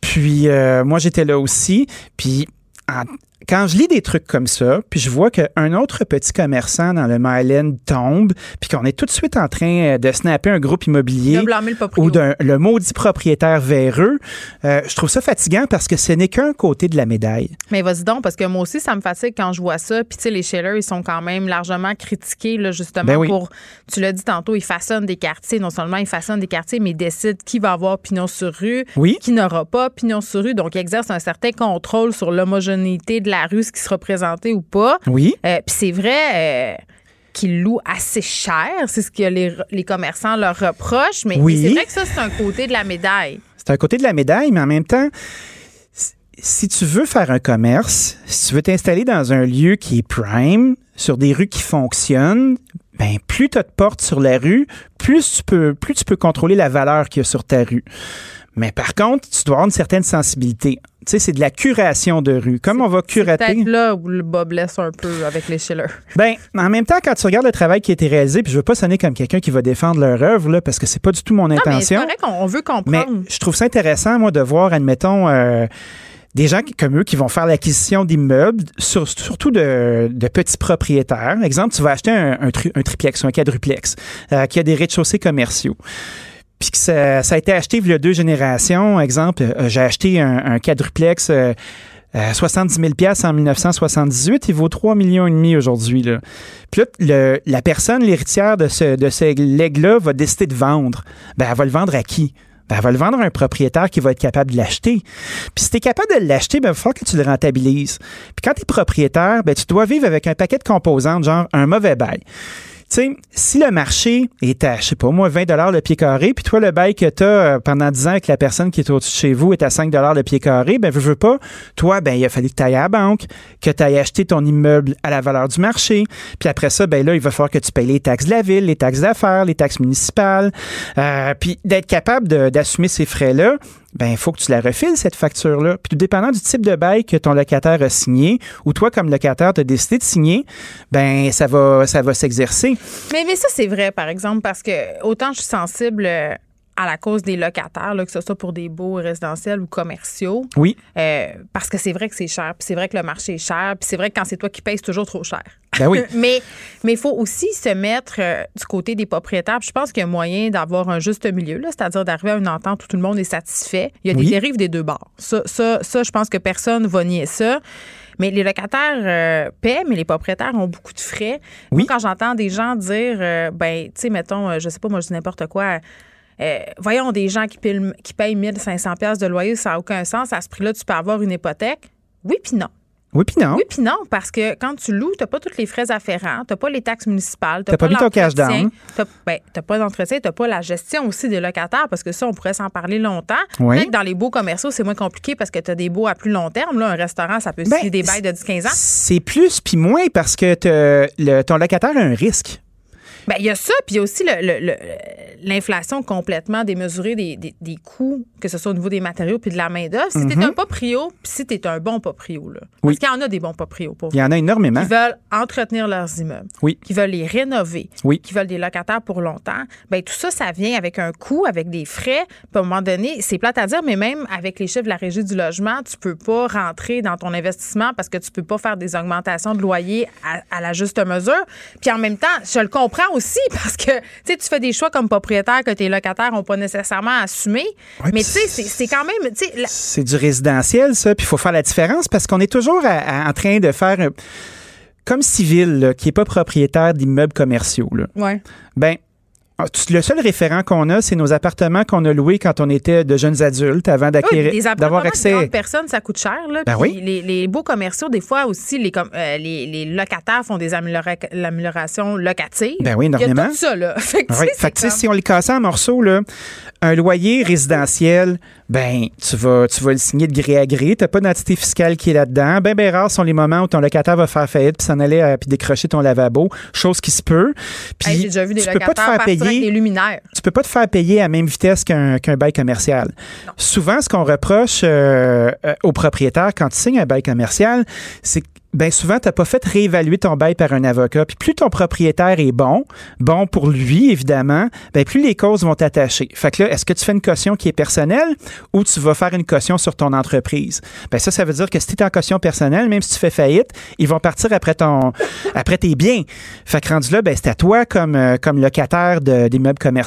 Puis euh, moi, j'étais là aussi. Puis en, quand je lis des trucs comme ça, puis je vois qu'un autre petit commerçant dans le Myland tombe, puis qu'on est tout de suite en train de snapper un groupe immobilier ou d'un le maudit propriétaire véreux, euh, je trouve ça fatigant parce que ce n'est qu'un côté de la médaille. Mais vas-y donc, parce que moi aussi, ça me fatigue quand je vois ça. Puis tu sais, les Shellers, ils sont quand même largement critiqués, là, justement, ben oui. pour, tu l'as dit tantôt, ils façonnent des quartiers. Non seulement ils façonnent des quartiers, mais ils décident qui va avoir pignon sur rue, oui. qui n'aura pas pignon sur rue. Donc, ils exercent un certain contrôle sur l'homogénéité de la rue, ce qui sera présenté ou pas. Oui. Euh, Puis c'est vrai euh, qu'ils louent assez cher. C'est ce que les, les, commerçants leur reprochent. Mais, oui. mais c'est vrai que ça, c'est un côté de la médaille. C'est un côté de la médaille, mais en même temps, si tu veux faire un commerce, si tu veux t'installer dans un lieu qui est prime, sur des rues qui fonctionnent, ben plus tu as de portes sur la rue, plus tu peux plus tu peux contrôler la valeur qu'il y a sur ta rue. Mais par contre, tu dois avoir une certaine sensibilité. Tu sais, c'est de la curation de rue. Comme on va curater. C'est peut-être là où le bas blesse un peu avec les Schiller. Ben, en même temps, quand tu regardes le travail qui a été réalisé, puis je veux pas sonner comme quelqu'un qui va défendre leur œuvre, là, parce que c'est pas du tout mon non, intention. Mais c'est vrai qu'on veut comprendre. Mais je trouve ça intéressant, moi, de voir, admettons, euh, des gens qui, comme eux qui vont faire l'acquisition d'immeubles, sur, surtout de, de, petits propriétaires. Exemple, tu vas acheter un, un, tri, un triplex ou un quadruplex euh, qui a des rez-de-chaussée commerciaux puis que ça, a été acheté il y a deux générations. Exemple, euh, j'ai acheté un, quadruplex euh, euh, 70 000 en 1978. Il vaut 3 millions et demi aujourd'hui. Puis là, le, la personne, l'héritière de ce, de ce leg-là, va décider de vendre. Ben, elle va le vendre à qui? Ben, elle va le vendre à un propriétaire qui va être capable de l'acheter. Puis si tu es capable de l'acheter, ben, il va falloir que tu le rentabilises. Puis quand tu es propriétaire, ben, tu dois vivre avec un paquet de composantes, genre un mauvais bail. Sais, si le marché est à, je sais pas moi, 20 le pied carré, puis toi, le bail que tu as pendant 10 ans avec la personne qui est au-dessus de chez vous est à 5 le pied carré, ben, veux, veux pas, toi, ben, il a fallu que tu ailles à la banque, que tu ailles acheter ton immeuble à la valeur du marché. Puis après ça, ben là, il va falloir que tu payes les taxes de la ville, les taxes d'affaires, les taxes municipales. Euh, puis d'être capable d'assumer ces frais-là, ben il faut que tu la refiles, cette facture-là. Puis tout dépendant du type de bail que ton locataire a signé, ou toi, comme locataire, tu as décidé de signer, ben ça va, ça va s'exercer. Mais, mais ça, c'est vrai, par exemple, parce que autant je suis sensible euh, à la cause des locataires, là, que ce soit pour des beaux résidentiels ou commerciaux. Oui. Euh, parce que c'est vrai que c'est cher, puis c'est vrai que le marché est cher, puis c'est vrai que quand c'est toi qui payes, c'est toujours trop cher. Ben oui. mais il faut aussi se mettre euh, du côté des propriétaires. je pense qu'il y a moyen d'avoir un juste milieu, c'est-à-dire d'arriver à une entente où tout le monde est satisfait. Il y a des dérives des deux bords. Ça, ça, ça, je pense que personne ne va nier ça. Mais les locataires euh, paient, mais les propriétaires ont beaucoup de frais. Oui. quand j'entends des gens dire, ben, tu sais, mettons, je sais pas, moi, je dis n'importe quoi euh, voyons des gens qui payent, qui payent 1500 pièces de loyer, ça n'a aucun sens. À ce prix-là, tu peux avoir une hypothèque. Oui, puis non. Oui, puis non. Oui, puis non, parce que quand tu loues, tu n'as pas tous les frais afférents, tu n'as pas les taxes municipales, tu n'as pas, mis ton cash down. Tu n'as ben, pas d'entretien, tu n'as pas la gestion aussi des locataires, parce que ça, on pourrait s'en parler longtemps. Oui. dans les beaux commerciaux, c'est moins compliqué parce que tu as des beaux à plus long terme. Là, un restaurant, ça peut ben, signer des bails de 10-15 ans. C'est plus puis moins parce que le, ton locataire a un risque. Bien, il y a ça, puis il y a aussi l'inflation complètement démesurée des, des, coûts, que ce soit au niveau des matériaux puis de la main-d'œuvre. Si tu es mhm. un proprio, puis si tu es un bon proprio, là. Parce qu'il y en a des bons proprios pour Il y en a énormément. Qui veulent entretenir leurs immeubles. Oui. Qui veulent les rénover. Oui. Qui veulent des locataires pour longtemps. Bien, tout ça, ça vient avec un coût, avec des frais. Puis à un moment donné, c'est plate à dire, mais même avec les chiffres de la régie du logement, tu peux pas rentrer dans ton investissement parce que tu peux pas faire des augmentations de loyer à, à la juste mesure. Puis en même temps, je le comprends aussi parce que tu fais des choix comme propriétaire que tes locataires n'ont pas nécessairement assumé. mais tu sais, c'est quand même. C'est du résidentiel, ça. Puis il faut faire la différence parce qu'on est toujours en train de faire. comme civil, qui n'est pas propriétaire d'immeubles commerciaux. Là. Ouais. Ben, le seul référent qu'on a, c'est nos appartements qu'on a loués quand on était de jeunes adultes avant d'acquérir, d'avoir accès. De personnes, ça coûte cher. Là, ben oui. les, beaux commerciaux, des fois aussi, les, euh, les, locataires font des améliorations locatives. Ben oui, énormément. Il y a tout ça, là. fait que, si on les cassait en morceaux, là, un loyer résidentiel, ben tu vas, tu vas le signer de gré à gré. Tu n'as pas d'identité fiscale qui est là-dedans. Ben, ben rares sont les moments où ton locataire va faire faillite puis s'en aller euh, puis décrocher ton lavabo, chose qui se peut. Puis j'ai déjà vu des tu peux pas te faire payer. Des luminaires. Tu peux pas te faire payer à même vitesse qu'un bail commercial. Souvent, ce qu'on reproche euh, euh, aux propriétaires quand tu signes un bail commercial, c'est que ben souvent, tu n'as pas fait réévaluer ton bail par un avocat. Puis plus ton propriétaire est bon, bon pour lui, évidemment, ben plus les causes vont t'attacher. Fait que là, est-ce que tu fais une caution qui est personnelle ou tu vas faire une caution sur ton entreprise? Ben ça, ça veut dire que si tu es en caution personnelle, même si tu fais faillite, ils vont partir après ton après tes biens. Fait que rendu là, ben c'est à toi comme, euh, comme locataire d'immeubles commerciaux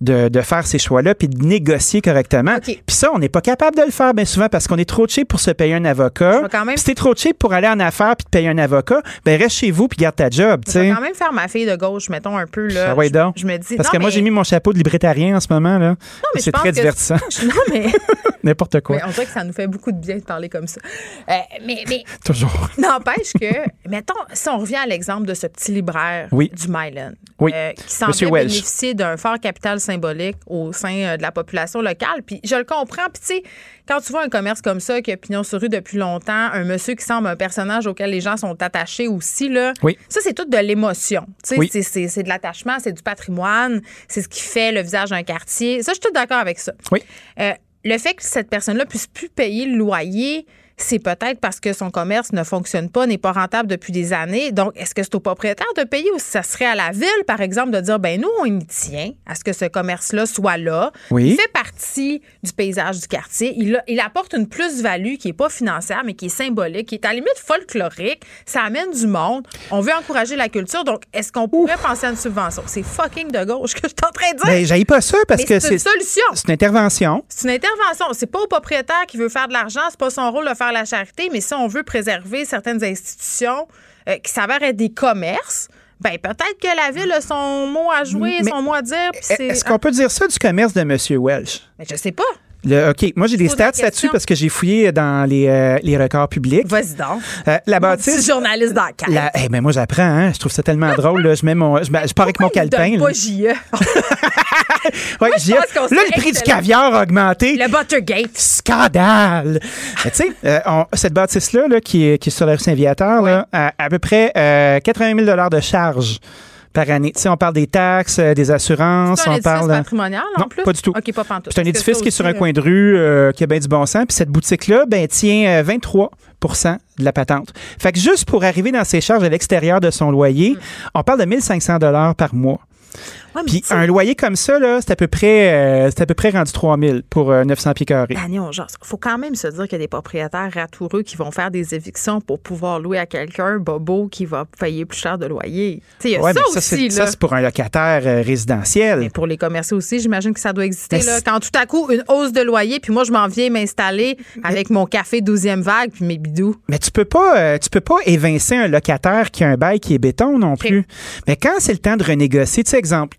de, de, faire ces choix-là puis de négocier correctement. Puis ça, on n'est pas capable de le faire bien souvent parce qu'on est trop cheap pour se payer un avocat. Même... Si trop cheap pour aller en puis te payer un avocat, ben reste chez vous puis garde ta job. Je vais quand même faire ma fille de gauche, mettons un peu. Là, ah ouais, donc. Je, me dis. Parce que moi, j'ai mis mon chapeau de libertarien en ce moment. là. C'est très divertissant. Non, mais. N'importe quoi. Mais on dirait que ça nous fait beaucoup de bien de parler comme ça. Euh, mais, mais. Toujours. N'empêche que, mettons, si on revient à l'exemple de ce petit libraire du Myland, oui. euh, qui semble bénéficier d'un fort capital symbolique au sein euh, de la population locale. Puis je le comprends. Puis tu sais, quand tu vois un commerce comme ça qui a pignon sur rue depuis longtemps, un monsieur qui semble un personnage auquel les gens sont attachés aussi, là, ça, c'est tout de l'émotion. C'est de l'attachement, c'est du patrimoine, c'est ce qui fait le visage d'un quartier. Ça, je suis tout d'accord avec ça. Oui. Euh, le fait que cette personne-là puisse plus payer le loyer, c'est peut-être parce que son commerce ne fonctionne pas, n'est pas rentable depuis des années. Donc, est-ce que c'est au propriétaire de payer ou ça serait à la ville, par exemple, de dire, ben nous, on y tient à ce que ce commerce-là soit là. Oui. Il fait partie du paysage du quartier. Il, il apporte une plus-value qui n'est pas financière, mais qui est symbolique, qui est à la limite folklorique. Ça amène du monde. On veut encourager la culture. Donc, est-ce qu'on pourrait penser à une subvention? C'est fucking de gauche que je suis en train de dire. Ben, j'aille pas ça parce que c'est une solution. C'est une intervention. C'est une intervention. C'est pas au propriétaire qui veut faire de l'argent. C'est pas son rôle de faire la charité, mais si on veut préserver certaines institutions euh, qui s'avèrent être des commerces, ben peut-être que la ville a son mot à jouer, son mot à dire. Est-ce qu'on peut dire ça du commerce de M. Welsh? Mais je sais pas. OK, moi j'ai des stats là-dessus parce que j'ai fouillé dans les, euh, les records publics. Vas-y donc. Euh, la bâtisse. Petit journaliste d'enquête. La... Eh ben moi j'apprends, hein? je trouve ça tellement drôle. Là. Je, mets mon, je, je pars avec mon calepin. Pas JE. ouais, moi, JE. Là, le prix du caviar a augmenté. Le Buttergate. Scandale. tu sais, euh, cette bâtisse-là là, qui, est, qui est sur la rue Saint-Viateur, là, a à peu près 80 000 de charges par année. Tu sais, on parle des taxes, euh, des assurances. C'est un on édifice parle. patrimonial en non, plus? pas du tout. Pas. C'est un édifice qui est sur un coin de rue, euh, qui a bien du bon sens. Puis cette boutique-là, ben, tient 23% euh, de la patente. Fait que juste pour arriver dans ses charges à l'extérieur de son loyer, Mm. on parle de 1500 dollars par mois. Ouais, Puis un loyer comme ça, là, c'est à peu près, euh, c'est à peu près rendu 3000 pour euh, 900 pieds carrés. Daniel, il faut quand même se dire qu'il y a des propriétaires ratoureux qui vont faire des évictions pour pouvoir louer à quelqu'un, bobo, qui va payer plus cher de loyer. Tu sais, Ouais, ça aussi. ça, c'est pour un locataire euh, résidentiel. Mais pour les commerçants aussi, j'imagine que ça doit exister. Là. Quand tout à coup, une hausse de loyer, puis moi, je m'en viens m'installer avec mon café 12e vague, puis mes bidous. Mais tu peux pas, euh, tu peux pas évincer un locataire qui a un bail qui est béton non plus. Mais quand c'est le temps de renégocier, tu sais, exemple,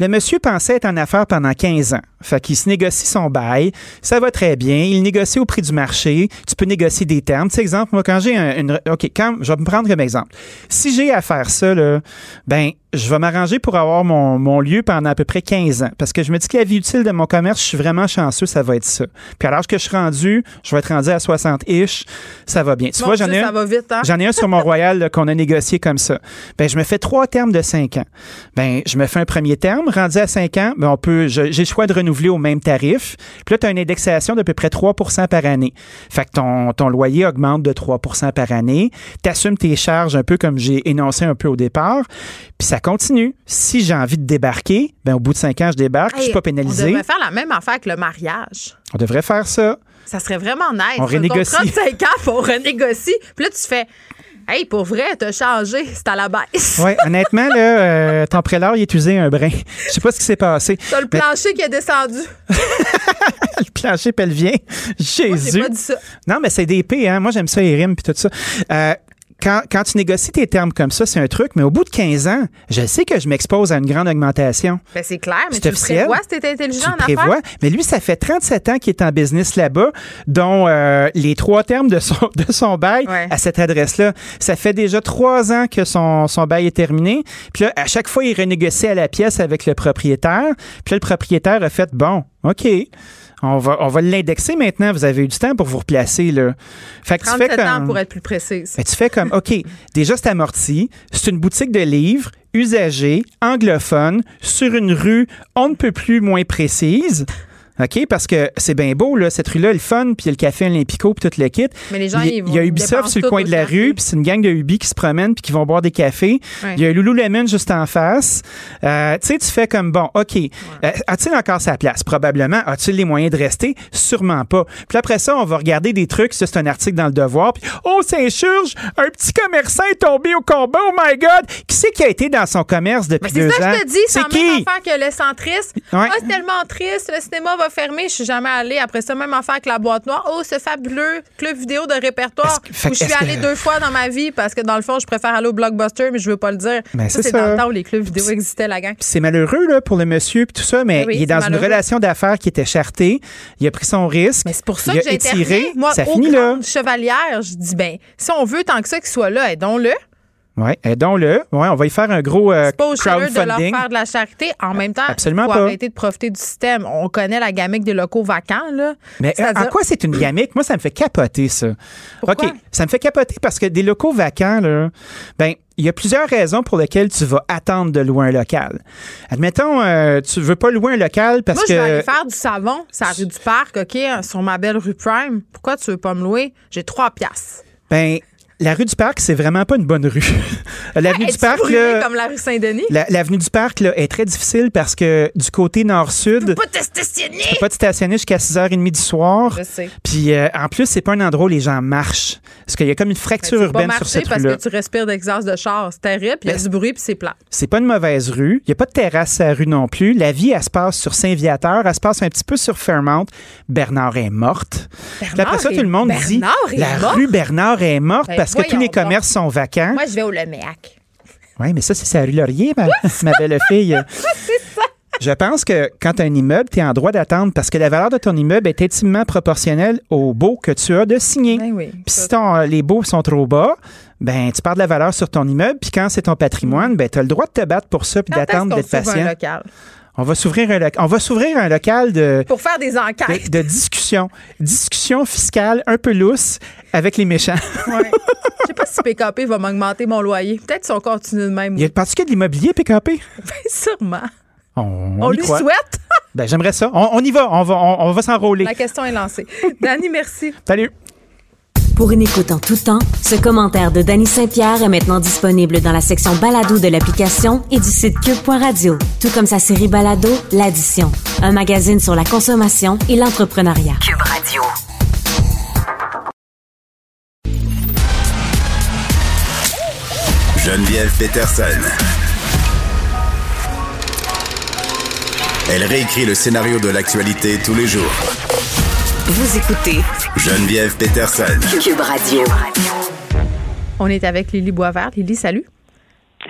le monsieur pensait être en affaires pendant 15 ans. Fait qu'il se négocie son bail, ça va très bien, il négocie au prix du marché, tu peux négocier des termes. Tu sais, exemple, moi, quand j'ai un- une... OK, quand, je vais me prendre comme exemple. Si j'ai à faire ça, là, ben, je vais m'arranger pour avoir mon, mon lieu pendant à peu près 15 ans. Parce que je me dis que la vie utile de mon commerce, je suis vraiment chanceux, ça va être ça. Puis à l'âge que je suis rendu, je vais être rendu à 60-ish, ça va bien. Tu Mon vois, j'en ai un- hein? J'en ai un sur Mont-Royal là, qu'on a négocié comme ça. Ben, je me fais trois termes de cinq ans. Ben, je me fais un premier terme. Rendu à cinq ans, ben, on peut, j'ai le choix de renouveler au même tarif. Puis là, tu as une indexation d'à peu près 3% par année. Fait que ton, ton loyer augmente de 3% par année. Tu assumes tes charges un peu comme j'ai énoncé un peu au départ. Puis ça continue. Si j'ai envie de débarquer, ben, au bout de cinq ans, je débarque. je suis Hey, pas pénalisé. On devrait faire la même affaire que le mariage. On devrait faire ça. Ça serait vraiment nice. On renégocie. contrat de 5 ans, on renégocie. Puis là, tu fais Hey, pour vrai, t'as changé, c'est à la baisse. Ouais, honnêtement, là, euh, ton prélat, il est usé un brin. Je sais pas ce qui s'est passé. T'as le Mais- plancher qui est descendu. le plancher pelvien. Jésus. j'ai pas dit ça. Non, mais c'est des P, hein. Moi, j'aime ça, les rimes puis tout ça. Euh, quand, quand tu négocies tes termes comme ça, c'est un truc, mais au bout de 15 ans, je sais que je m'expose à une grande augmentation. Ben, c'est clair, mais tu le prévois si t'es intelligent Tu en prévois. affaires. Mais lui, ça fait 37 ans qu'il est en business là-bas, dont euh, les trois termes de son, de son bail à cette adresse-là. Ça fait déjà trois ans que son, son bail est terminé. Puis là, à chaque fois, il renégocie à la pièce avec le propriétaire. Puis là, le propriétaire a fait, bon, OK. On va, on va l'indexer maintenant. Vous avez eu du temps pour vous replacer. Là. Fait que tu fais 37 comme... ans pour être plus précise. Mais tu fais comme, OK, déjà c'est amorti, c'est une boutique de livres, usagée, anglophone, sur une rue on ne peut plus moins précise. OK? Parce que c'est bien beau, là, cette rue-là, le fun, puis il y a le café Olympico, puis tout le kit. Mais les gens, il, y a- ils vont- il y a Ubisoft sur le coin de la rue, puis c'est une gang de Ubi qui se promènent, puis qui vont boire des cafés. Ouais. Il y a Lululemon juste en face. Euh, tu sais, tu fais comme, bon, OK, euh, a-t-il encore sa place? Probablement. A-t-il les moyens de rester? Sûrement pas. Puis après ça, on va regarder des trucs. Ça, c'est un article dans le Devoir. Puis, oh, Saint-Churge, un petit commerçant est tombé au combat. Oh my God! Qui c'est qui a été dans son commerce depuis C'est deux ça ans? que je te dis, c'est qui? affaire que le centriste. Ouais. Ah, c'est tellement triste, le cinéma va fermer, je suis jamais allée. Après ça, même affaire que la boîte noire. Oh, ce fabuleux club vidéo de répertoire où je suis allée que- deux fois dans ma vie parce que dans le fond, je préfère aller au Blockbuster, mais je veux pas le dire. Ben, ça, c'est dans le temps où les clubs vidéo existaient, la gang. C'est malheureux là, pour le monsieur puis tout ça, mais Oui, il est dans une relation d'affaires qui était chartée. Il a pris son risque. C'est pour ça il que j'ai interviewé. Moi, ça au finit là. Chevalière, je dis, ben, si on veut tant que ça qu'il soit là, aidons-le. Oui, aidons-le. Ouais, on va y faire un gros euh, pas au chaleur de leur crowdfunding. faire de la charité. En même temps, Absolument faut pas. arrêter de profiter du système. On connaît la gamique des locaux vacants, là. Mais euh, en quoi c'est une gamique? Moi, ça me fait capoter, ça. Pourquoi? OK, ça me fait capoter parce que des locaux vacants, là, ben, il y a plusieurs raisons pour lesquelles tu vas attendre de louer un local. Admettons, euh, tu veux pas louer un local parce Moi, je que. vais aller faire du savon, la rue du Parc, OK, sur ma belle rue Prime. Pourquoi tu veux pas me louer? J'ai trois piastres. Ben, la rue du Parc, c'est vraiment pas une bonne rue. L'avenue du Es-tu Parc, là, comme la rue Saint-Denis? la- l'avenue du Parc là, est très difficile parce que du côté nord-sud, Pas te stationner! tu peux pas te stationner jusqu'à 6h30 du soir. Je sais. Puis euh, en plus, c'est pas un endroit où les gens marchent. Parce qu'il y a comme une fracture Tu peux pas urbaine sur cette parce rue-là. que tu respires d'exhaust de char. C'est terrible, puis il y a Ben, du bruit, puis c'est plat. C'est pas une mauvaise rue. Il n'y a pas de terrasse à la rue non plus. La vie, elle se passe sur Saint-Viateur. Elle se passe un petit peu sur Fairmount. Bernard est morte. Puis après ça, est- tout le monde dit Bernard est la mort? rue Bernard est morte Ben, parce que tous les commerces sont vacants. Moi, je vais au Leméac. Oui, mais ça, c'est la rue Laurier, ma, ma belle fille. c'est ça. Je pense que quand tu as un immeuble, tu es en droit d'attendre parce que la valeur de ton immeuble est intimement proportionnelle au baux que tu as de signer. Ben puis si les baux sont trop bas, ben tu perds de la valeur sur ton immeuble. Puis quand c'est ton patrimoine, ben tu as le droit de te battre pour ça puis d'attendre d'être patient. On va s'ouvrir un, on va s'ouvrir un local de. Pour faire des enquêtes. De, discussion. Discussion fiscale un peu lousse avec les méchants. Ouais. Je sais pas si PKP va m'augmenter mon loyer. Peut-être si on continue de même. Il y a parce qu'il y a de l'immobilier, PKP? Ben, sûrement. On, on, lui souhaite. ben, j'aimerais ça. On, y va. On va, on, va s'enrôler. La question est lancée. Dani, merci. Salut. Pour une écoute en tout temps, ce commentaire de Danny Saint-Pierre est maintenant disponible dans la section balado de l'application et du site cube.radio, tout comme sa série balado L'Addition, un magazine sur la consommation et l'entrepreneuriat. Cube Radio. Geneviève Peterson. Elle réécrit le scénario de l'actualité tous les jours vous écoutez Geneviève Peterson. Cube Radio. On est avec Lily Boisvert. Lily, salut.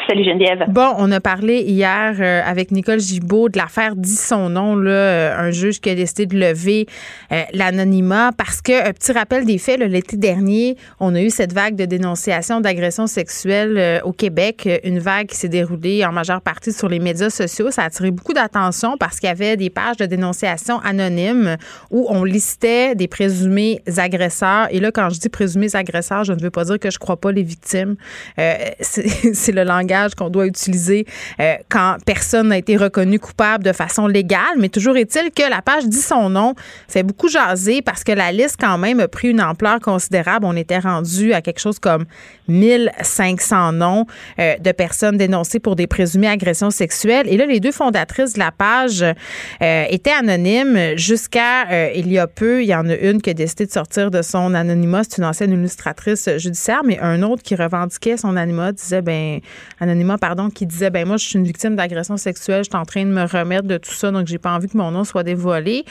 Salut Geneviève. Bon, on a parlé hier euh, avec Nicole Gibault de l'affaire dit son nom, là, euh, un juge qui a décidé de lever euh, l'anonymat parce que, un petit rappel des faits, l'été dernier, on a eu cette vague de dénonciation d'agressions sexuelles au Québec, une vague qui s'est déroulée en majeure partie sur les médias sociaux. Ça a attiré beaucoup d'attention parce qu'il y avait des pages de dénonciation anonymes où on listait des présumés agresseurs. Et là, quand je dis présumés agresseurs, je ne veux pas dire que je crois pas les victimes. c'est le langage qu'on doit utiliser euh, quand personne n'a été reconnu coupable de façon légale. Mais toujours est-il que la page dit son nom, fait beaucoup jaser parce que la liste quand même a pris une ampleur considérable. On était rendu à quelque chose comme 1500 noms euh, de personnes dénoncées pour des présumées agressions sexuelles. Et là, les deux fondatrices de la page euh, étaient anonymes jusqu'à il y a peu. Il y en a une qui a décidé de sortir de son anonymat. C'est une ancienne illustratrice judiciaire, mais un autre qui revendiquait son anonymat disait ben anonymat, pardon, qui disait ben moi, je suis une victime d'agression sexuelle, je suis en train de me remettre de tout ça, donc j'ai pas envie que mon nom soit dévoilé.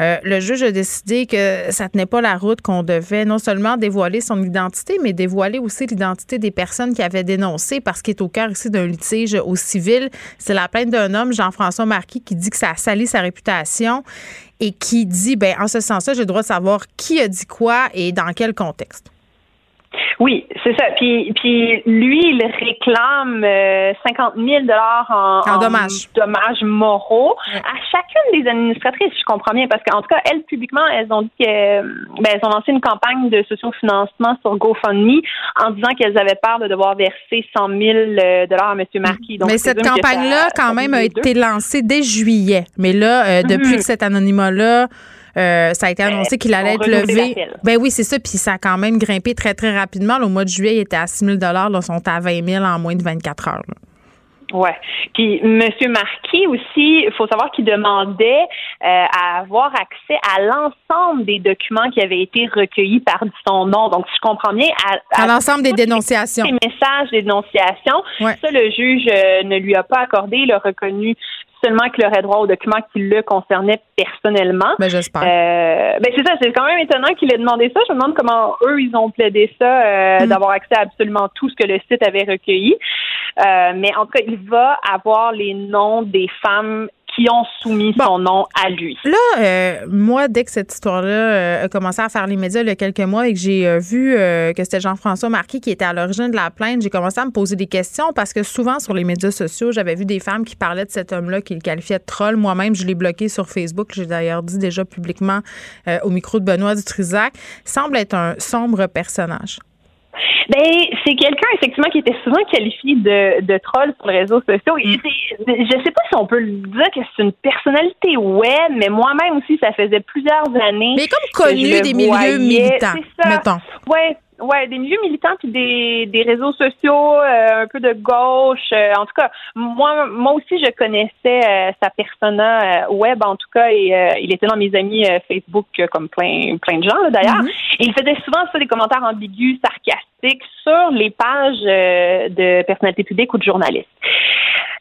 Euh, le juge a décidé que ça tenait pas la route, qu'on devait non seulement dévoiler son identité, mais dévoiler aussi l'identité des personnes qui avaient dénoncé, parce qu'il est au cœur ici d'un litige au civil. C'est la plainte d'un homme, Jean-François Marquis, qui dit que ça a sali sa réputation et qui dit, ben en ce sens-là, j'ai le droit de savoir qui a dit quoi et dans quel contexte. Oui, c'est ça. Puis, puis lui, il réclame 50 euh, 000 dollars en, dommages. dommages moraux à chacune des administratrices. Je comprends bien parce qu'en tout cas, elles publiquement, elles ont dit que, ben, elles ont lancé une campagne de sociofinancement sur GoFundMe en disant qu'elles avaient peur de devoir verser 100 000 euh, dollars à M. Marquis. Mais cette campagne-là, quand même, a été lancée dès juillet. Mais là, euh, depuis mhm. que cet anonymat-là euh, ça a été annoncé qu'il allait être levé. Ben oui, c'est ça. Puis ça a quand même grimpé très, très rapidement. au mois de juillet, il était à 6 000 Là, ils sont à 20 000 en moins de 24 heures. Ouais. Puis M. Marquis aussi, il faut savoir qu'il demandait euh, à avoir accès à l'ensemble des documents qui avaient été recueillis par son nom. Donc, si je comprends bien, à, l'ensemble des dénonciations. Les messages des dénonciations. Ça, le juge euh, ne lui a pas accordé. Il a reconnu seulement qu'il aurait droit aux documents qui le concernaient personnellement. Ben, j'espère. Euh, ben, c'est ça, c'est quand même étonnant qu'il ait demandé ça. Je me demande comment eux, ils ont plaidé ça, euh, mm. d'avoir accès à absolument tout ce que le site avait recueilli. Euh, mais en tout cas, il va avoir les noms des femmes qui ont soumis son nom à lui. Là, euh, moi, dès que cette histoire-là euh, a commencé à faire les médias il y a quelques mois et que j'ai euh, vu que c'était Jean-François Marquis qui était à l'origine de la plainte, j'ai commencé à me poser des questions parce que souvent sur les médias sociaux, j'avais vu des femmes qui parlaient de cet homme-là, qui le qualifiaient de troll. Moi-même, je l'ai bloqué sur Facebook. J'ai d'ailleurs dit déjà publiquement au micro de Benoît Dutrisac. semble être un sombre personnage. Ben, c'est quelqu'un effectivement qui était souvent qualifié de, de troll sur les réseaux sociaux. Et mm. je sais pas si on peut le dire que c'est une personnalité web, mais moi-même aussi, ça faisait plusieurs années. Mais comme connu des milieux militants, mettons. Ouais, Ouais, des milieux militants puis des, des réseaux sociaux, euh, un peu de gauche. Euh, en tout cas, moi, moi aussi, je connaissais euh, sa persona web, en tout cas, et il était dans mes amis Facebook comme plein plein de gens d'ailleurs. Mm-hmm. Et il faisait souvent ça des commentaires ambigus, sarcastiques sur les pages de personnalités publiques ou de journalistes.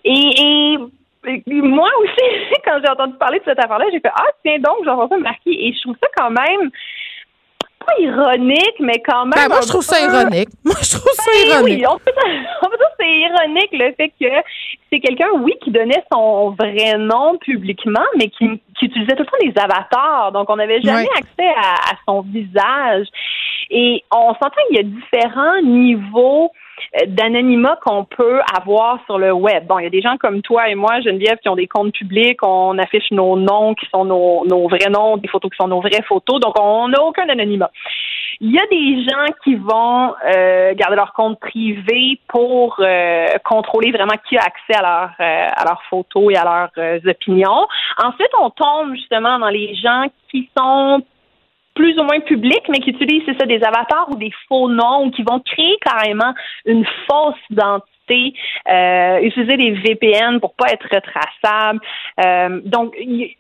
Et, moi aussi, quand j'ai entendu parler de cette affaire-là, j'ai fait ah tiens donc, j'en ça marqué et je trouve ça quand même pas ironique, mais quand même. Ben, moi, je trouve ça ironique. Moi, je trouve ça ben ironique. Oui, on peut, on peut dire que c'est ironique le fait que c'est quelqu'un, oui, qui donnait son vrai nom publiquement, mais qui, qui utilisait tout le temps des avatars. Donc, on n'avait jamais accès à, à, son visage. Et on s'entend qu'il y a différents niveaux d'anonymat qu'on peut avoir sur le web. Bon, il y a des gens comme toi et moi, Geneviève, qui ont des comptes publics, on affiche nos noms qui sont nos, nos vrais noms, des photos qui sont nos vraies photos, donc on n'a aucun anonymat. Il y a des gens qui vont euh, garder leur compte privé pour euh, contrôler vraiment qui a accès à, leur, à leurs photos et à leurs opinions. Ensuite, on tombe justement dans les gens qui sont plus ou moins publics, mais qui utilisent, c'est ça, des avatars ou des faux noms ou qui vont créer carrément une fausse identité euh, utiliser des VPN pour pas être retraçable. Euh, donc,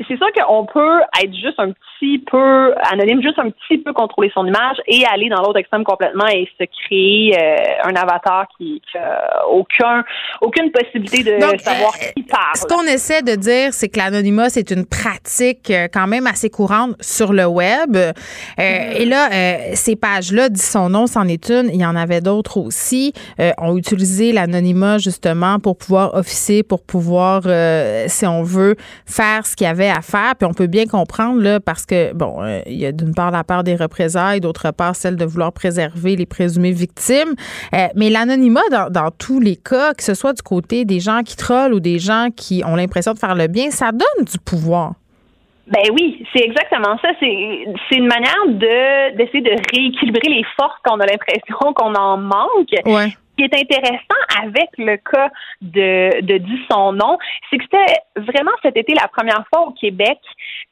c'est sûr qu'on peut être juste un petit peu anonyme, juste un petit peu contrôler son image et aller dans l'autre extrême complètement et se créer euh, un avatar qui n'a aucun, aucune possibilité de savoir qui parle. Ce qu'on essaie de dire, c'est que l'anonymat, c'est une pratique quand même assez courante sur le web. Mm-hmm. Et là, ces pages-là, dit son nom, c'en est une. Il y en avait d'autres aussi, ont utilisé l'anonymat justement pour pouvoir officier, pour pouvoir, euh, si on veut, faire ce qu'il y avait à faire. Puis on peut bien comprendre, là, parce que, bon, euh, il y a d'une part la part des représailles, d'autre part celle de vouloir préserver les présumées victimes. Euh, mais l'anonymat, dans, dans, tous les cas, que ce soit du côté des gens qui trollent ou des gens qui ont l'impression de faire le bien, ça donne du pouvoir. Ben oui, c'est exactement ça. C'est une manière de d'essayer de rééquilibrer les forces qu'on a l'impression qu'on en manque. Ouais qui est intéressant avec le cas de, de dit son nom, c'est que c'était vraiment cet été la première fois au Québec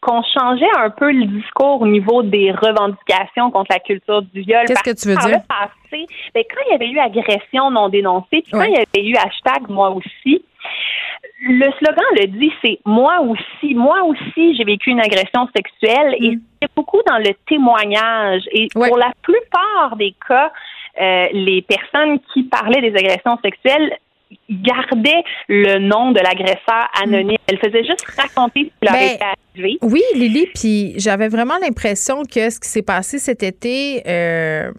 qu'on changeait un peu le discours au niveau des revendications contre la culture du viol. Qu'est-ce que tu veux dire? Passé, ben, quand il y avait eu agression non dénoncée, puis quand il y avait eu hashtag moi aussi, le slogan le dit, c'est moi aussi, moi aussi, j'ai vécu une agression sexuelle et mm. c'est beaucoup dans le témoignage. Et pour la plupart des cas, euh, les personnes qui parlaient des agressions sexuelles gardaient le nom de l'agresseur anonyme. Elle faisait juste raconter ce qui leur ben, était arrivé. Oui, Lily, puis j'avais vraiment l'impression que ce qui s'est passé cet été, euh,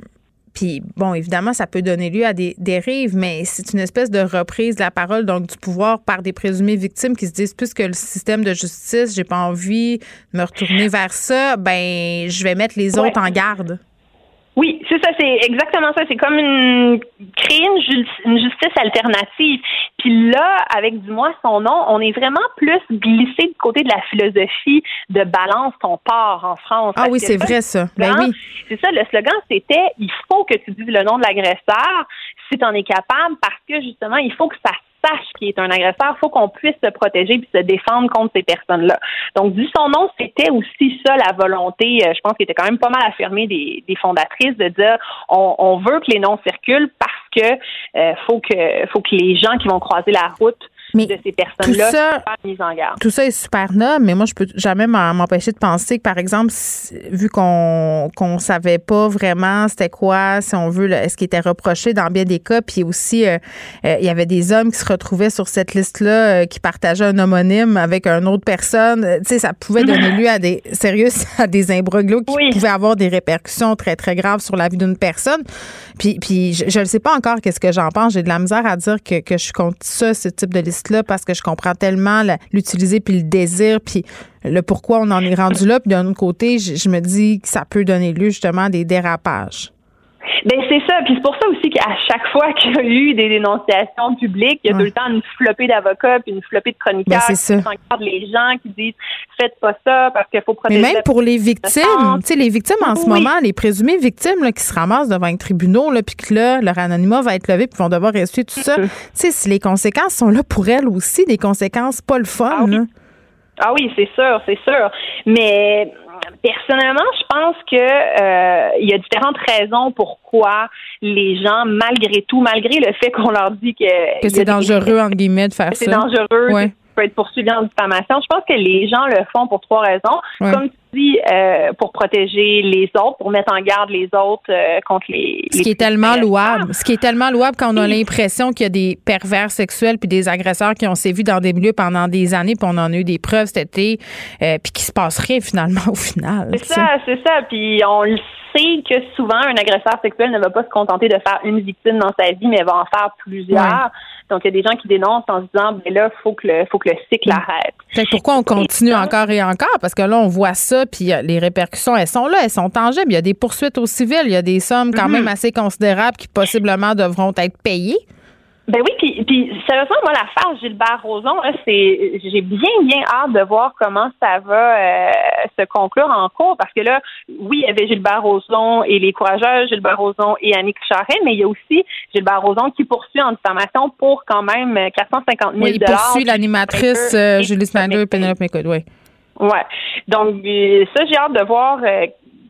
puis bon, évidemment, ça peut donner lieu à des dérives, mais c'est une espèce de reprise de la parole, donc du pouvoir par des présumées victimes qui se disent, puisque le système de justice, j'ai pas envie de me retourner vers ça, ben je vais mettre les autres en garde. Oui, c'est ça, c'est exactement ça. C'est comme une créer une, justice alternative. Puis là, avec du moins son nom, on est vraiment plus glissé du côté de la philosophie de balance ton part en France. Ah oui, c'est vrai ça. Ben oui. C'est ça, le slogan, c'était il faut que tu dises le nom de l'agresseur si tu en es capable parce que justement, il faut que ça sache qu'il est un agresseur, il faut qu'on puisse se protéger puis se défendre contre ces personnes-là. Donc, du son nom, c'était aussi ça la volonté, euh, je pense qu'il était quand même pas mal affirmé des, fondatrices de dire on, on, veut que les noms circulent parce que euh, faut que faut que les gens qui vont croiser la route mais de ces personnes-là en garde. Tout ça est super noble, mais moi, je peux jamais m'empêcher de penser que, par exemple, vu qu'on qu'on savait pas vraiment c'était quoi, si on veut, est-ce qui était reproché dans bien des cas, puis aussi, euh, euh, il y avait des hommes qui se retrouvaient sur cette liste-là, euh, qui partageaient un homonyme avec une autre personne. Tu sais, ça pouvait donner lieu à des, sérieux, à des imbroglios qui pouvaient avoir des répercussions très, très graves sur la vie d'une personne. Puis, puis je ne sais pas encore qu'est-ce que j'en pense. J'ai de la misère à dire que, que je contre ça, ce type de liste parce que je comprends tellement l'utiliser puis le désir puis le pourquoi on en est rendu là. Puis d'un autre côté, je, me dis que ça peut donner lieu justement à des dérapages. Ben c'est ça, puis c'est pour ça aussi qu'à chaque fois qu'il y a eu des dénonciations publiques, il y a tout le temps une flopée d'avocats puis une flopée de chroniqueurs ben, qui les gens qui disent faites pas ça parce qu'il faut protéger. Mais même pour les victimes, tu sais les victimes en ce moment, les présumées victimes là, qui se ramassent devant un tribunal là puis que là leur anonymat va être levé puis vont devoir essuyer tout ça. tu sais si les conséquences sont là pour elles aussi, des conséquences pas le fun. Ah ah oui, c'est sûr, c'est sûr. Mais personnellement, je pense que euh, il y a différentes raisons pourquoi les gens, malgré tout, malgré le fait qu'on leur dit que que c'est dangereux entre guillemets de faire ça, c'est dangereux, ouais. peut être poursuivi en diffamation. Je pense que les gens le font pour trois raisons. Comme euh, pour protéger les autres, pour mettre en garde les autres euh, contre les. Ce qui est tellement louable. Ce qui est tellement louable quand on a l'impression qu'il y a des pervers sexuels puis des agresseurs qui ont sévi dans des milieux pendant des années, puis on en a eu des preuves cet été, euh, puis qui se passe rien finalement au final. C'est ça, c'est ça. Puis on le sait que souvent, un agresseur sexuel ne va pas se contenter de faire une victime dans sa vie, mais va en faire plusieurs. Donc, il y a des gens qui dénoncent en se disant, ben là, faut que le, faut que le cycle arrête. pourquoi on continue encore et encore? Parce que là, on voit ça, puis les répercussions, elles sont là, elles sont tangibles. Il y a des poursuites au civil, il y a des sommes quand mm-hmm. même assez considérables qui possiblement devront être payées. Ben oui, puis, puis sérieusement, moi, l'affaire Gilbert Rozon, c'est j'ai bien, bien hâte de voir comment ça va euh, se conclure en cours, parce que là, oui, il y avait Gilbert Rozon et les courageux, Gilbert Rozon et Annick Charret, mais il y a aussi Gilbert Rozon qui poursuit en diffamation pour quand même 450 000 oui, il poursuit l'animatrice euh, Julie Snyder et Penelope McCoy, oui. Ouais. Donc, euh, ça, j'ai hâte de voir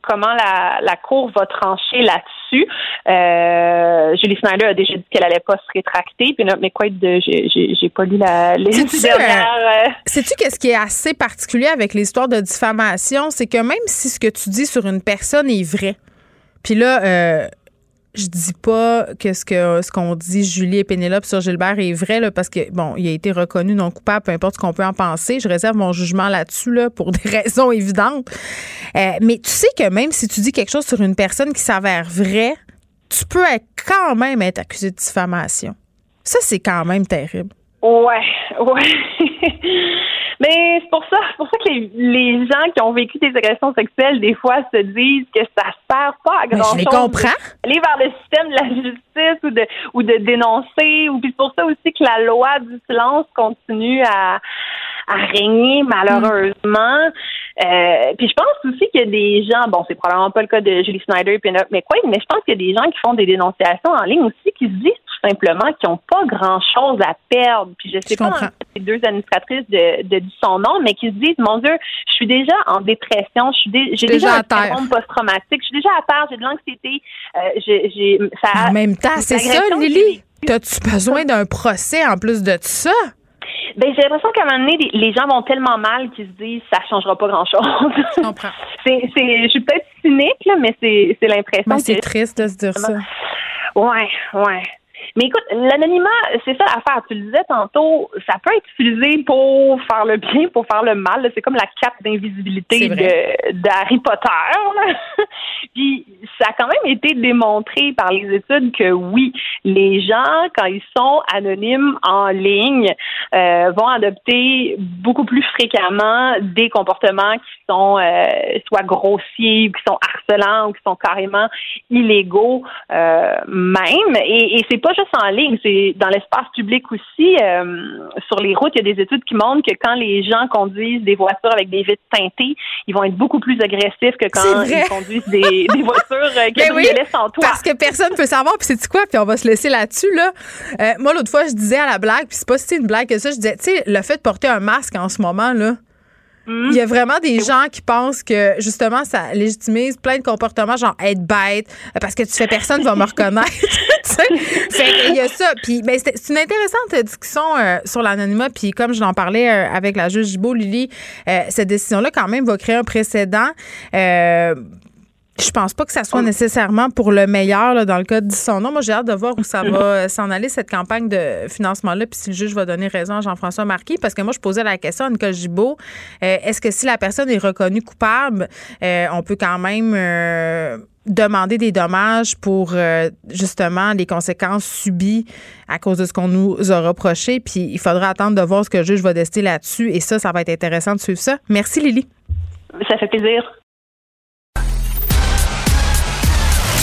comment la, la Cour va trancher là-dessus. Euh, Julie Snyder a déjà dit qu'elle allait pas se rétracter. Puis mais quoi, j'ai pas lu la les dernières. Euh, euh, Sais-tu qu'est-ce qui est assez particulier avec l'histoire de diffamation, c'est que même si ce que tu dis sur une personne est vrai, puis là, euh, je dis pas que ce que ce qu'on dit Julie et Pénélope sur Gilbert est vrai là, parce que bon, il a été reconnu non coupable, peu importe ce qu'on peut en penser. Je réserve mon jugement là-dessus là pour des raisons évidentes. Euh, mais tu sais que même si tu dis quelque chose sur une personne qui s'avère vrai, tu peux être, quand même être accusé de diffamation. Ça c'est quand même terrible. Ouais, ouais. Mais c'est pour ça, pour ça que les, gens qui ont vécu des agressions sexuelles, des fois, se disent que ça sert pas à grand chose. Je les comprends. Aller vers le système de la justice ou de ou de dénoncer. Ou puis c'est pour ça aussi que la loi du silence continue à, à régner malheureusement. Euh, puis je pense aussi qu'il y a des gens, bon, c'est probablement pas le cas de Julie Snyder et Penelope McQuaid, mais je pense qu'il y a des gens qui font des dénonciations en ligne aussi qui se disent tout simplement qu'ils n'ont pas grand-chose à perdre. Puis je sais pas pas les deux administratrices de, de, son nom, mais qui se disent, mon Dieu, je suis déjà en dépression, je suis j'ai déjà, un syndrome post-traumatique, je suis déjà à terre, j'ai de l'anxiété, euh, j'ai, ça. En même temps, c'est ça, Lily. T'as-tu besoin d'un procès en plus de ça? Ben, j'ai l'impression qu'à un moment donné, les, gens vont tellement mal qu'ils se disent ça changera pas grand-chose. Je comprends. c'est, je suis peut-être cynique, là, mais c'est, c'est l'impression. Ben, c'est triste de se dire ça. Ouais, ouais. Mais écoute, l'anonymat, c'est ça l'affaire. Tu le disais tantôt, ça peut être utilisé pour faire le bien, pour faire le mal. C'est comme la cape d'invisibilité d'Harry Potter. Puis ça a quand même été démontré par les études que oui, les gens, quand ils sont anonymes en ligne, euh, vont adopter beaucoup plus fréquemment des comportements qui sont euh, soit grossiers, ou qui sont harcelants, ou qui sont carrément illégaux euh, même. Et, et c'est pas juste en ligne, c'est dans l'espace public aussi. Euh, sur les routes, il y a des études qui montrent que quand les gens conduisent des voitures avec des vitres teintées, ils vont être beaucoup plus agressifs que quand ils conduisent des, des voitures euh, qui oui, sans toit. Parce que personne peut savoir. Puis c'est quoi Puis on va se laisser là-dessus là. Euh, moi l'autre fois, je disais à la blague, puis c'est pas si une blague que ça. Je disais, tu sais, le fait de porter un masque en ce moment là. Il y a vraiment des gens qui pensent que justement ça légitimise plein de comportements genre être bête parce que tu fais personne va me reconnaître. il y a ça. Puis ben, c'est une intéressante discussion euh, sur l'anonymat. Puis comme je l'en parlais euh, avec la juge Gibault, Lily, euh, cette décision-là quand même va créer un précédent. Je pense pas que ça soit nécessairement pour le meilleur dans le cas de son nom. Moi, j'ai hâte de voir où ça va euh, s'en aller, cette campagne de financement-là, puis si le juge va donner raison à Jean-François Marquis, parce que moi, je posais la question à Nicole Gibault, euh, est-ce que si la personne est reconnue coupable, euh, on peut quand même demander des dommages pour justement les conséquences subies à cause de ce qu'on nous a reproché, puis il faudra attendre de voir ce que le juge va décider là-dessus, et ça, ça va être intéressant de suivre ça. Merci, Lily. Ça fait plaisir.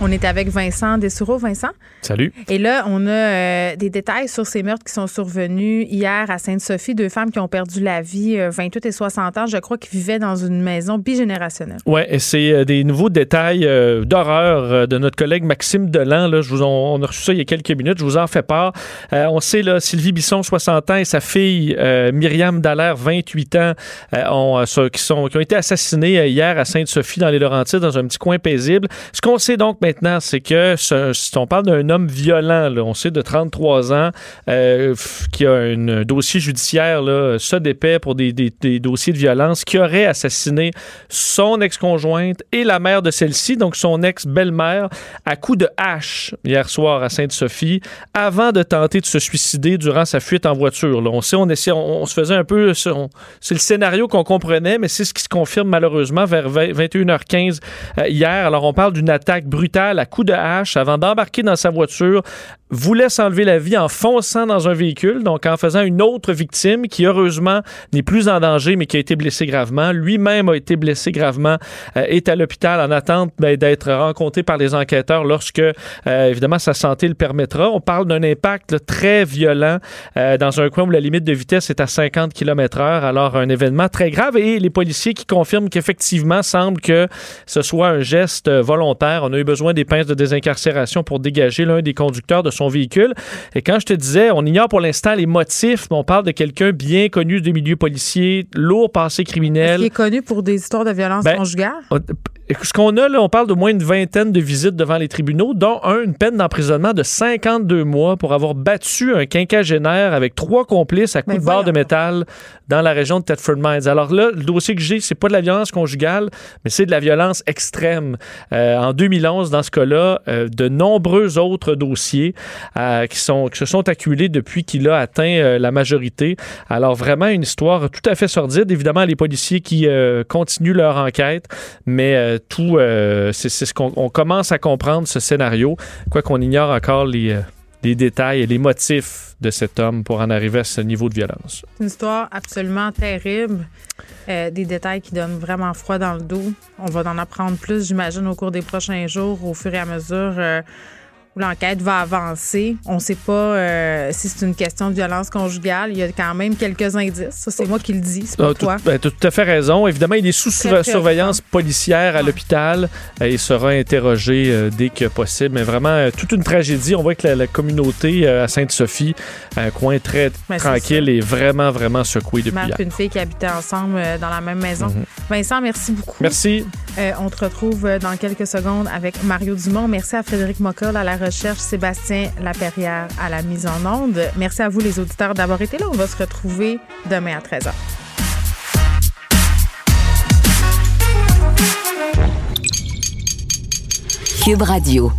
On est avec Vincent Dessoureau. Vincent? Salut. Et là, on a euh, des détails sur ces meurtres qui sont survenus hier à Sainte-Sophie. Deux femmes qui ont perdu la vie, 28 euh, et 60 ans, je crois, qui vivaient dans une maison bigénérationnelle. Oui, et c'est euh, des nouveaux détails d'horreur de notre collègue Maxime Delan. Là, je vous on a reçu ça il y a quelques minutes. Je vous en fais part. on sait, là, Sylvie Bisson, 60 ans, et sa fille Myriam Dallaire, 28 ans, ont, qui, sont, qui ont été assassinées hier à Sainte-Sophie, dans les Laurentides, dans un petit coin paisible. Ce qu'on sait donc, maintenant, c'est que si on parle d'un homme violent, on sait de 33 ans, euh, qui a un dossier judiciaire, là, d'épais pour des, dossiers de violence, qui aurait assassiné son ex-conjointe et la mère de celle-ci, donc son ex-belle-mère, à coups de hache hier soir à Sainte-Sophie, avant de tenter de se suicider durant sa fuite en voiture. On sait, on, essaie, on, se faisait un peu... C'est le scénario qu'on comprenait, mais c'est ce qui se confirme malheureusement vers 21h15 euh, hier. Alors, on parle d'une attaque brutale à coups de hache avant d'embarquer dans sa voiture voulait s'enlever la vie en fonçant dans un véhicule, donc en faisant une autre victime qui, heureusement, n'est plus en danger, mais qui a été blessé gravement. Lui-même a été blessé gravement, euh, est à l'hôpital en attente ben, d'être rencontré par les enquêteurs lorsque, euh, évidemment, sa santé le permettra. On parle d'un impact très violent euh, dans un coin où la limite de vitesse est à 50 km heure. Alors, un événement très grave et les policiers qui confirment qu'effectivement, semble que ce soit un geste volontaire. On a eu besoin des pinces de désincarcération pour dégager l'un des conducteurs de son véhicule. Et quand je te disais, on ignore pour l'instant les motifs, mais on parle de quelqu'un bien connu des milieux policiers, lourd passé criminel. Qui est connu pour des histoires de violence ben, conjugale? Ce qu'on a là, on parle de moins d'une vingtaine de visites devant les tribunaux, dont un, une peine d'emprisonnement de 52 mois pour avoir battu un quinquagénaire avec trois complices à coups de barre de métal dans la région de Thetford Mines. Alors là, le dossier que j'ai, c'est pas de la violence conjugale, mais c'est de la violence extrême. Euh, en 2011, dans ce cas-là, euh, de nombreux autres dossiers euh, qui, sont, qui se sont accumulés depuis qu'il a atteint la majorité. Alors vraiment une histoire tout à fait sordide. Évidemment, les policiers qui continuent leur enquête, mais tout, euh, c'est ce qu'on commence à comprendre, ce scénario, quoi qu'on ignore encore les, euh, les détails et les motifs de cet homme pour en arriver à ce niveau de violence. Une histoire absolument terrible, euh, des détails qui donnent vraiment froid dans le dos. On va en apprendre plus, j'imagine, au cours des prochains jours, au fur et à mesure l'enquête va avancer. On ne sait pas euh, si c'est une question de violence conjugale. Il y a quand même quelques indices. Ça, c'est moi qui le dis, c'est pas ah, toi. Ben, tu as tout à fait raison. Évidemment, il est sous surveillance policière à l'hôpital. Euh, il sera interrogé euh, dès que possible. Mais vraiment, toute une tragédie. On voit que la, communauté à Sainte-Sophie, un coin très ben, tranquille, est, vraiment, vraiment secouée depuis hier. une fille qui habitait ensemble dans la même maison. Mhm. Vincent, merci beaucoup. Merci. on te retrouve dans quelques secondes avec Mario Dumont. Merci à Frédéric Mockel à la Sébastien Laperrière à la mise en onde. Merci à vous, les auditeurs, d'avoir été là. On va se retrouver demain à 13h. Cube Radio.